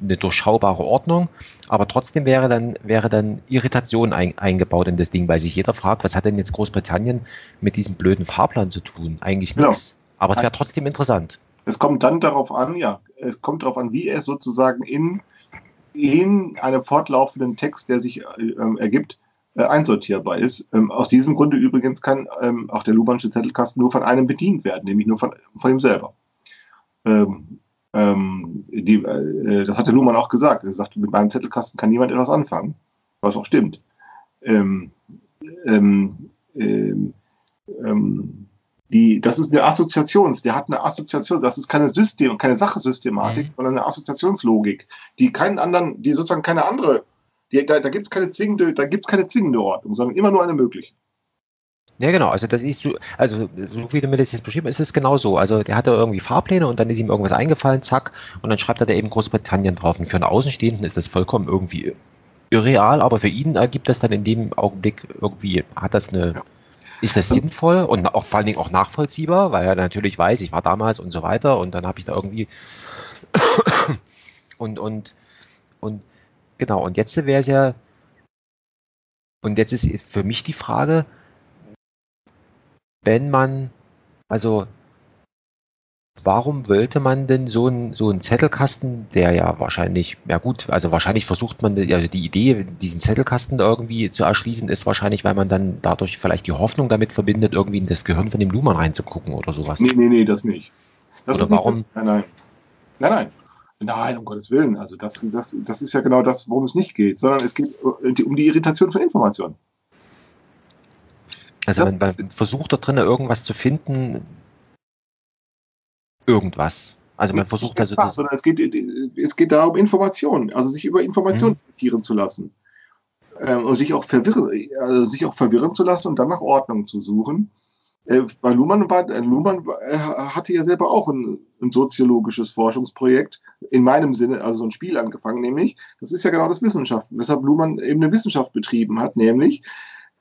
eine durchschaubare Ordnung, aber trotzdem wäre dann, wäre dann Irritation ein, eingebaut in das Ding, weil sich jeder fragt, was hat denn jetzt Großbritannien mit diesem blöden Fahrplan zu tun? Eigentlich genau. nichts. Aber es wäre trotzdem interessant. Es kommt dann darauf an, ja, es kommt darauf an, wie es sozusagen in, in einem fortlaufenden Text, der sich äh, ergibt, äh, einsortierbar ist. Ähm, aus diesem Grunde übrigens kann ähm, auch der Lubansche Zettelkasten nur von einem bedient werden, nämlich nur von, von ihm selber. Ähm, ähm, die, äh, das hat der Luhmann auch gesagt. Er sagte, mit meinem Zettelkasten kann niemand etwas anfangen, was auch stimmt. Ähm, ähm, die, das ist eine Assoziations, der hat eine Assoziation, das ist keine System, keine Sachesystematik, mhm. sondern eine Assoziationslogik, die keinen anderen, die sozusagen keine andere die, da da gibt es keine zwingende, da gibt's keine zwingende Ordnung, sondern immer nur eine mögliche. Ja, genau. Also das ist so, also so wie du mir das jetzt beschrieben hast, ist es genau so. Also der hatte irgendwie Fahrpläne und dann ist ihm irgendwas eingefallen, zack, und dann schreibt er da eben Großbritannien drauf. Und für einen Außenstehenden ist das vollkommen irgendwie irreal, aber für ihn ergibt das dann in dem Augenblick irgendwie, hat das eine, ja. ist das sinnvoll und auch vor allen Dingen auch nachvollziehbar, weil er natürlich weiß, ich war damals und so weiter und dann habe ich da irgendwie und, und Und genau, und jetzt wäre es ja, und jetzt ist für mich die Frage, wenn man, also warum wollte man denn so einen so einen Zettelkasten, der ja wahrscheinlich, ja gut, also wahrscheinlich versucht man, also die Idee, diesen Zettelkasten irgendwie zu erschließen, ist wahrscheinlich, weil man dann dadurch vielleicht die Hoffnung damit verbindet, irgendwie in das Gehirn von dem Luhmann reinzugucken oder sowas. Nee, nee, nee, das nicht. Das oder ist nicht warum? Das, nein, nein. Nein, nein. Nein, um Gottes Willen. Also das, das, das ist ja genau das, worum es nicht geht, sondern es geht um die Irritation von Informationen. Also Das- man, man versucht da drinnen irgendwas zu finden, irgendwas. Also man versucht also das, sondern es geht, es geht darum, Informationen, also sich über Informationen reflektieren zu lassen. Ähm, und sich auch verwirren, also sich auch verwirren zu lassen und dann nach Ordnung zu suchen. Äh, bei Luhmann war, äh, Luhmann äh, hatte ja selber auch ein, ein soziologisches Forschungsprojekt, in meinem Sinne, also so ein Spiel angefangen, nämlich, das ist ja genau das Wissenschaft, weshalb Luhmann eben eine Wissenschaft betrieben hat, nämlich,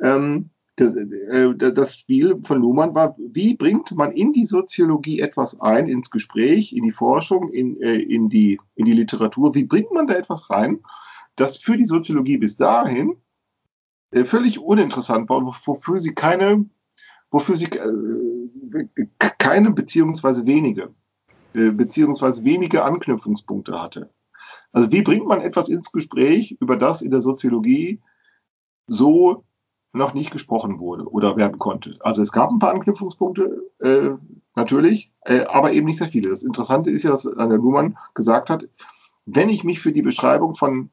ähm, das, äh, das Spiel von Luhmann war, wie bringt man in die Soziologie etwas ein, ins Gespräch, in die Forschung, in, äh, in, die, in die Literatur, wie bringt man da etwas rein, das für die Soziologie bis dahin äh, völlig uninteressant war und wo- wofür sie keine, wofür sie äh, keine beziehungsweise wenige, äh, beziehungsweise wenige Anknüpfungspunkte hatte. Also wie bringt man etwas ins Gespräch, über das in der Soziologie so noch nicht gesprochen wurde oder werden konnte. Also es gab ein paar Anknüpfungspunkte, äh, natürlich, äh, aber eben nicht sehr viele. Das Interessante ist ja, dass Anna Luhmann gesagt hat, wenn ich mich für die Beschreibung von,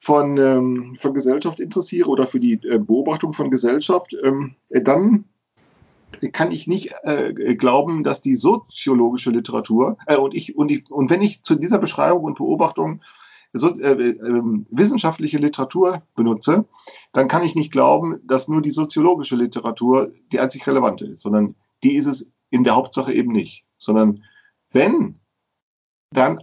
von, ähm, von Gesellschaft interessiere oder für die äh, Beobachtung von Gesellschaft, ähm, äh, dann kann ich nicht äh, glauben, dass die soziologische Literatur äh, und ich und ich und wenn ich zu dieser Beschreibung und Beobachtung so, äh, äh, wissenschaftliche Literatur benutze, dann kann ich nicht glauben, dass nur die soziologische Literatur die einzig relevante ist, sondern die ist es in der Hauptsache eben nicht. Sondern wenn, dann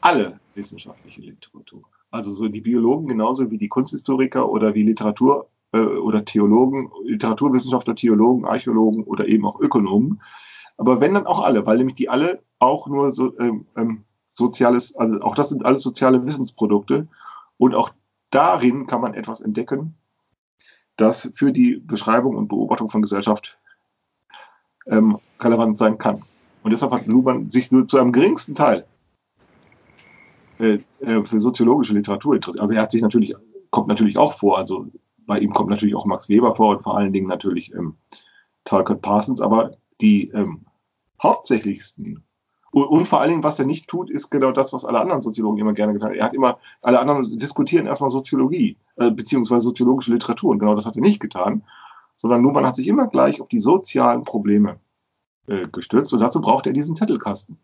alle wissenschaftliche Literatur. Also so die Biologen genauso wie die Kunsthistoriker oder wie Literatur äh, oder Theologen, Literaturwissenschaftler, Theologen, Archäologen oder eben auch Ökonomen. Aber wenn dann auch alle, weil nämlich die alle auch nur so ähm, ähm, soziales, also auch das sind alles soziale Wissensprodukte und auch darin kann man etwas entdecken, das für die Beschreibung und Beobachtung von Gesellschaft ähm, relevant sein kann. Und deshalb hat Luhmann sich nur zu einem geringsten Teil äh, äh, für soziologische Literatur interessiert. Also er hat sich natürlich, kommt natürlich auch vor, also bei ihm kommt natürlich auch Max Weber vor und vor allen Dingen natürlich ähm, Talcott Parsons, aber die ähm, hauptsächlichsten und, und vor allen Dingen, was er nicht tut, ist genau das, was alle anderen Soziologen immer gerne getan haben. Er hat immer, alle anderen diskutieren erstmal Soziologie, äh, beziehungsweise soziologische Literatur. Und genau das hat er nicht getan, sondern Luhmann hat sich immer gleich auf die sozialen Probleme äh, gestützt. Und dazu braucht er diesen Zettelkasten.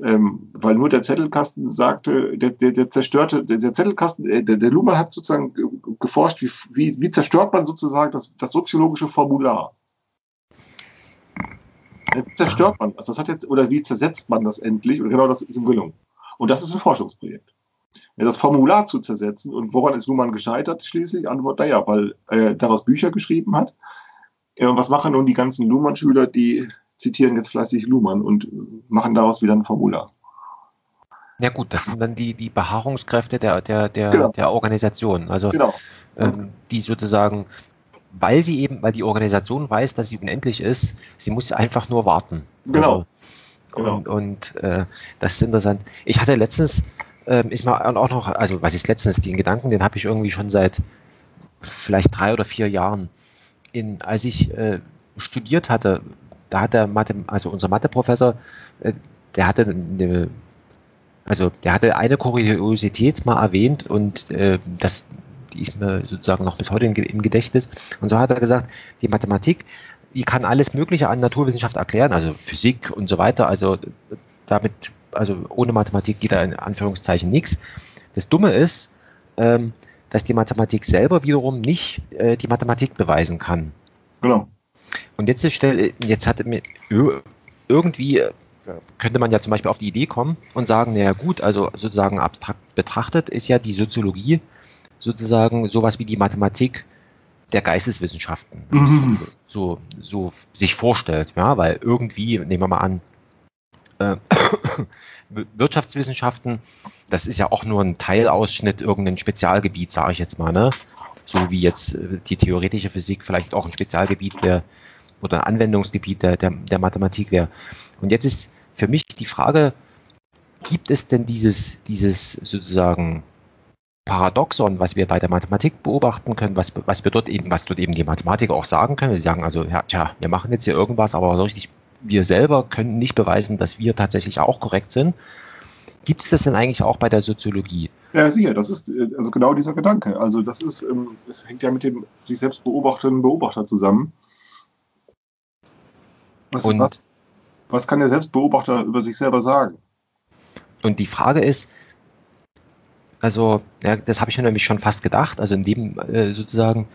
Ähm, weil nur der Zettelkasten sagte, der, der, der zerstörte, der, der Zettelkasten, äh, der, der Luhmann hat sozusagen ge- geforscht, wie, wie, wie zerstört man sozusagen das, das soziologische Formular. Wie zerstört man das? Das hat jetzt, oder wie zersetzt man das endlich? Und genau das ist ihm gelungen. Und das ist ein Forschungsprojekt. Das Formular zu zersetzen und woran ist Luhmann gescheitert schließlich? Antwort, naja, weil er daraus Bücher geschrieben hat. Ja, und was machen nun die ganzen Luhmann-Schüler? Die zitieren jetzt fleißig Luhmann und machen daraus wieder ein Formular. ja gut, das sind dann die, die Beharrungskräfte der, der, der, Genau. der Organisation. Also Genau. ähm, die sozusagen, weil sie eben, weil die Organisation weiß, dass sie unendlich ist, sie muss einfach nur warten. Genau. Also, und und äh, das ist interessant. Ich hatte letztens, ähm, ist mal auch noch, also was ist letztens, den Gedanken, den habe ich irgendwie schon seit vielleicht drei oder vier Jahren. In, als ich äh, studiert hatte, da hat der Mathe, also unser Matheprofessor, äh, der hatte eine, also der hatte eine Kuriosität mal erwähnt und äh, das die ist mir sozusagen noch bis heute im Ge- im Gedächtnis. Und so hat er gesagt, die Mathematik, die kann alles Mögliche an Naturwissenschaft erklären, also Physik und so weiter. Also damit, also ohne Mathematik geht da in Anführungszeichen nichts. Das Dumme ist, ähm, dass die Mathematik selber wiederum nicht äh, die Mathematik beweisen kann. Genau. Und jetzt stelle, jetzt hat irgendwie äh, könnte man ja zum Beispiel auf die Idee kommen und sagen, naja gut, also sozusagen abstrakt betrachtet ist ja die Soziologie sozusagen sowas wie die Mathematik der Geisteswissenschaften, Mhm. so, so sich vorstellt, ja, weil irgendwie, nehmen wir mal an, äh, Wirtschaftswissenschaften, das ist ja auch nur ein Teilausschnitt, irgendein Spezialgebiet, sage ich jetzt mal, ne? So wie jetzt äh, die theoretische Physik vielleicht auch ein Spezialgebiet der oder Anwendungsgebiet der, der, der Mathematik wäre. Und jetzt ist für mich die Frage, gibt es denn dieses, dieses sozusagen Paradoxon, was wir bei der Mathematik beobachten können, was, was wir dort eben, was dort eben die Mathematiker auch sagen können. Sie sagen also, ja, tja, wir machen jetzt hier irgendwas, aber so richtig, wir selber können nicht beweisen, dass wir tatsächlich auch korrekt sind. Gibt es das denn eigentlich auch bei der Soziologie? Ja, sicher, das ist äh, also genau dieser Gedanke. Also das ist, ähm, es hängt ja mit dem sich selbst beobachtenden Beobachter zusammen. Was, Und- was, was kann der Selbstbeobachter über sich selber sagen? Und die Frage ist, also, ja, das habe ich mir nämlich schon fast gedacht, also in dem äh, sozusagen,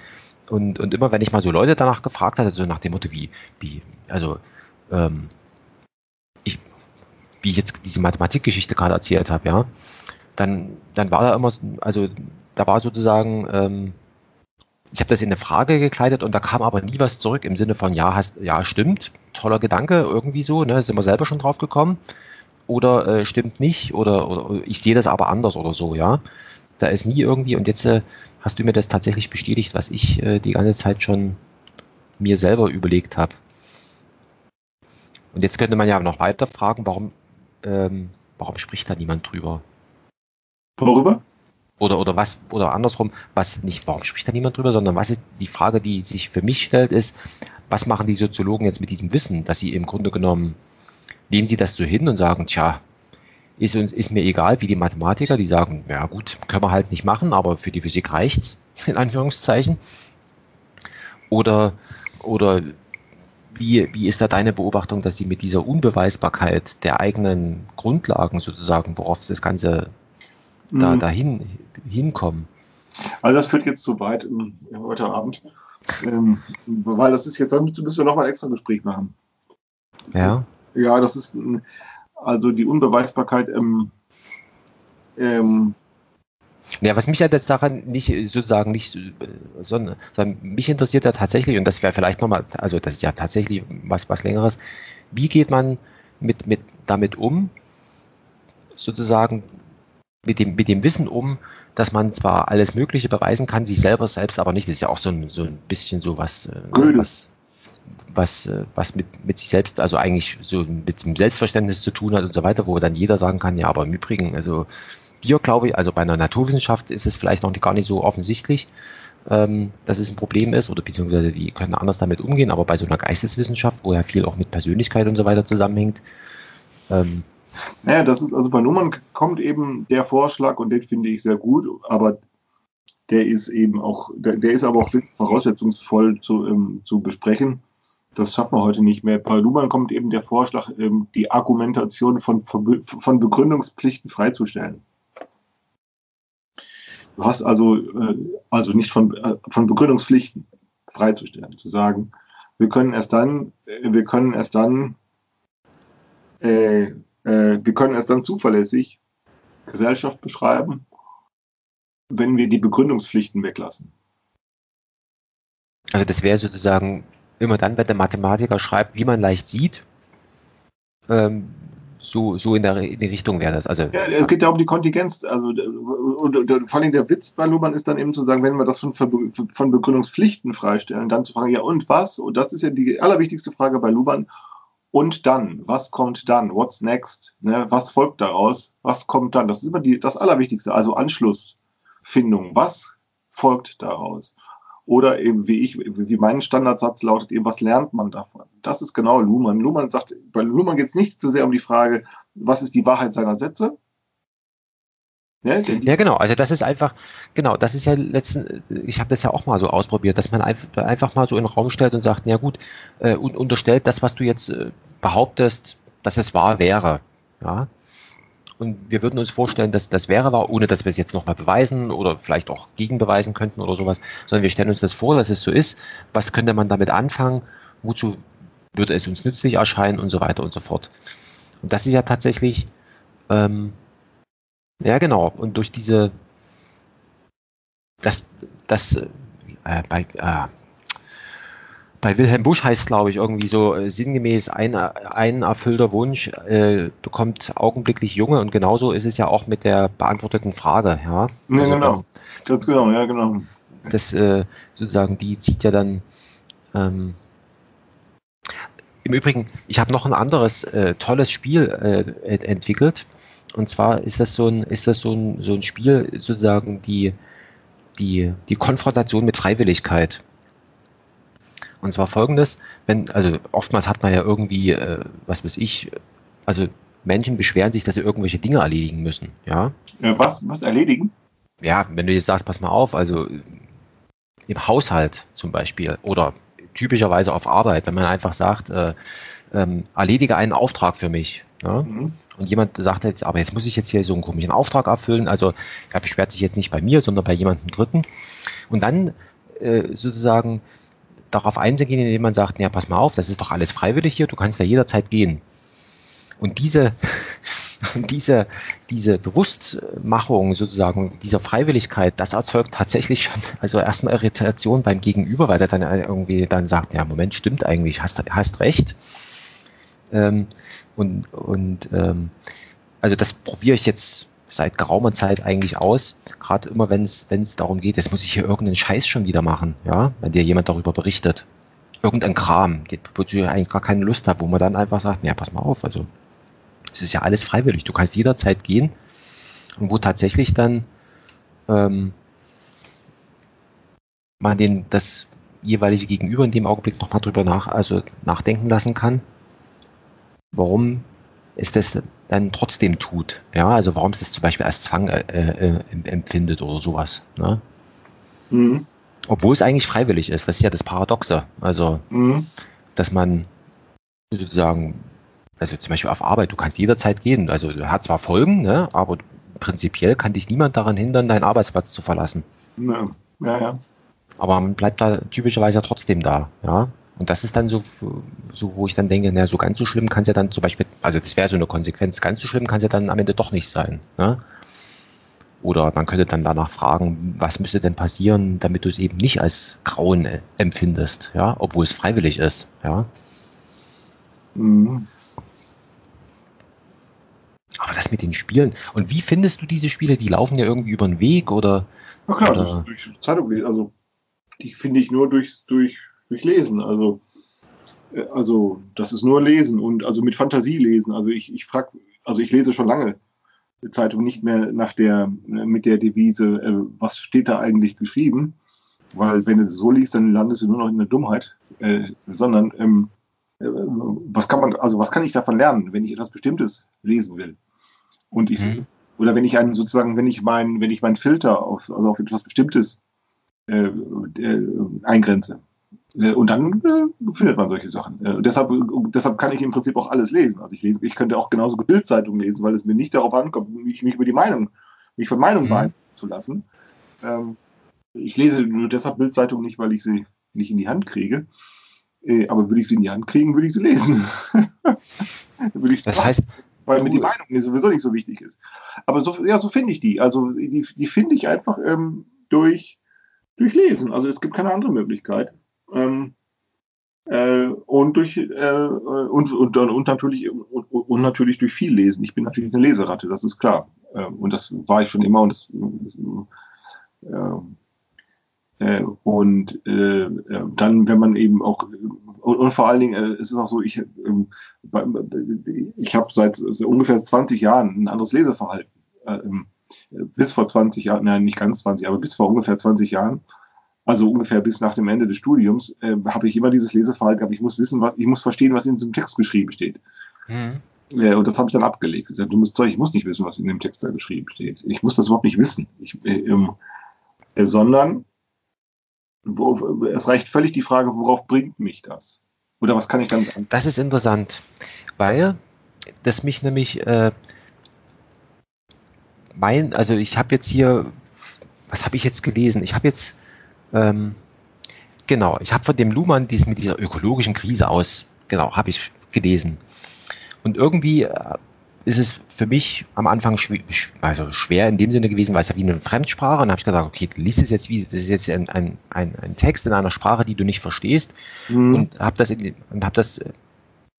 und, und immer wenn ich mal so Leute danach gefragt hatte, so nach dem Motto, wie, wie, also, ähm, ich, wie ich jetzt diese Mathematikgeschichte gerade erzählt habe, ja, dann, dann war da immer, so- also da war sozusagen, ähm, ich habe das in eine Frage gekleidet und da kam aber nie was zurück im Sinne von, ja, hast, ja, stimmt, toller Gedanke, irgendwie so, ne, sind wir selber schon drauf gekommen oder äh, stimmt nicht oder, oder ich sehe das aber anders oder so, ja. Da ist nie irgendwie, und jetzt äh, hast du mir das tatsächlich bestätigt, was ich äh, die ganze Zeit schon mir selber überlegt habe. Und jetzt könnte man ja noch weiter fragen, warum, ähm, warum spricht da niemand drüber? Worüber? Oder, oder was, oder andersrum, was nicht, warum spricht da niemand drüber, sondern was ist die Frage, die sich für mich stellt, ist, was machen die Soziologen jetzt mit diesem Wissen, dass sie im Grunde genommen, nehmen sie das so hin und sagen, tja, ist uns, ist mir egal, wie die Mathematiker, die sagen, ja gut, können wir halt nicht machen, aber für die Physik reicht's, in Anführungszeichen. Oder, oder wie, wie ist da deine Beobachtung, dass sie mit dieser Unbeweisbarkeit der eigenen Grundlagen sozusagen, worauf das Ganze da Hm. dahin hinkommen? Also das führt jetzt zu weit ähm, heute Abend. Ähm, weil das ist jetzt, dann müssen wir nochmal ein extra Gespräch machen. Ja, Ja, das ist ein- also die Unbeweisbarkeit ähm, ähm, ja, was mich ja jetzt daran nicht sozusagen nicht, äh, sondern, sondern mich interessiert ja tatsächlich, und das wäre vielleicht nochmal, also das ist ja tatsächlich was, was längeres, wie geht man mit, mit, damit um, sozusagen mit dem, mit dem Wissen um, dass man zwar alles Mögliche beweisen kann, sich selber selbst aber nicht. Das ist ja auch so ein, so ein bisschen so was, äh, was, was, äh, was mit, mit sich selbst, also eigentlich so mit dem Selbstverständnis zu tun hat und so weiter, wo dann jeder sagen kann, ja, aber im Übrigen, also dir glaube ich, also bei einer Naturwissenschaft ist es vielleicht noch gar nicht so offensichtlich, ähm, dass es ein Problem ist oder beziehungsweise die können anders damit umgehen, aber bei so einer Geisteswissenschaft, wo ja viel auch mit Persönlichkeit und so weiter zusammenhängt, ähm, Naja, das ist, also bei Nummern kommt eben der Vorschlag und den finde ich sehr gut, aber der ist eben auch, der, der ist aber auch voraussetzungsvoll zu, ähm, zu besprechen. Das schaffen wir heute nicht mehr. Bei Luhmann kommt eben der Vorschlag, ähm, die Argumentation von, von von Begründungspflichten freizustellen. Du hast also, äh, also nicht von, äh, von Begründungspflichten freizustellen, zu sagen, wir können erst dann, äh, wir können erst dann äh, äh, wir können erst dann zuverlässig Gesellschaft beschreiben, wenn wir die Begründungspflichten weglassen. Also das wäre sozusagen immer dann, wenn der Mathematiker schreibt, wie man leicht sieht, ähm, so, so in der, in die Richtung wäre das. Also Ja, es geht ja um die Kontingenz. Also, und, und, und vor allem der Witz bei Luhmann ist dann eben zu sagen, wenn wir das von, von Begründungspflichten freistellen, dann zu fragen, ja und was? Und das ist ja die allerwichtigste Frage bei Luhmann. Und dann, was kommt dann? What's next? Ne, was folgt daraus? Was kommt dann? Das ist immer die, das Allerwichtigste, also Anschlussfindung. Was folgt daraus? Oder eben, wie ich, wie mein Standardsatz lautet, eben, was lernt man davon? Das ist genau Luhmann. Luhmann sagt, bei Luhmann geht es nicht so sehr um die Frage, was ist die Wahrheit seiner Sätze? Die- Ja, genau. Also das ist einfach, genau, das ist ja letzten, ich habe das ja auch mal so ausprobiert, dass man einfach, einfach mal so in den Raum stellt und sagt, ja gut, äh, und unterstellt das, was du jetzt äh, behauptest, dass es wahr wäre. Ja. Und wir würden uns vorstellen, dass das wäre wahr, ohne dass wir es jetzt nochmal beweisen oder vielleicht auch gegenbeweisen könnten oder sowas, sondern wir stellen uns das vor, dass es so ist. Was könnte man damit anfangen? Wozu würde es uns nützlich erscheinen und so weiter und so fort. Und das ist ja tatsächlich, ähm, ja, genau. Und durch diese, das, das, äh, bei, äh, bei Wilhelm Busch heißt glaube ich irgendwie so äh, sinngemäß ein, ein erfüllter Wunsch äh, bekommt augenblicklich Junge und genauso ist es ja auch mit der beantworteten Frage, ja. Ja, Also, genau. Ganz genau, ja, genau. das äh, sozusagen, die zieht ja dann. Ähm, Im Übrigen, ich habe noch ein anderes äh, tolles Spiel äh, ent entwickelt. Und zwar ist das so ein, ist das so ein, so ein Spiel, sozusagen die, die, die Konfrontation mit Freiwilligkeit. Und zwar folgendes, wenn, also oftmals hat man ja irgendwie, äh, was weiß ich, also Menschen beschweren sich, dass sie irgendwelche Dinge erledigen müssen, ja. Ja, was, was erledigen? Ja, wenn du jetzt sagst, pass mal auf, also äh, im Haushalt zum Beispiel oder typischerweise auf Arbeit, wenn man einfach sagt, äh, ähm, erledige einen Auftrag für mich. Ja? Mhm. Und jemand sagt jetzt, aber jetzt muss ich jetzt hier so einen komischen Auftrag erfüllen. Also er beschwert sich jetzt nicht bei mir, sondern bei jemandem Dritten. Und dann äh, sozusagen darauf einzugehen, indem man sagt, ja, pass mal auf, das ist doch alles freiwillig hier, du kannst ja jederzeit gehen. Und diese, diese, diese Bewusstmachung sozusagen, dieser Freiwilligkeit, das erzeugt tatsächlich schon, also erstmal Irritation beim Gegenüber, weil der dann irgendwie dann sagt, ja, Moment, stimmt eigentlich, hast, hast recht. Ähm, und und ähm, also das probiere ich jetzt seit geraumer Zeit eigentlich aus, gerade immer wenn es wenn es darum geht, jetzt muss ich hier irgendeinen Scheiß schon wieder machen, ja, wenn dir jemand darüber berichtet. Irgendein Kram, die- wozu ich eigentlich gar keine Lust habe, wo man dann einfach sagt, ja, pass mal auf, also es ist ja alles freiwillig, du kannst jederzeit gehen. Und wo tatsächlich dann ähm, man den das jeweilige Gegenüber in dem Augenblick nochmal drüber nach, also nachdenken lassen kann, warum es das dann trotzdem tut. Ja, also warum es das zum Beispiel als Zwang äh, äh, em- empfindet oder sowas. Ne? Mhm. Obwohl es eigentlich freiwillig ist. Das ist ja das Paradoxe. Also, Mhm. dass man sozusagen, also zum Beispiel auf Arbeit, du kannst jederzeit gehen. Also hat zwar Folgen, ne, aber prinzipiell kann dich niemand daran hindern, deinen Arbeitsplatz zu verlassen. Ja, ja. ja. Aber man bleibt da typischerweise trotzdem da, ja. Und das ist dann so, so wo ich dann denke, na, so ganz so schlimm kann es ja dann zum Beispiel, also das wäre so eine Konsequenz, ganz so schlimm kann es ja dann am Ende doch nicht sein. Ne? Oder man könnte dann danach fragen, was müsste denn passieren, damit du es eben nicht als Grauen empfindest, ja, obwohl es freiwillig ist, ja. Mhm. Aber das mit den Spielen. Und wie findest du diese Spiele? Die laufen ja irgendwie über den Weg oder? Na klar, Oder- durch Zeitung lesen. Also, die finde ich nur durchs, durch, durch Lesen. Also, äh, also, das ist nur Lesen und also mit Fantasie lesen. Also, ich, ich frag, also, ich lese schon lange Zeitung nicht mehr nach der, äh, mit der Devise, äh, was steht da eigentlich geschrieben? Weil, wenn du das so liest, dann landest du nur noch in der Dummheit, äh, sondern, ähm, äh, was kann man, also, was kann ich davon lernen, wenn ich etwas Bestimmtes lesen will? Und ich, Mhm. oder wenn ich einen sozusagen, wenn ich meinen, wenn ich meinen Filter auf, also auf etwas Bestimmtes äh, äh, eingrenze. Äh, und dann äh, findet man solche Sachen. Äh, deshalb, deshalb kann ich im Prinzip auch alles lesen. Also ich lese, ich könnte auch genauso Bildzeitungen lesen, weil es mir nicht darauf ankommt, mich, mich über die Meinung, mich von Meinung Mhm. beeinflussen zu lassen. Ähm, ich lese nur deshalb Bildzeitungen nicht, weil ich sie nicht in die Hand kriege. Äh, aber würde ich sie in die Hand kriegen, würde ich sie lesen. würde ich Das heißt, weil mir die Meinung mir sowieso nicht so wichtig ist. Aber so, ja, so finde ich die. Also die, die finde ich einfach ähm, durch, durch Lesen. Also es gibt keine andere Möglichkeit. Ähm, äh, und durch äh, und, und, und natürlich und, und natürlich durch viel Lesen. Ich bin natürlich eine Leseratte, das ist klar. Ähm, und das war ich schon immer und das ähm, äh, und äh, äh, dann, wenn man eben auch und, vor allen Dingen äh, es ist auch so, ich ähm, ich habe seit so ungefähr 20 Jahren ein anderes Leseverhalten. Äh, ähm, bis vor 20 Jahren, nein, nicht ganz 20, aber bis vor ungefähr 20 Jahren, also ungefähr bis nach dem Ende des Studiums, äh, habe ich immer dieses Leseverhalten gehabt. Ich muss wissen, was, ich muss verstehen, was in diesem Text geschrieben steht. hm, Ja, und das habe ich dann abgelegt. Ich sag, Du musst ich muss nicht wissen, was in dem Text da geschrieben steht. Ich muss das überhaupt nicht wissen. Ich, äh, ähm, äh, sondern wo, es reicht völlig die Frage, worauf bringt mich das? Oder was kann ich damit anfangen? Das ist interessant, weil das mich nämlich äh, mein, also ich habe jetzt hier, was habe ich jetzt gelesen? Ich habe jetzt, ähm, genau, ich habe von dem Luhmann dies, mit dieser ökologischen Krise aus, genau, habe ich gelesen. Und irgendwie äh, ist es für mich am Anfang schwer, also schwer in dem Sinne gewesen, weil es ja wie eine Fremdsprache. Und dann habe ich gesagt, okay, du liest es jetzt wie, das ist jetzt ein, ein, ein, ein Text in einer Sprache, die du nicht verstehst. Mhm. Und habe das, in, und hab das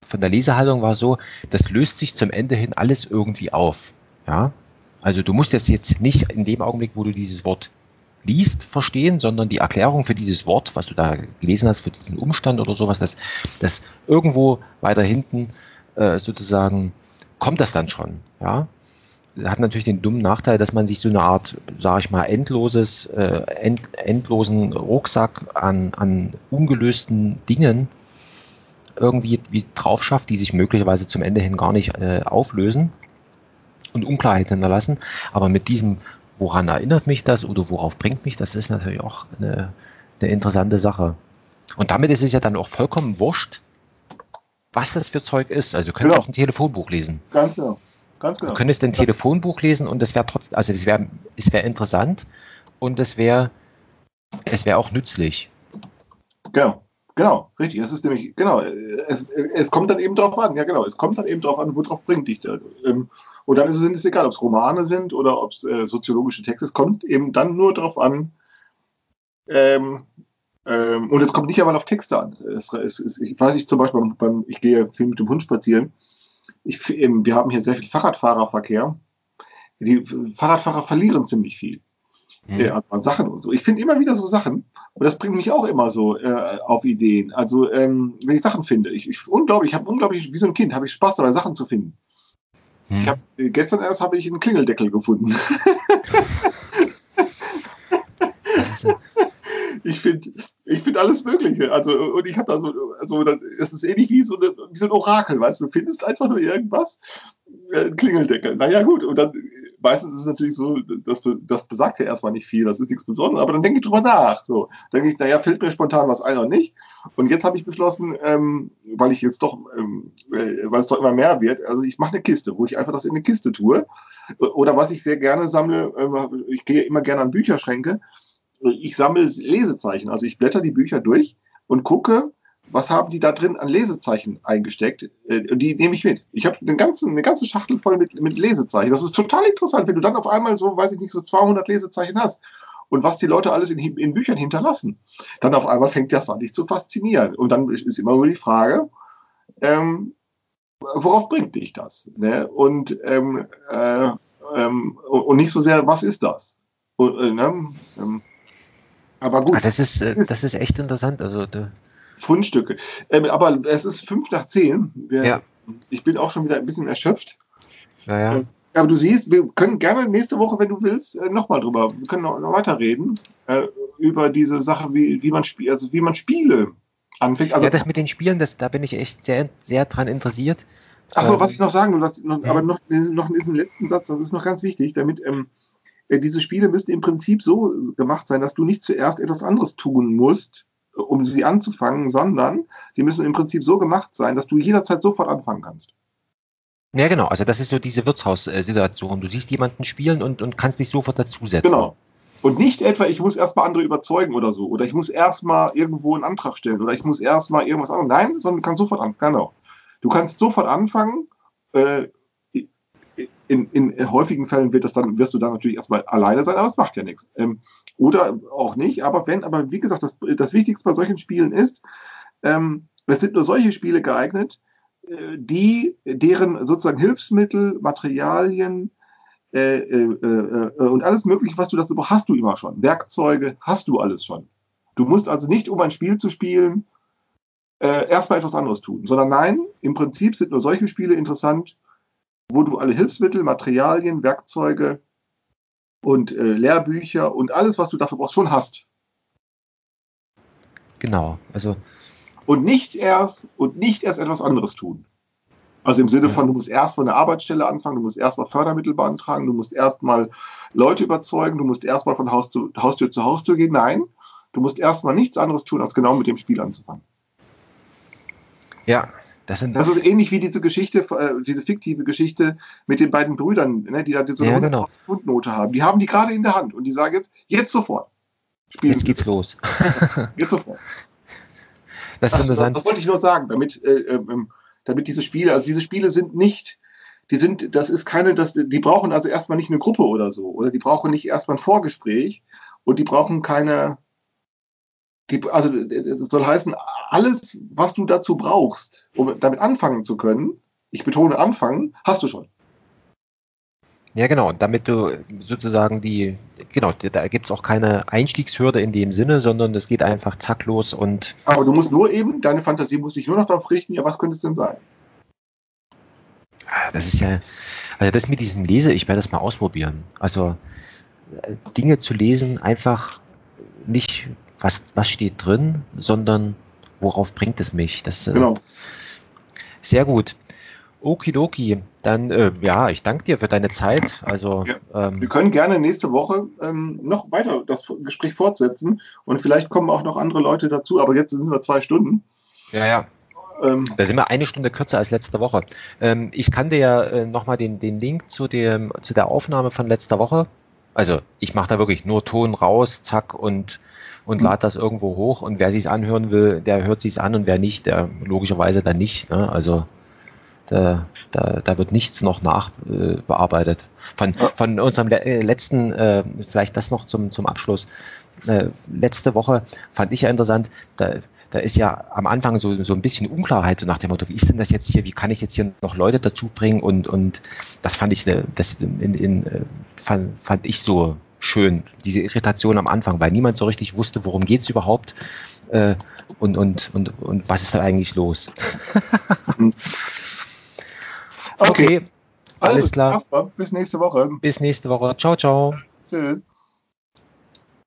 von der Lesehaltung war so, das löst sich zum Ende hin alles irgendwie auf. Ja, also du musst das jetzt nicht in dem Augenblick, wo du dieses Wort liest, verstehen, sondern die Erklärung für dieses Wort, was du da gelesen hast, für diesen Umstand oder sowas, das, das irgendwo weiter hinten äh, sozusagen kommt das dann schon. Ja, hat natürlich den dummen Nachteil, dass man sich so eine Art, sage ich mal, endloses, äh, end, endlosen Rucksack an, an ungelösten Dingen irgendwie wie drauf schafft, die sich möglicherweise zum Ende hin gar nicht äh, auflösen und Unklarheit hinterlassen. Aber mit diesem, woran erinnert mich das oder worauf bringt mich das, ist natürlich auch eine, eine interessante Sache. Und damit ist es ja dann auch vollkommen wurscht, was das für Zeug ist. Also du könntest genau. auch ein Telefonbuch lesen. Ganz genau. Ganz genau. Du könntest ein Telefonbuch lesen und es wäre trotzdem, also es wäre es wäre interessant und es wäre es wäre auch nützlich. Genau. Genau, richtig. Es ist nämlich, genau, es, es kommt dann eben drauf an, ja genau, es kommt dann eben drauf an, worauf bringt dich das. Ähm, und dann ist es, egal, ob es Romane sind oder ob es äh, soziologische Texte, es kommt eben dann nur darauf an, ähm, ähm, und es kommt nicht einmal auf Texte an. Es, es, es, ich weiß nicht, zum Beispiel beim, ich gehe viel mit dem Hund spazieren. Ich, ähm, wir haben hier sehr viel Fahrradfahrerverkehr. Die Fahrradfahrer verlieren ziemlich viel mhm. äh, an Sachen und so. Ich finde immer wieder so Sachen und das bringt mich auch immer so äh, auf Ideen. Also ähm, wenn ich Sachen finde, ich, ich unglaublich, ich habe unglaublich wie so ein Kind, habe ich Spaß dabei Sachen zu finden. Hm. Ich hab, gestern erst habe ich einen Klingeldeckel gefunden. ich finde ich find alles Mögliche. Also, und ich habe da so, also, das ist ähnlich wie so, eine, wie so ein Orakel, weißt du, du findest einfach nur irgendwas, äh, ein Klingeldeckel. Naja, gut, und dann meistens ist es natürlich so, das, das besagt ja erstmal nicht viel, das ist nichts Besonderes, aber dann denke ich drüber nach. So, dann denke ich, naja, fällt mir spontan was ein oder nicht. Und jetzt habe ich beschlossen, ähm, weil ich jetzt doch, ähm, äh, weil es doch immer mehr wird, also ich mache eine Kiste, wo ich einfach das in eine Kiste tue. Oder was ich sehr gerne sammle, äh, ich gehe immer gerne an Bücherschränke, ich sammle Lesezeichen. Also ich blätter die Bücher durch und gucke, was haben die da drin an Lesezeichen eingesteckt? Äh, die nehme ich mit. Ich habe eine ganze, eine ganze Schachtel voll mit, mit Lesezeichen. Das ist total interessant, wenn du dann auf einmal so, weiß ich nicht, so 200 Lesezeichen hast und was die Leute alles in, in Büchern hinterlassen. Dann auf einmal fängt das an, dich zu faszinieren. Und dann ist immer nur die Frage, ähm, worauf bringt dich das? Ne? Und, ähm, äh, ähm, und nicht so sehr, was ist das? Und, äh, ne? ähm, aber gut. Ah, das, ist, äh, das ist echt interessant. Also, Fundstücke. Ähm, aber es ist fünf nach zehn. Wir, ja. Ich bin auch schon wieder ein bisschen erschöpft. Naja. Äh, aber du siehst, wir können gerne nächste Woche, wenn du willst, äh, nochmal drüber, wir können noch, noch weiter reden, äh, über diese Sache, wie, wie man spielt, also wie man Spiele anfängt. Also, ja, das mit den Spielen, das, da bin ich echt sehr, sehr dran interessiert. Achso, ähm, was ich noch sagen will, was, noch, ja. aber noch, noch in diesem letzten Satz, das ist noch ganz wichtig, damit ähm, äh, diese Spiele müssen im Prinzip so gemacht sein, dass du nicht zuerst etwas anderes tun musst, um sie anzufangen, sondern die müssen im Prinzip so gemacht sein, dass du jederzeit sofort anfangen kannst. Ja, genau. Also das ist so diese Wirtshaussituation. Du siehst jemanden spielen und, und kannst dich sofort dazusetzen. Genau. Und nicht etwa, ich muss erstmal andere überzeugen oder so. Oder ich muss erstmal irgendwo einen Antrag stellen. Oder ich muss erstmal irgendwas anderes. Nein, sondern du kannst sofort anfangen. Genau. Du kannst sofort anfangen. Äh, in, in häufigen Fällen wird das dann, wirst du dann natürlich erstmal alleine sein, aber es macht ja nichts. Ähm, oder auch nicht, aber wenn, aber wie gesagt, das, das Wichtigste bei solchen Spielen ist, ähm, es sind nur solche Spiele geeignet, die, deren sozusagen Hilfsmittel, Materialien äh, äh, äh, und alles mögliche, was du dazu brauchst, hast du immer schon. Werkzeuge hast du alles schon. Du musst also nicht, um ein Spiel zu spielen, äh, erstmal etwas anderes tun, sondern nein, im Prinzip sind nur solche Spiele interessant, wo du alle Hilfsmittel, Materialien, Werkzeuge und äh, Lehrbücher und alles, was du dafür brauchst, schon hast. Genau, also. Und nicht erst, und nicht erst etwas anderes tun. Also im Sinne von, du musst erst mal eine Arbeitsstelle anfangen, du musst erst mal Fördermittel beantragen, du musst erst mal Leute überzeugen, du musst erst mal von Haus zu, Haustür zu Haustür gehen. Nein, du musst erst mal nichts anderes tun, als genau mit dem Spiel anzufangen. Ja, das, sind, das ist ähnlich wie diese Geschichte, äh, diese fiktive Geschichte mit den beiden Brüdern, ne, die da diese ja, genau. Fundnote haben. Die haben die gerade in der Hand und die sagen jetzt, jetzt sofort. Spielen jetzt geht's los. jetzt sofort. Das, das, das, das wollte ich nur sagen, damit, äh, ähm, damit diese Spiele, also diese Spiele sind nicht, die sind, das ist keine, das, die brauchen also erstmal nicht eine Gruppe oder so, oder die brauchen nicht erstmal ein Vorgespräch und die brauchen keine, die, also das soll heißen, alles, was du dazu brauchst, um damit anfangen zu können, ich betone anfangen, hast du schon. Ja, genau, damit du sozusagen die, genau, da gibt es auch keine Einstiegshürde in dem Sinne, sondern es geht einfach zack los und. Aber du musst nur eben, deine Fantasie muss sich nur noch darauf richten, ja, was könnte es denn sein? Ah, das ist ja, also das mit diesem Lese, ich werde das mal ausprobieren. Also äh, Dinge zu lesen, einfach nicht, was, was steht drin, sondern worauf bringt es mich? Das, äh, genau. Sehr gut. Okidoki, dann äh, ja, ich danke dir für deine Zeit. Also ja. ähm, wir können gerne nächste Woche ähm, noch weiter das Gespräch fortsetzen und vielleicht kommen auch noch andere Leute dazu. Aber jetzt sind wir zwei Stunden. Ja, ja. Ähm, da sind wir eine Stunde kürzer als letzte Woche. Ähm, ich kann dir ja äh, nochmal den, den Link zu, dem, zu der Aufnahme von letzter Woche. Also ich mache da wirklich nur Ton raus, zack und und lade das irgendwo hoch und wer sich anhören will, der hört sich an und wer nicht, der logischerweise dann nicht. Ne? Also da, da, da wird nichts noch nachbearbeitet. Äh, von, von unserem äh, letzten, äh, vielleicht das noch zum, zum Abschluss. Äh, letzte Woche fand ich ja interessant, da, da ist ja am Anfang so, so ein bisschen Unklarheit so nach dem Motto, wie ist denn das jetzt hier, wie kann ich jetzt hier noch Leute dazu bringen und, und das fand ich, äh, das in, in, äh, fand, fand ich so schön, diese Irritation am Anfang, weil niemand so richtig wusste, worum geht's überhaupt äh, und, und, und, und was ist da eigentlich los. Okay. okay. Alles, Alles klar. Bis nächste Woche. Bis nächste Woche. Ciao, ciao. Tschüss.